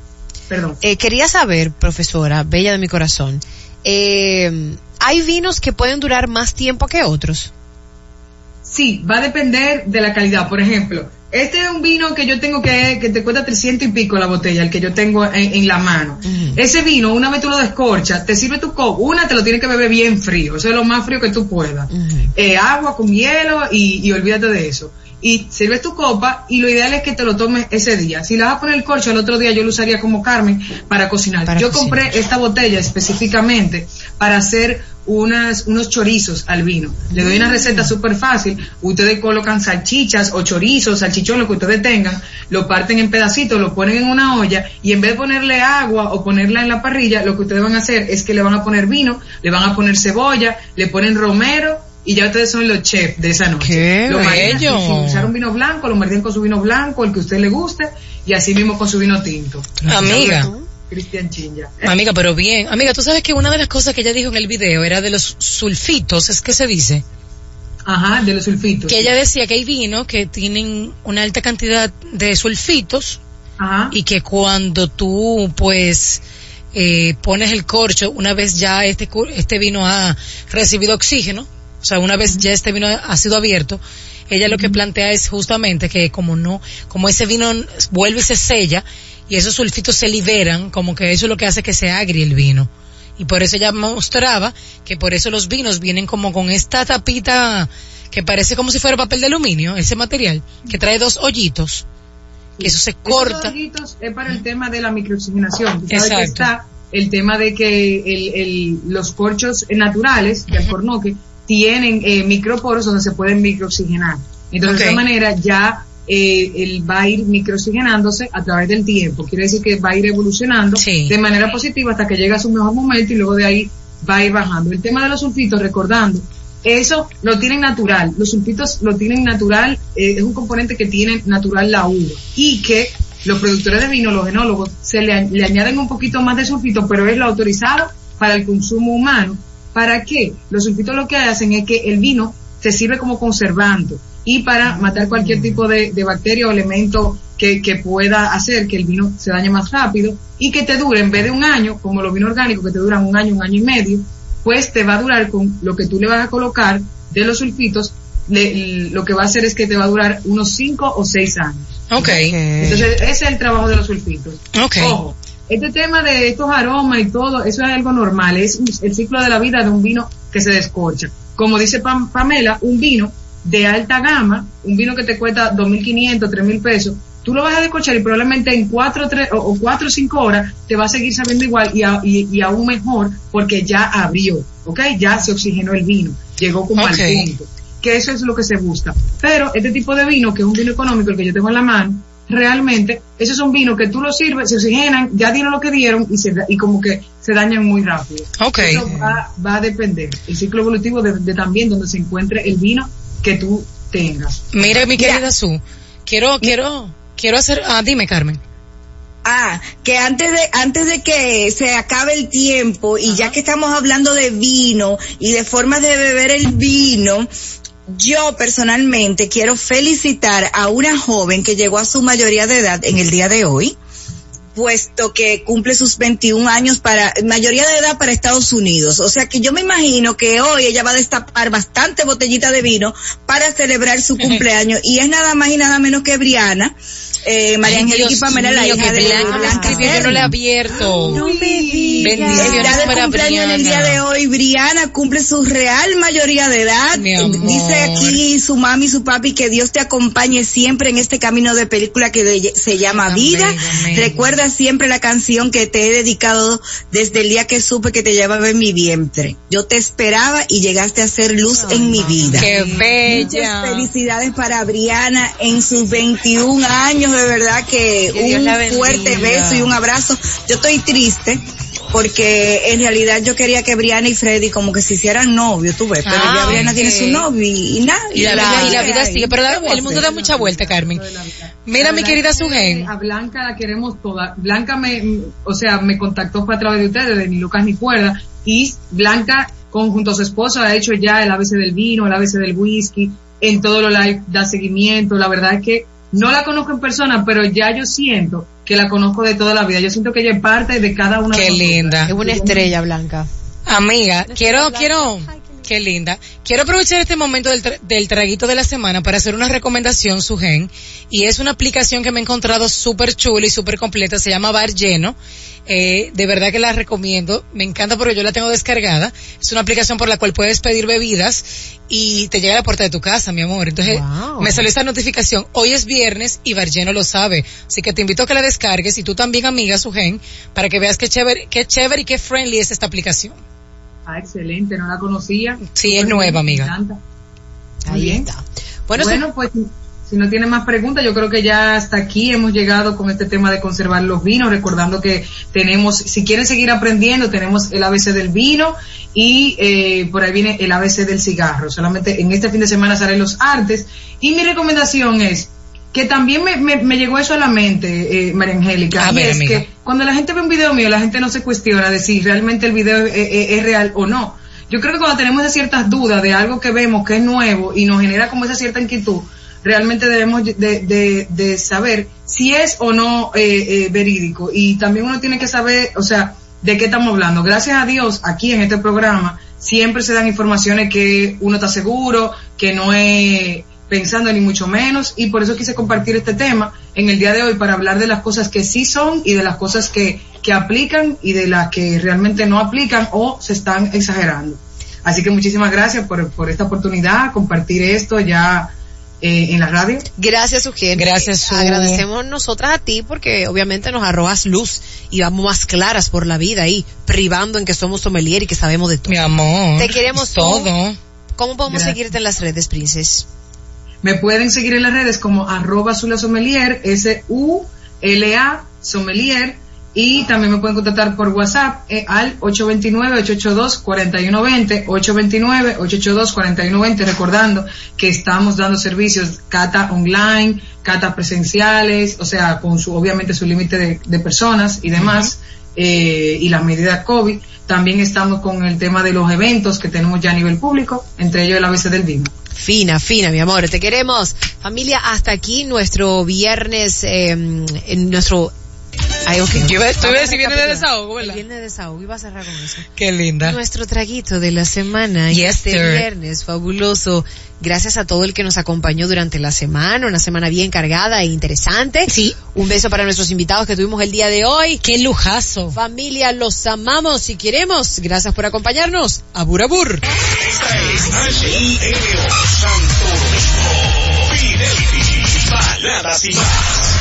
perdón. Eh, quería saber, profesora, bella de mi corazón, eh, ¿hay vinos que pueden durar más tiempo que otros? Sí, va a depender de la calidad. Por ejemplo, este es un vino que yo tengo que, que te cuesta 300 y pico la botella, el que yo tengo en, en la mano. Ese vino, una vez tú lo descorchas, te sirve tu copa, una te lo tienes que beber bien frío, eso es lo más frío que tú puedas. Eh, agua con hielo y, y olvídate de eso. Y sirves tu copa y lo ideal es que te lo tomes ese día. Si le vas a poner el corcho el otro día, yo lo usaría como Carmen para cocinar. Para yo cocinar. compré esta botella específicamente para hacer unas, unos chorizos al vino. Le doy una receta súper fácil. Ustedes colocan salchichas o chorizos, salchichón, lo que ustedes tengan, lo parten en pedacitos, lo ponen en una olla y en vez de ponerle agua o ponerla en la parrilla, lo que ustedes van a hacer es que le van a poner vino, le van a poner cebolla, le ponen romero y ya ustedes son los chefs de esa noche. ¡Qué lo bello! Si usaron vino blanco, lo marinan con su vino blanco, el que a usted le guste, y así mismo con su vino tinto. Amiga. Cristian. Amiga, pero bien. Amiga, tú sabes que una de las cosas que ella dijo en el video era de los sulfitos, es que se dice. Ajá, de los sulfitos. Que ella decía que hay vinos que tienen una alta cantidad de sulfitos Ajá. y que cuando tú, pues, eh, pones el corcho, una vez ya este, este vino ha recibido oxígeno, o sea, una vez ya este vino ha sido abierto, ella lo que plantea es justamente que como no, como ese vino vuelve y se sella y esos sulfitos se liberan, como que eso es lo que hace que se agrie el vino. Y por eso ella mostraba que por eso los vinos vienen como con esta tapita que parece como si fuera papel de aluminio, ese material, que trae dos hoyitos, que eso se Esos corta. hoyitos es para el tema de la microoxigenación. Exacto. que está el tema de que el, el- los corchos naturales de alcornoque tienen eh, microporos donde se pueden microoxigenar. Entonces, de Ok. esa manera ya eh, él va a ir microoxigenándose a través del tiempo. Quiere decir que va a ir evolucionando de manera positiva hasta que llega a su mejor momento y luego de ahí va a ir bajando. El tema de los sulfitos, recordando, eso lo tienen natural. Los sulfitos lo tienen natural, eh, es un componente que tiene natural la uva. Y que los productores de vino, los enólogos, se le, le añaden un poquito más de sulfito, pero es lo autorizado para el consumo humano. ¿Para qué? Los sulfitos lo que hacen es que el vino se sirve como conservante y para matar cualquier tipo de, de bacteria o elemento que, que pueda hacer que el vino se dañe más rápido y que te dure en vez de un año, como los vinos orgánicos que te duran un año, un año y medio, pues te va a durar con lo que tú le vas a colocar de los sulfitos, le- lo que va a hacer es que te va a durar unos 5 o 6 años. Ok. Entonces, ese es el trabajo de los sulfitos. Ok. Ojo, este tema de estos aromas y todo, eso es algo normal, es el ciclo de la vida de un vino que se descorcha. Como dice Pam- Pamela, un vino de alta gama, un vino que te cuesta 2.500, 3.000 pesos, tú lo vas a descorchar y probablemente en cuatro, tres, o, o cuatro o cinco horas te va a seguir sabiendo igual y, a- y, y aún mejor porque ya abrió, ¿ok? Ya se oxigenó el vino, llegó como Ok. al punto. Que eso es lo que se busca. Pero este tipo de vino, que es un vino económico, el que yo tengo en la mano, realmente, esos son vinos que tú los sirves, se oxigenan, ya dieron lo que dieron y, se, y como que se dañan muy rápido. Ok. Eso va, va a depender. El ciclo evolutivo de, de también donde se encuentre el vino que tú tengas. Mira, mi querida Su, quiero, quiero, quiero hacer, ah, dime, Carmen. Ah, que antes de antes de que se acabe el tiempo y ya que estamos hablando de vino y de formas de beber el vino, yo personalmente quiero felicitar a una joven que llegó a su mayoría de edad en el día de hoy, puesto que cumple sus 21 años para mayoría de edad para Estados Unidos. O sea que yo me imagino que hoy ella va a destapar bastante botellita de vino para celebrar su [laughs] cumpleaños y es nada más y nada menos que Briana. Eh, María Angélica y Pamela, la hija que de Blanca Blanca escribió, yo no le he abierto. No me digas. Bendiciones Está de para cumpleaños en el día Briana. de hoy. Briana cumple su real mayoría de edad. Dice aquí su mami y su papi que Dios te acompañe siempre en este camino de película que de- se llama Amén, Vida. amén. Recuerda siempre la canción que te he dedicado desde el día que supe que te llevaba en mi vientre. Yo te esperaba y llegaste a ser luz en mi vida. Qué Muchas bella. felicidades para Briana en sus 21 años, de verdad que, un fuerte beso y un abrazo. Yo estoy triste porque en realidad yo quería que Briana y Freddy como que se hicieran novios, tú ves, pero Ah, ya Briana ok. tiene su novio y, y nada. Y la, y la vida sigue, pero la- ¿qué voy a el mundo da mucha vuelta, Carmen. Mira, mi querida Sugen. A Blanca la queremos toda. Blanca me, o sea, me contactó fue a través de ustedes, de ni Lucas ni Cuerda, y Blanca, con, junto a su esposo, ha hecho ya el ABC del vino, el ABC del whisky, en todo lo live da seguimiento. La verdad es que no la conozco en persona, pero ya yo siento que la conozco de toda la vida. Yo siento que ella es parte de cada una Qué de linda. Es una estrella blanca. Amiga, quiero, quiero, qué linda. Quiero aprovechar este momento del, tra- del traguito de la semana para hacer una recomendación, Sugen. Y es una aplicación que me he encontrado súper chula y súper completa. Se llama Bar Lleno. Eh, de verdad que la recomiendo. Me encanta porque yo la tengo descargada. Es una aplicación por la cual puedes pedir bebidas y te llega a la puerta de tu casa, mi amor. Entonces, Wow. me salió esta notificación. Hoy es viernes y Bar Lleno lo sabe. Así que te invito a que la descargues y tú también, amiga, Sugen, para que veas qué chévere, qué chévere y qué friendly es esta aplicación. Ah, excelente, no la conocía. Sí, es nueva, amiga. encanta. Ahí bien. está. Bueno, Bueno, pues si no tiene más preguntas, yo creo que ya hasta aquí hemos llegado con este tema de conservar los vinos, recordando que tenemos, si quieren seguir aprendiendo, tenemos el ABC del vino y eh, por ahí viene el ABC del cigarro. Solamente en este fin de semana salen los artes y mi recomendación es que también me, me, me llegó eso a la mente, eh, María Angélica, A y ver, es amiga. que cuando la gente ve un video mío, la gente no se cuestiona de si realmente el video es, es- es real o no. Yo creo que cuando tenemos ciertas dudas de algo que vemos que es nuevo y nos genera como esa cierta inquietud, realmente debemos de, de- de saber si es o no eh, eh, verídico. Y también uno tiene que saber, o sea, de qué estamos hablando. Gracias a Dios, aquí en este programa siempre se dan informaciones que uno está seguro, que no es pensando ni mucho menos, y por eso quise compartir este tema en el día de hoy para hablar de las cosas que sí son y de las cosas que, que aplican y de las que realmente no aplican o se están exagerando. Así que muchísimas gracias por, por esta oportunidad, compartir esto ya eh, en la radio. Gracias, Sugen. Gracias, Su. Agradecemos nosotras a ti porque obviamente nos arrojas luz y vamos más claras por la vida ahí, privando en que somos sommelier y que sabemos de todo. Mi amor. Te queremos todo. ¿Cómo podemos Gracias. seguirte en las redes, Princes? Me pueden seguir en las redes como arroba Zula Sommelier, S-U-L-A Sommelier, y también me pueden contactar por WhatsApp eh, al 829-882-4120, 829-882-4120, recordando que estamos dando servicios cata online, cata presenciales, o sea, con su, obviamente su límite de, de personas y demás, eh, y las medidas COVID. También estamos con el tema de los eventos que tenemos ya a nivel público, entre ellos el ABC del vino. Fina, fina, mi amor, te queremos. Familia, hasta aquí nuestro viernes, eh, en nuestro... Ay, ok. Yo a decir viernes de desahogo, ¿verdad? El viernes de desahogo, iba a cerrar con eso. Qué linda. Nuestro traguito de la semana y Yes, este sir. viernes fabuloso. Gracias a todo el que nos acompañó durante la semana, una semana bien cargada e interesante. Sí. Un beso para nuestros invitados que tuvimos el día de hoy. Qué lujazo. Familia, los amamos y queremos. Gracias por acompañarnos. Abur Abur. Esta es HILO Santo Domingo. Fidelity. Baladas y más.